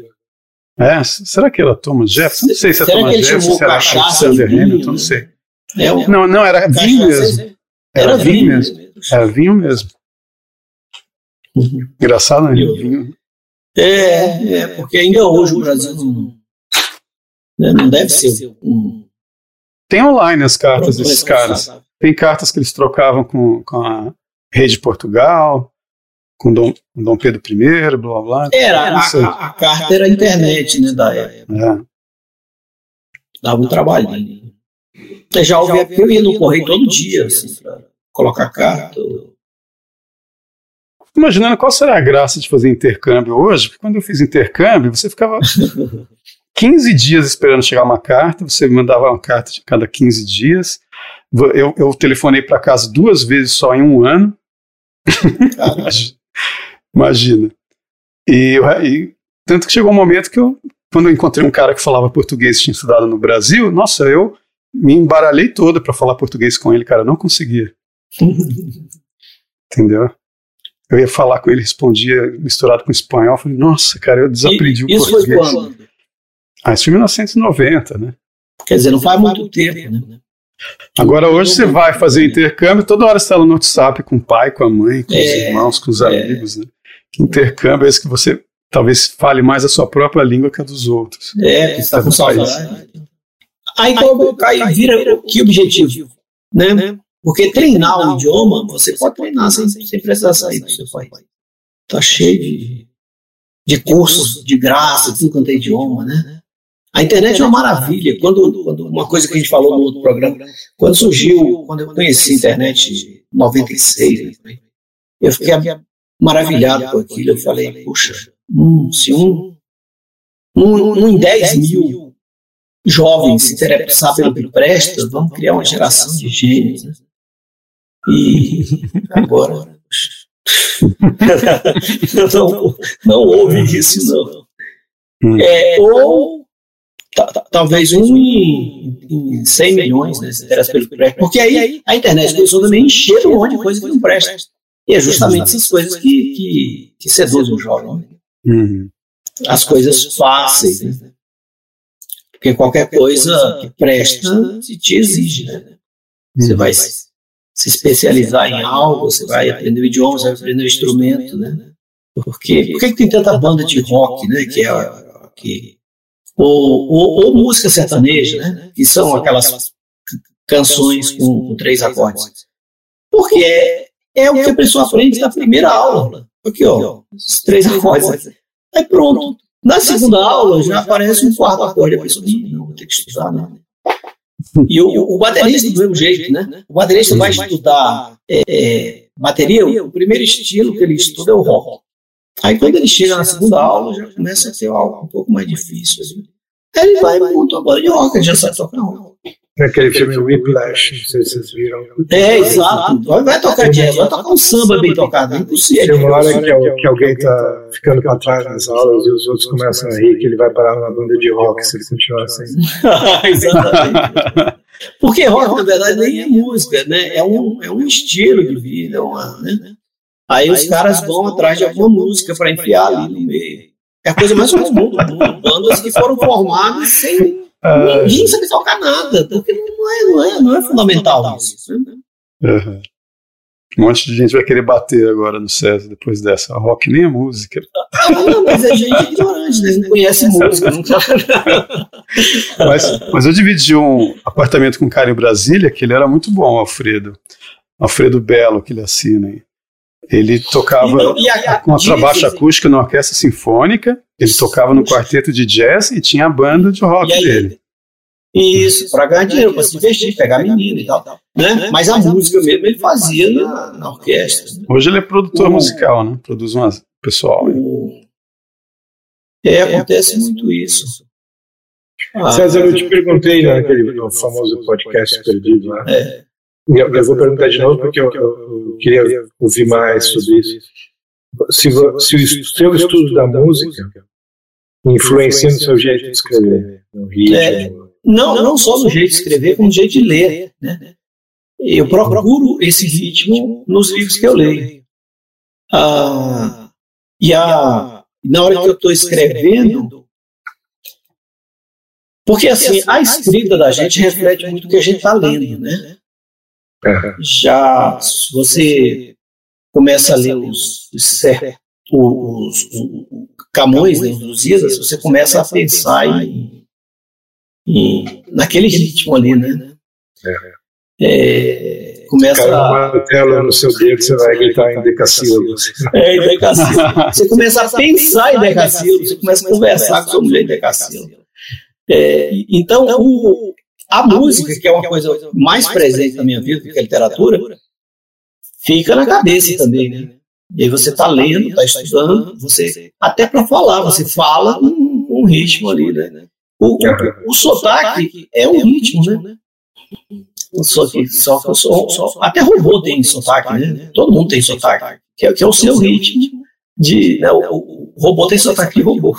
É, será que era Thomas Jefferson? Não sei se é Será que Thomas ele Jefferson, se era Alexander Hamilton, não né? sei. É Não, não, era vinho mesmo. Era vinho mesmo. Era vinho mesmo. Engraçado, né? Eu-. É, é, porque ainda hoje o Brasil não, né, não deve ser um. Tem online as cartas desses caras. Tem cartas que eles trocavam com, com a Rede de Portugal, com Dom, com Dom Pedro I, blá blá. Era, a, a, a carta era a internet, né, da época. É. Dava um trabalho. Eu já ouvi eu ia no correio todo dia, assim, pra colocar carta. Imaginando qual será a graça de fazer intercâmbio hoje, porque quando eu fiz intercâmbio, você ficava 15 dias esperando chegar uma carta, você mandava uma carta de cada 15 dias. Eu, eu telefonei para casa duas vezes só em um ano. Imagina. E, eu- e tanto que chegou um momento que eu, quando eu encontrei um cara que falava português e tinha estudado no Brasil, nossa, eu me embaralhei toda para falar português com ele, cara, eu não conseguia, entendeu? Eu ia falar com ele, respondia misturado com espanhol, eu falei, nossa, cara, eu desaprendi o Isso foi português. quando? Ah, isso foi em 1990, né? Quer dizer, não faz muito tempo, né? Agora hoje você vai fazer intercâmbio, toda hora você está no WhatsApp com o pai, com a mãe, com os É, irmãos, com os é. amigos, né? Que intercâmbio é esse que você talvez fale mais a sua própria língua que a dos outros. É, que está com saudade. Aí, qual, aí vira que objetivo? Né? Porque treinar o idioma, você pode treinar sem, sem precisar sair do seu país. Tá cheio de, de cursos de graça, tudo quanto é idioma, né? A internet é uma maravilha. Quando, quando uma coisa que a gente falou no outro programa, quando surgiu, quando eu conheci a internet em 96, eu fiquei maravilhado com aquilo. Eu falei, puxa, hum, se um, um, um em 10 mil jovens se interessar pelo que presta, vamos criar uma geração de gênios. Né? E agora. não, não houve isso, não. Hum. É, ou talvez um em, em 100 milhões, né, se pelo presta. Porque aí a internet começou também a encher um monte de coisa que não presta. E é justamente essas coisas que, que, que seduzem o jovem. Né? Uhum. As coisas fáceis. Né? Porque qualquer coisa que presta te exige. Né? Você vai se especializar em algo, você vai aprender o idioma, você vai aprender o instrumento, né? Porque, por que tem tanta banda de rock, né? Que é, que, ou, ou, ou música sertaneja, né? Que são aquelas canções com, com três acordes. Porque é, é o que a pessoa aprende na primeira aula. Aqui, ó, os três acordes. Aí pronto. Na segunda aula já aparece um quarto acorde. A pessoa, não, vou ter que estudar, né? E o, o baterista do mesmo jeito, né? O baterista vai estudar é, é, bateria, o primeiro estilo que ele estuda é o rock. Aí quando ele chega na segunda aula, já começa a ter algo um pouco mais difícil. Assim. Ele vai e monta uma banda de rock, ele já sabe tocar rock. Naquele filme Whiplash, não sei se vocês viram. É, exato. Vai tocar jazz, vai tocar um samba bem tocado, é impossível. Tem uma hora que, que alguém está ficando para trás nas aulas e os outros começam a rir que ele vai parar numa banda de rock se ele continuar assim. Exatamente. Porque rock, na verdade, nem é música, né? É um, é um estilo de vida, uma, né? Aí os caras vão atrás de alguma música para enfiar ali no meio. É a coisa mais comum do mundo. Bandas que foram formadas sem Uh, Ninguém sabe tocar nada, porque não é, não é, não é fundamental isso. Né? Uhum. Um monte de gente vai querer bater agora no César depois dessa. A rock nem é música. Ah, não, mas é gente ignorante, né? não conhece música. Não mas, mas eu dividi um apartamento com um cara em Brasília que ele era muito bom, Alfredo. Alfredo Belo, que ele assina aí. Ele tocava então, contrabaixo acústico na orquestra sinfônica, ele tocava no quarteto de jazz e tinha a banda de rock aí, dele. Isso, para ganhar dinheiro, para se investir, pegar menino e tal. Né? Mas a música mesmo ele fazia na, na orquestra. Hoje ele é produtor o, musical, né? Produz um pessoal. O, é, acontece muito isso. Ah, César, eu te perguntei naquele no famoso podcast perdido lá. É. Eu, eu, vou perguntar de novo porque eu, eu, queria ouvir mais sobre isso. Se, se o seu estudo da música influencia no seu jeito de escrever, no ritmo. É, não, não só no jeito de escrever, como no jeito de ler. Né? Eu procuro esse ritmo nos livros que eu leio. Ah, e a, na hora que eu estou escrevendo, porque assim, a escrita da gente reflete muito o que a gente está lendo, né? Já se você começa a ler os, os, os, os Camões, né, os você começa a pensar em, em, naquele ritmo ali, né? É, começa a... uma tela no seu dedo, você vai gritar em decassílabos. É, em decassílabos. Você começa a pensar em decassílabos, você começa a conversar com sua mulher em decassílabos. É, então, o, a música, que é uma coisa mais presente na minha vida do que a literatura, fica na cabeça também, né? E aí você está lendo, está estudando, você até para falar, você fala com um ritmo ali, né? O, o, o sotaque é um ritmo, né? O sotaque, só, só, só, até robô tem sotaque, né? Todo mundo tem sotaque, que é, que é o seu ritmo de. Né? O, o, robô tem sotaque de robô.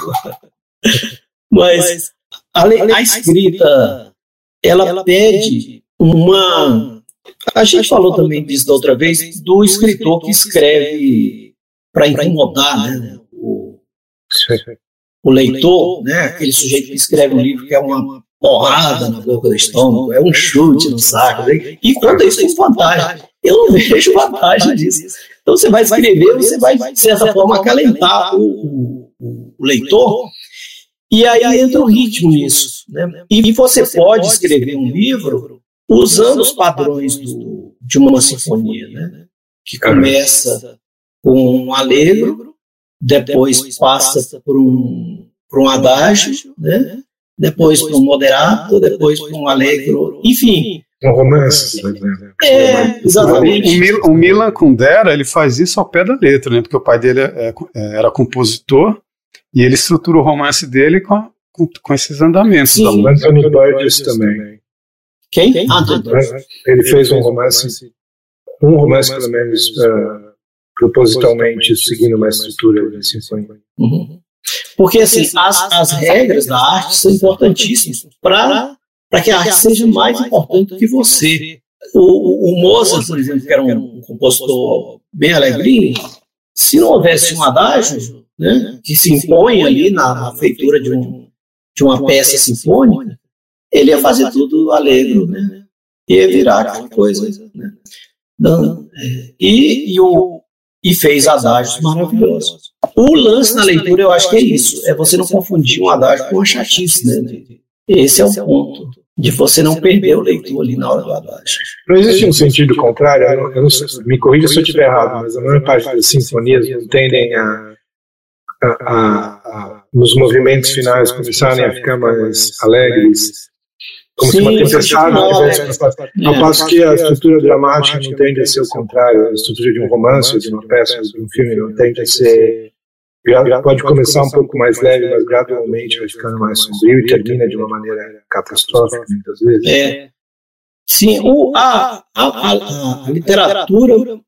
Mas a, a escrita ela pede uma. A gente falou também disso da outra vez, do escritor que escreve para incomodar né, o, o leitor, né, aquele sujeito que escreve um livro que é uma porrada na boca do estômago, é um chute no saco, né, e conta isso com vantagem. Eu não vejo vantagem disso. Então você vai escrever, você vai, de certa forma, acalentar o, o, o leitor e aí entra o ritmo nisso. Né? E você pode escrever um livro usando os padrões do, de uma sinfonia, né? que começa com um alegro, depois passa por um, por um adágio, né? depois para um moderado, depois para um alegro, enfim. Um romance, por exemplo. É, exatamente. O, Mil- o Milan Kundera, ele faz isso ao pé da letra, né? Porque o pai dele é- é- era compositor e ele estrutura o romance dele com, a- com, com esses andamentos. Sim. da música. Anthony Burgess também. Quem? Anthony Burgess. Ele fez um romance, um romance pelo menos, eh, propositalmente seguindo uma estrutura de sinfonia. Uhum. Porque assim, as, as regras da arte são importantíssimas para que a arte seja mais importante do que você. O, o, o Mozart, por exemplo, que era um, um compositor bem alegrinho, se não houvesse um adágio né, que se impõe ali na, na feitura de, um, de uma peça sinfônica, ele ia fazer tudo alegre, né? Ia virar aquela coisa. Né? Não, é, e, e, o, e fez adágios maravilhosos. O lance na leitura, eu acho que é isso: é você não confundir um adágio com uma chatice. Né? Esse é o ponto, de você não perder o leitor ali na hora do adágio. Não existe um sentido contrário, eu não, eu não me corrija se eu estiver errado, mas a maior parte das sinfonias não tendem a, a, a, nos movimentos finais começarem a ficar mais alegres, como se Sim, uma sim, tempestade tivesse é. Ao passo que a estrutura dramática não tende a ser o contrário, a estrutura de um romance, de uma peça, de um filme não tende a ser. Pode começar um pouco mais leve, mas gradualmente vai ficando mais sombrio e termina de uma maneira catastrófica, muitas vezes. É. Sim, o, a, a, a, a literatura,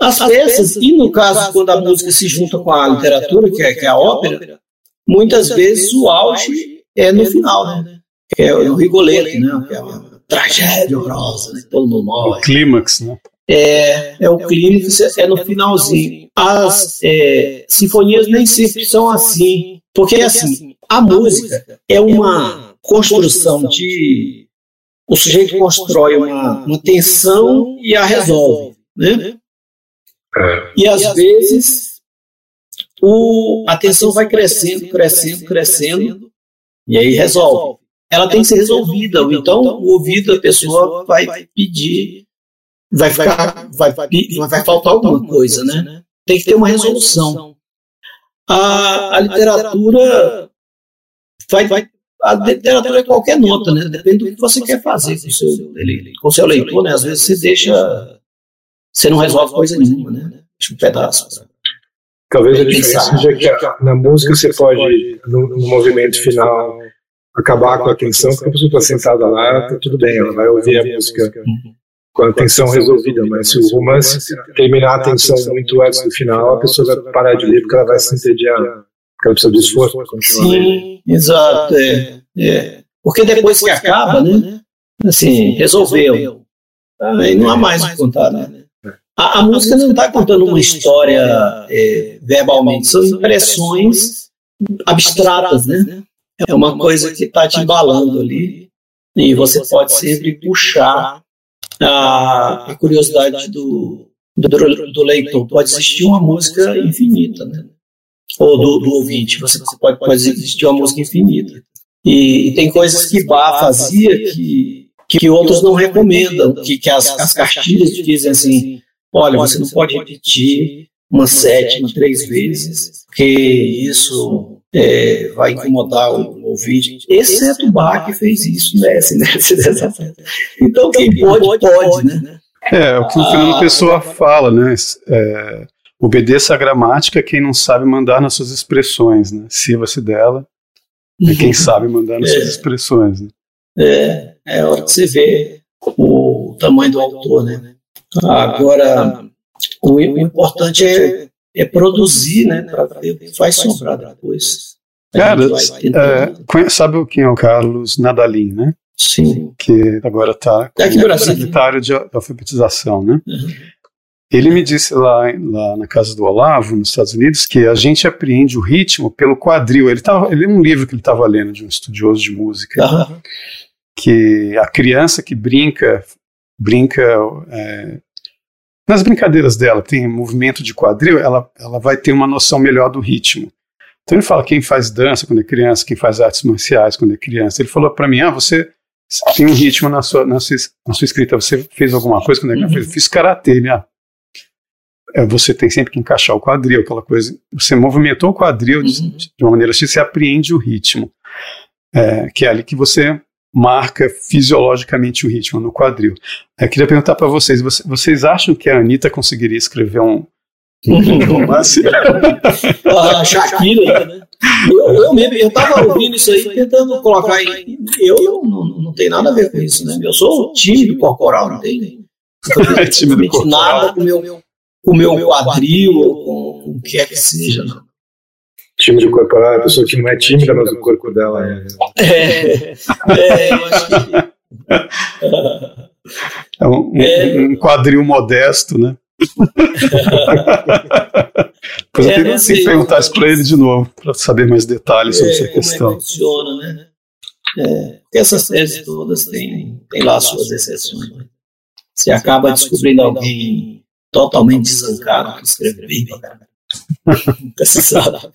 as peças, e no caso, quando a música se junta com a literatura, que é, que é a ópera, muitas vezes o auge é no final, né? Que é o Rigoletto, né? Que é uma tragédia horrorosa, né? Todo mundo O morre. clímax, né? É, é o clímax, é no finalzinho. As é, sinfonias nem sempre são assim. Porque, assim, a música é uma construção de. O sujeito constrói uma, uma tensão e a resolve. Né? E às vezes o, a tensão vai crescendo, crescendo, crescendo, e aí resolve. Ela tem que ser resolvida, ou então o ouvido da pessoa vai pedir, vai ficar, vai, vai faltar alguma coisa, né? Tem que ter uma resolução. A, a literatura vai, vai, a literatura é qualquer nota, né? Depende do que você quer fazer com com o seu leitor, né? Às vezes você deixa, você não resolve coisa nenhuma, né? Deixa um pedaço. Talvez a diferença seja que a- na música você pode, no, no movimento final, acabar com a tensão, porque a pessoa está sentada lá, tá tudo bem, ela vai ouvir a música com a tensão resolvida, mas se o romance terminar a tensão muito antes do final, a pessoa vai parar de ler porque ela vai se entediar, porque ela precisa do esforço para continuar lendo. Sim, exato. É, é. Porque depois que acaba, né? Assim, resolveu. Aí não há mais o que contar, né? A, a música não está contando uma história é, verbalmente, são impressões abstratas, né? É uma coisa que está te embalando ali e você pode sempre puxar a, a curiosidade do, do, do leitor. Pode existir uma música infinita, né? ou do, do ouvinte. Você pode, pode existir uma música infinita. E, e tem coisas que Bach fazia que, que outros não recomendam, que, que as, as cartilhas dizem assim, olha, você não pode repetir uma sétima três vezes, porque isso é, vai incomodar o ouvinte. Exceto Bach que fez isso nessa, nessa, nessa. Então quem pode, pode, né? É, o que o Fernando Pessoa fala, né? É, obedeça a gramática quem não sabe mandar nas suas expressões, né? Sirva-se dela é quem sabe mandar nas É. suas expressões. Né? É, é hora que você vê o tamanho do autor, né? Agora, o, o importante é, é produzir, né? Para ver o que vai sobrar depois. Cara, é, sabe quem é o Carlos Nadalim, né? Sim. Que agora está É no Brasil. secretário de alfabetização, né? Uhum. Ele me disse lá, lá na casa do Olavo, nos Estados Unidos, que a gente apreende o ritmo pelo quadril. Ele tava, ele é um livro que ele estava lendo de um estudioso de música, Aham. que a criança que brinca, brinca é, nas brincadeiras dela, tem movimento de quadril, ela, ela vai ter uma noção melhor do ritmo. Então ele fala quem faz dança quando é criança, quem faz artes marciais quando é criança. Ele falou para mim, ah, você tem um ritmo na sua, na sua, na sua escrita, você fez alguma coisa quando é criança? Eu falei, fiz karatê, ah, é, você tem sempre que encaixar o quadril, aquela coisa. Você movimentou o quadril de, Uhum. de uma maneira assim, você apreende o ritmo. é, que é ali que você marca fisiologicamente o ritmo no quadril. Eu queria perguntar para vocês, vocês acham que a Anitta conseguiria escrever um, um romance? a Shakira, né? Eu, eu mesmo, eu estava ouvindo isso aí, tentando colocar em. Eu, eu não, não tenho nada a ver com isso, né? Eu sou tímido corporal, não tenho é tímido nada com o meu, com meu quadril ou com o que é que seja, não. Tímido corporal é a pessoa que não é tímida, mas o corpo dela é. É, é eu acho que. É um, é. um quadril modesto, né? Depois eu queria que perguntar isso para ele de novo, para saber mais detalhes sobre é, essa questão. Como é que funciona, né? É, essas teses todas têm, têm lá suas exceções. Né? Você acaba descobrindo alguém totalmente desancado que escreve bem pra caramba.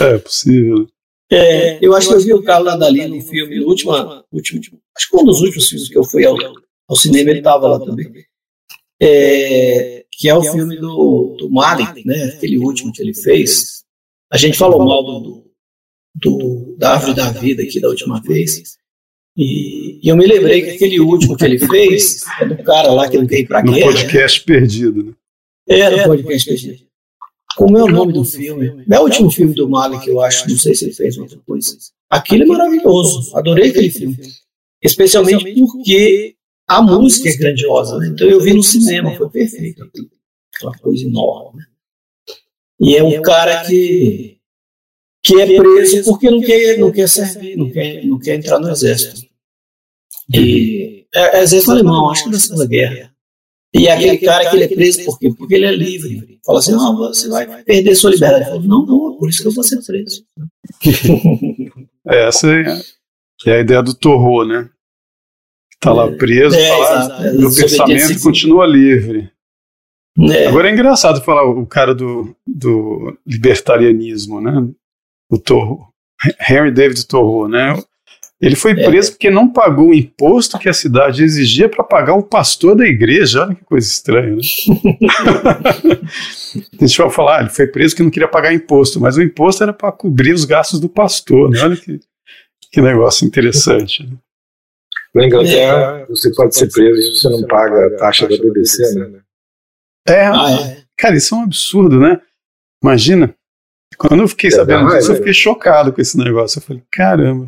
É possível. É, eu acho que eu vi o Carlos Nadali no filme, no último, último, acho que um dos últimos filmes que eu fui ao, ao cinema, ele estava lá também. É, que é o filme do, do Malik, né? Aquele último que ele fez. A gente falou mal do, do, da Árvore da Vida aqui da última vez. E, e, eu me lembrei que aquele último que ele fez é do cara lá que não ir pra no guerra. No podcast né? perdido, né? É, no podcast perdido. Como é o nome do filme? É o último filme do Malik, eu acho. Não sei se ele fez outra coisa. Aquilo é maravilhoso. Adorei aquele filme. Especialmente porque a música é grandiosa. Né? Então eu vi no cinema, foi perfeito. Aquela coisa enorme. E é um cara que, que é preso porque não quer, não quer servir, não quer, não quer entrar no exército. E é, é exército alemão, acho que da Segunda Guerra. E aquele cara que ele é preso por quê? Porque ele é livre. Fala assim, não, você vai perder sua liberdade. Falo, não, não, por isso que eu vou ser preso. É, essa é, é a ideia do Torro, né? Está lá preso, é, tá lá, meu pensamento continua livre. É. Agora é engraçado falar o cara do, do libertarianismo, né? O Torro, Henry David Thoreau, né? Ele foi é. preso é. porque não pagou o imposto que a cidade exigia para pagar o pastor da igreja. Olha que coisa estranha, né? a gente vai falar, ah, ele foi preso porque não queria pagar imposto, mas o imposto era para cobrir os gastos do pastor, né? Olha que, que negócio interessante. Né? Na Inglaterra, você pode ser preso se você não paga a taxa da BBC, né? É, ah, é. cara, isso é um absurdo, né? Imagina. Quando eu fiquei é sabendo disso, eu fiquei chocado com esse negócio. Eu falei, caramba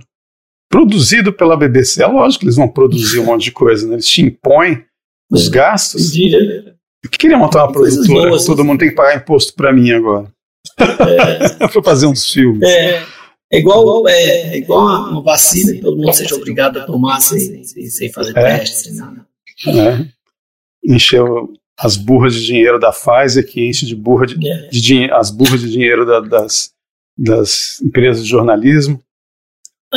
produzido pela BBC. É lógico que eles vão produzir um monte de coisa, né? Eles te impõem os é. gastos. Eu queria montar uma produtora, boas, todo mundo tem que pagar imposto para mim agora. É. para fazer uns filmes. É, é igual, é, é igual uma vacina que todo mundo seja obrigado a tomar sem, sem, fazer é. teste, sem nada. É. Encheu as burras de dinheiro da Pfizer, que enche de burra de, é. de dinheiro, as burras de dinheiro da, das, das empresas de jornalismo.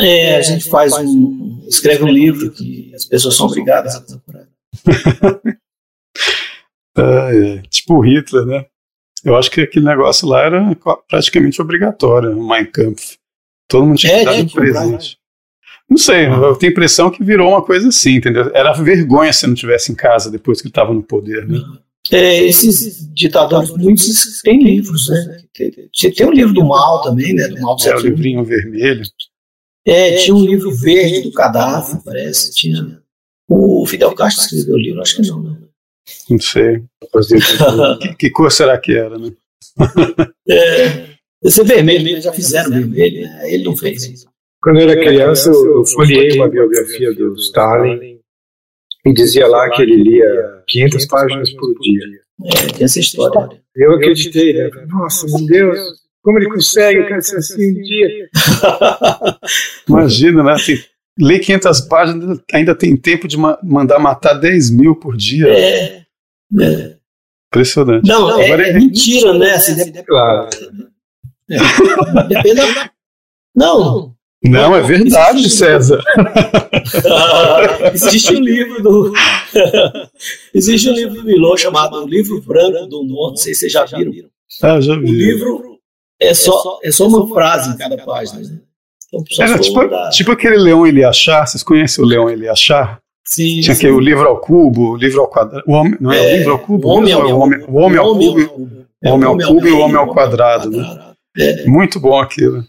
É, a gente faz um. escreve um livro que as pessoas são obrigadas a procurar. é, tipo o Hitler, né? Eu acho que aquele negócio lá era praticamente obrigatório, o Mein Kampf. Todo mundo tinha que é, estar presente. Não sei, eu tenho a impressão que virou uma coisa assim, entendeu? Era vergonha se não tivesse em casa depois que ele estava no poder, né? É, esses ditadores, muitos têm livros, né? Tem, tem o livro do mal também, né? Do mal do é, o livrinho vermelho. É, tinha um livro verde do cadáver, parece. Tinha. O Fidel Castro escreveu o livro, acho que não, né? Não sei. que, que cor será que era, né? é, esse é vermelho, já fizeram vermelho, né? ele não fez isso. Quando eu era criança, eu folhei uma biografia do Stalin e dizia lá que ele lia 500 páginas por dia. É, tem essa história. Eu acreditei, né? Nossa, meu Deus, como ele consegue, ser assim um dia? Imagina, né? Tem, ler 500 páginas ainda tem tempo de ma mandar matar 10 mil por dia. É. é. Impressionante. Não, Não é, é, mentira, né? Assim, deve, claro. É. Depende da... Não. Não, é verdade, existe César. existe um livro do. existe um livro do Milô chamado Livro Branco do Norte, não sei se vocês já viram. Ah, já vi. O livro é só, é só uma frase em cada página. Né? Então, Era tipo, tipo aquele Leão Eliachar, vocês conhecem o Leão Eliachar? Sim. Tinha sim. que o livro ao cubo, o livro ao quadrado. O homem, não é, é o livro ao cubo? O homem, ao, o homem, o homem ao cubo. O homem ao cubo e o homem ao quadrado. Né? É. Muito bom aquilo.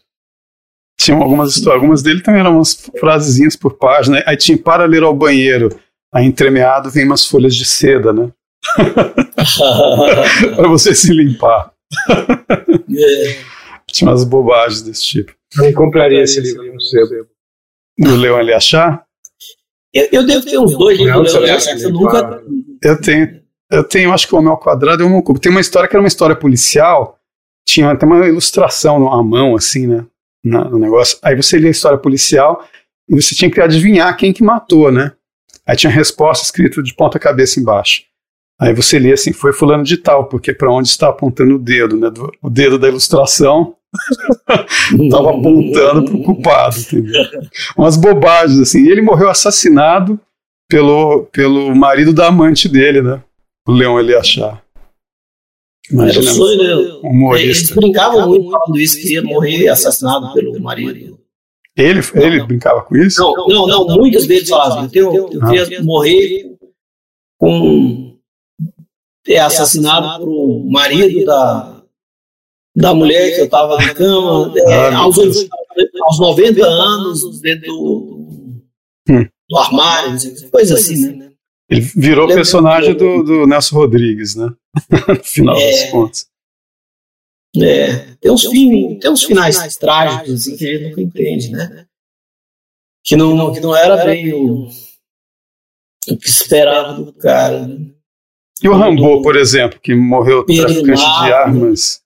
Tinha algumas histórias, algumas dele também eram umas frasezinhas por página. Aí tinha para ler ao banheiro. Aí entremeado vem umas folhas de seda, né? para você se limpar. É. Tinha umas bobagens desse tipo. Eu compraria esse livro no sebo. Do Leão. Achar? Eu, eu devo ter uns dois livros Não, do Leão que eu nunca. Eu tenho, eu tenho, acho que o Homem ao Quadrado e o Homem ao Cubo. Tem uma história que era uma história policial, tinha até uma ilustração à mão, assim, né? na- no negócio. Aí você lia a história policial e você tinha que adivinhar quem que matou, né? Aí tinha resposta escrito de ponta cabeça embaixo. Aí você lia assim, foi fulano de tal, porque para onde está apontando o dedo, né? Do- o dedo da ilustração estava apontando para o culpado, entendeu? Umas bobagens, assim. E ele morreu assassinado pelo, pelo marido da amante dele, né? O Leão ele achar. Era o Imagina, sonho, um Eles humorista. brincavam muito falando isso, que ia morrer assassinado pelo marido. Ele, ele brincava com isso? Não, não, não, muitos deles falavam. Eu, tenho, eu queria morrer com. É assassinado por marido da, da mulher que eu estava na cama, é, Ah, meu aos, aos 90 anos, dentro do, Hum. do armário, coisa assim, né? Ele virou Lembra- personagem do, do Nelson Rodrigues, né? no final É. das contas. É, tem, uns fim, tem uns finais trágicos assim, que a gente nunca entende, né? Que não, que não era bem o, o que esperava do cara. né? E o Rambo, por exemplo, que morreu traficante de Marco. armas.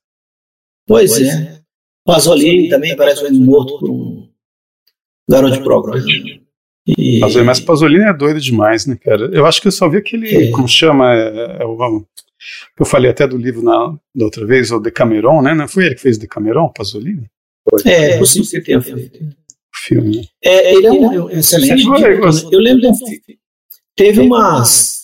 Pois é. Pasolini também parece um morto por um garoto de programa. E, Pasolini, mas Pasolini é doido demais, né, cara? Eu acho que eu só vi aquele, É. como chama, é, é o, eu falei até do livro na, da outra vez, o Decameron, né? Não foi ele que fez Decameron, Pasolini? é, é possível que tenha feito. O filme. né? É, ele é um, excelente. Eu né? Eu lembro de um filme. Teve umas.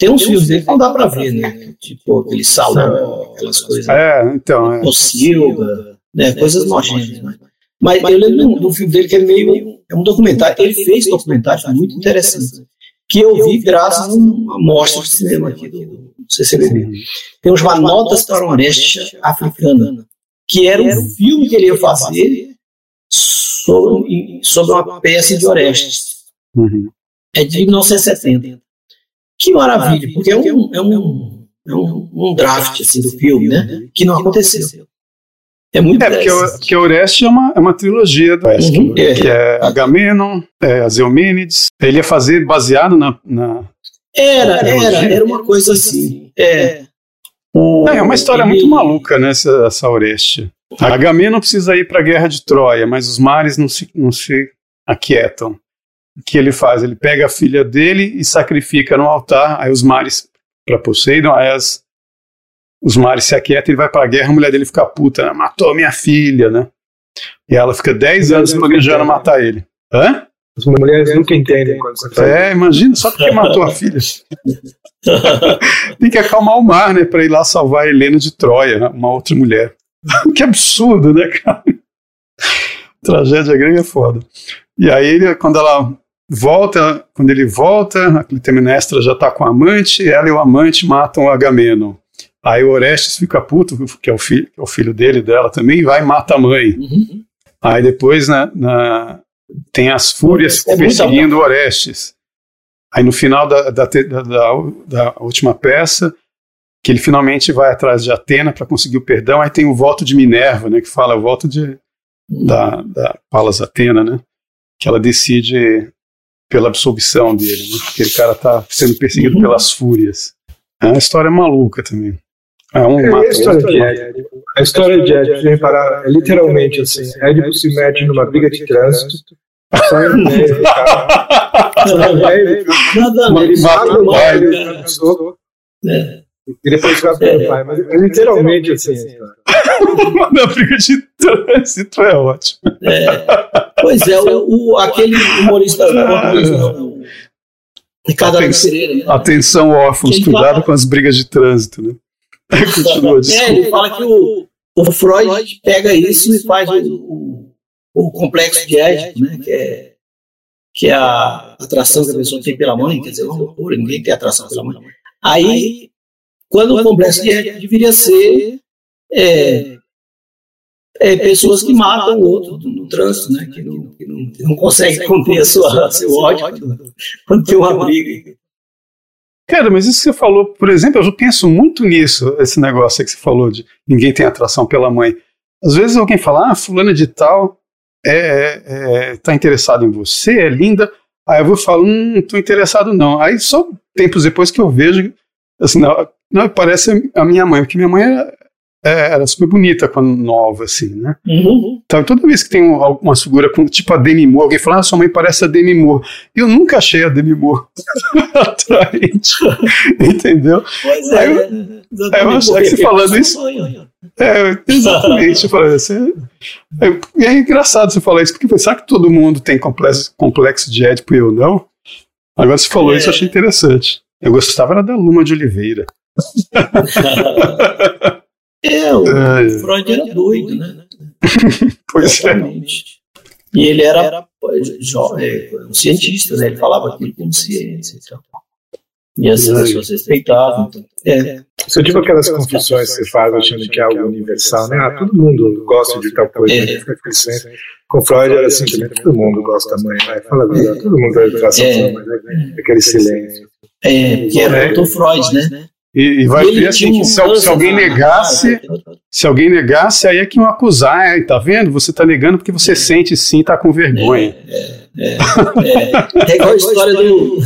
Tem uns filmes dele que não dá pra ver, né? Tipo aquele salão, aquelas coisas. É, então, é. O Silva, né? Coisas nojentas. Né? Mas eu lembro um- um filme dele que é meio. É um documentário. Ele fez documentários muito interessantes. Que eu vi graças a uma mostra de cinema aqui do, do CCBB. Tem chamado Notas para uma Oreste Africana. Que era um filme que ele ia fazer sobre, sobre uma peça de Orestes. Uhum. É de 1970. Que maravilha, porque é um, é um, é um, um draft assim, do filme, né? Que não aconteceu. É muito É, porque, o, porque Orestes é uma, é uma trilogia do Orestes, Uhum, que, é. que é Agamenon, é, as Eumênides. Ele ia fazer baseado na. na Era, era, era uma coisa assim. É, O- é uma história ele- muito maluca, né, essa, essa Oreste. Agamenon precisa ir para a guerra de Troia, mas os mares não se, não se aquietam. O que ele faz? Ele pega a filha dele e sacrifica no altar, aí os mares, para Poseidon, aí as, os mares se aquietam, ele vai para a guerra, a mulher dele fica puta, né? matou minha filha, né? E ela fica 10 anos planejando matar ele. Hã? As mulheres nunca entendem quando você. É, imagina, só porque matou a filha. Tem que acalmar o mar, né, para ir lá salvar a Helena de Troia, né, uma outra mulher. que absurdo, né, cara? Tragédia grega é foda. E aí, ele, quando ela volta, quando ele volta, a Clitemnestra já tá com o amante, ela e o amante matam o Agamenon. Aí o Orestes fica puto, que é o filho, é o filho dele dela também, e vai e mata a mãe. Uhum. Aí depois na, na- tem as fúrias É perseguindo o Orestes. Aí no final da, da, da- da- da última peça, que ele finalmente vai atrás de Atena para conseguir o perdão, aí tem o voto de Minerva, né, que fala o voto de, da, da Palas Atena, né, que ela decide pela absolvição dele, né, porque aquele cara tá sendo perseguido Uhum. pelas fúrias. É uma história maluca também. É um É, mata a história de Édipo. A história de você reparar, é literalmente assim: Édipo se mete numa briga de trânsito, sai no meio do carro, sai no meio do carro, Nada a ele mata o pai, Cara, ele um é. e depois vai pro pai. Mas é literalmente assim. a. Na briga de trânsito é ótimo. Pois é, o, o- aquele humorista, humorista não, o Ricardo Atenção. Pereira, né? Atenção, órfãos, Quem cuidado fala- com as brigas de trânsito, né? Continua, É, ele fala que o, o Freud pega isso e faz o, o, o complexo de Édipo, né? Que é, que é a atração que a pessoa tem pela mãe, quer dizer, uma loucura, ninguém tem atração pela mãe. Aí, quando o complexo de Édipo deveria ser é, é, pessoas que matam o outro no trânsito, né? Que não, que não, que não conseguem conter a sua, seu ódio quando tem uma briga. Cara, mas isso que você falou, por exemplo, eu penso muito nisso, esse negócio que você falou de ninguém tem atração pela mãe. Às vezes alguém fala, ah, fulana de tal é, é, é tá interessado em você, é linda. Aí eu vou falar, hum, não tô interessado não. Aí só tempos depois que eu vejo, assim, não, não parece a minha mãe, porque minha mãe era, é, era super bonita quando nova, assim, né? Uhum. Então, toda vez que tem uma figura com, tipo a Demi Moore, alguém fala, ah, sua mãe parece a Demi Moore. Eu nunca achei a Demi Moore atraente, entendeu? Pois é. Eu, eu acho que você falando isso... É, exatamente. falando assim, é, é, engraçado você falar isso, porque será que todo mundo tem complexo, complexo de Édipo e eu não? Agora você falou é. isso, eu achei interessante. Eu gostava era da Luma de Oliveira. É, o é, Freud era doido, né? pois é. E ele era jovem, um cientista, né? Ele falava aquilo como ciência e tal. E as pessoas respeitavam. É. Você tipo aquelas confissões que você faz achando que é algo universal, né? Ah, todo mundo gosta de tal coisa, é. fica crescendo. Com Freud era assim também, todo mundo gosta da mãe, vai, fala a verdade, todo mundo vai traçar é. mas né? aquele silêncio. É, que era o Dr. Freud, né? E, e vai ver assim se, se, alguém negasse, se alguém negasse, aí é que iam acusar, é, tá vendo? Você tá negando porque você sente sim, tá com vergonha. É, é, é, é igual a história do,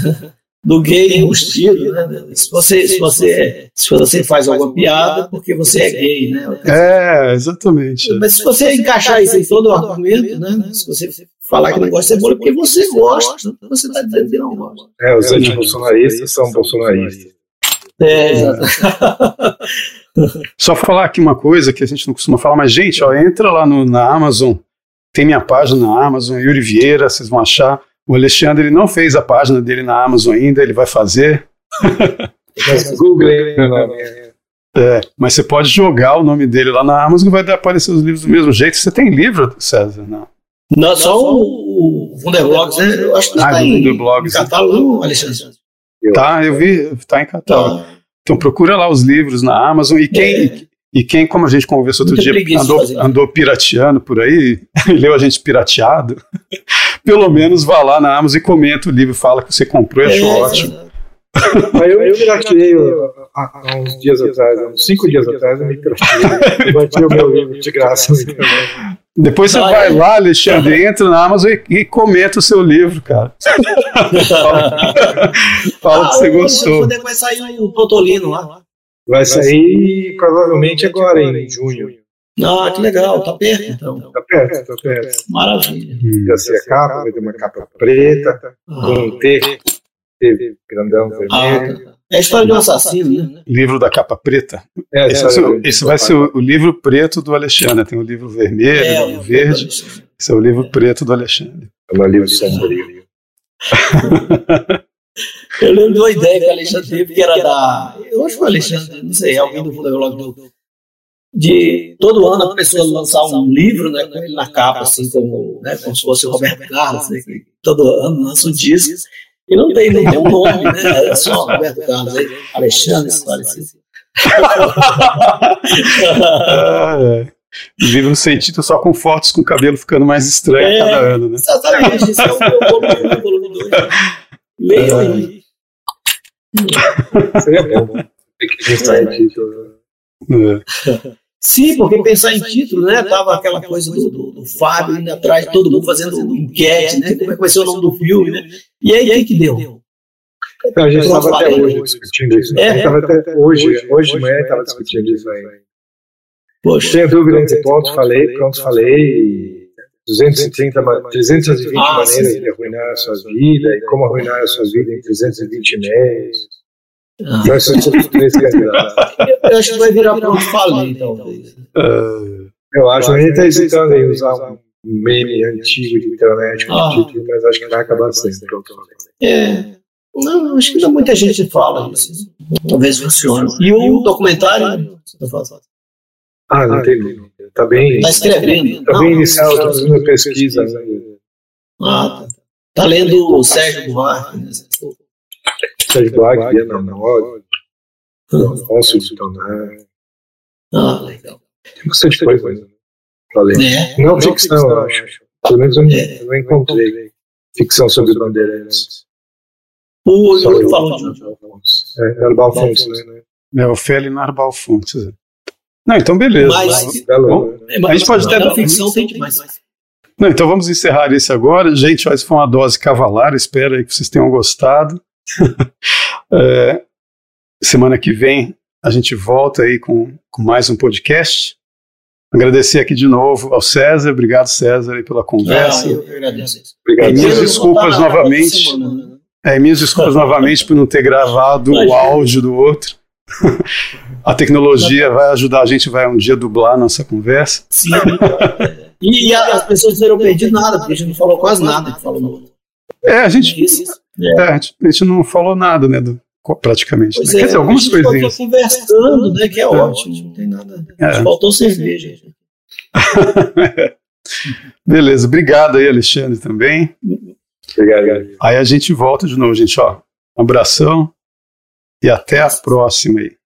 do gay enrustido, né? Se você, se, você, se você faz alguma piada, porque você é gay, né? É, exatamente. Mas se você encaixar isso em todo o argumento, né? Se você falar que não gosta de cebola, porque você gosta, você está dizendo que não gosta. É, os anti-bolsonaristas são bolsonaristas. É, Só falar aqui uma coisa que a gente não costuma falar, mas, gente, ó, entra lá no, na Amazon, tem minha página na Amazon, Yuri Vieira, vocês vão achar. O Alexandre ele não fez a página dele na Amazon ainda, ele vai fazer. Google meu nome. É, mas você pode jogar o nome dele lá na Amazon e vai aparecer os livros do mesmo jeito. Você tem livro, César? Não. Não, só o, o Wunderblogs, né? Eu acho que ah, tá em, em catálogo, Alexandre. Tá, eu vi, tá em catálogo. Tá. Então procura lá os livros na Amazon e quem, é. e quem como a gente conversou outro Muito dia, andou, andou pirateando por aí, leu a gente pirateado, pelo menos vá lá na Amazon e comenta o livro, fala que você comprou e achou é, ótimo. Mas eu, eu pirateei há, uns dias atrás, uns cinco dias atrás, eu me pirateei. Bati o meu livro de graça. Depois você vai lá, Alexandre, entra na Amazon e, e comenta o seu livro, cara. fala, fala ah, que você gostou. Quando é vai sair o Totolino lá? Vai sair provavelmente agora, em junho. Ah, que legal, tá perto então. Tá perto, tá perto. Maravilha. Já sei a capa, vai ter uma capa preta, ah. com um T, T grandão vermelho. Ah, tá. É a história de um assassino, né? Livro da capa preta. É, esse, é, é, esse vai ser o, o, livro preto do Alexandre. Tem o livro vermelho, é, o livro verde. Esse é o livro preto do Alexandre. É o livro sombrio. eu lembro de uma ideia que o Alexandre teve, que era da. Eu acho que o Alexandre, não sei, alguém do Fundo de todo ano a pessoa lançar um livro, né, com ele na capa, assim, como, né, como se fosse o Roberto Carlos, né, todo ano lança um disco. E não tem, não tem um nome, né? É só Roberto Carlos aí, Alexandre Esclarecido. ah, é. Livro sem título só com fotos com o cabelo ficando mais estranho é, cada ano, né? Exatamente, isso é o volume 1, volume 2. Leiam aí. Seria bom. Tem que É. Sim, porque pensar em título, né? Tava aquela coisa do, do, do Fábio indo atrás, todo mundo fazendo enquete, né? Como é que vai ser o nome do filme, né? E aí, o que que deu? Então, a gente estava até hoje discutindo isso. É, é, até hoje, hoje de manhã estava discutindo isso aí. Poxa. Tenho dúvida nesse ponto, falei, pronto, falei. 230, 320 ah, maneiras sim. de arruinar a sua vida e como arruinar a sua vida em 320 meios. Ah. Eu acho que vai virar pronto falei, talvez. Uh, eu acho que a gente está hesitando em usar um meme antigo de internet ah. título, mas acho que vai acabar sendo pronto É. Não, acho que ainda muita gente fala isso. Talvez funcione. E o documentário? Ah, não tem. Está bem. Está escrevendo. Está bem inicial, estou fazendo pesquisa. Né? Ah, tá. Está lendo o Sérgio Buarque. Né? Buarque, Viana Nord, Afonso de. Ah, legal. Tem bastante coisa. para ler. É. Não, não ficção, ficção, eu acho. Pelo menos eu, é. eu não encontrei ficção sobre bandeirantes. O Yuri falou de é, Arbal Fontes, né? É, o Feli Arbal Fontes. Não, então beleza. Mas, Bom, né? a gente pode ter. ficção tem demais. Não, então vamos encerrar isso agora. Gente, essa foi uma dose cavalar. Espero aí que vocês tenham gostado. é, semana que vem a gente volta aí com, com mais um podcast. Agradecer aqui de novo ao César. Obrigado, César, aí pela conversa. Ah, eu agradeço. Obrigado. E minhas desculpas novamente. Né? É, minhas desculpas novamente por não ter gravado o áudio do outro. a tecnologia vai ajudar a gente, vai um dia dublar a nossa conversa. Sim. e, e as pessoas não terão perdido nada, porque a gente não falou quase nada que falou no outro. É, a gente, é. É, a gente, a gente não falou nada, né, do, praticamente. Né? É, Quer dizer, algumas coisinhas. conversando, né, que é, é, ótimo, não tem nada. É. Faltou cerveja. Beleza, obrigado aí, Alexandre, também. Obrigado. Aí a gente volta de novo, gente, ó. Um abração e até a próxima aí.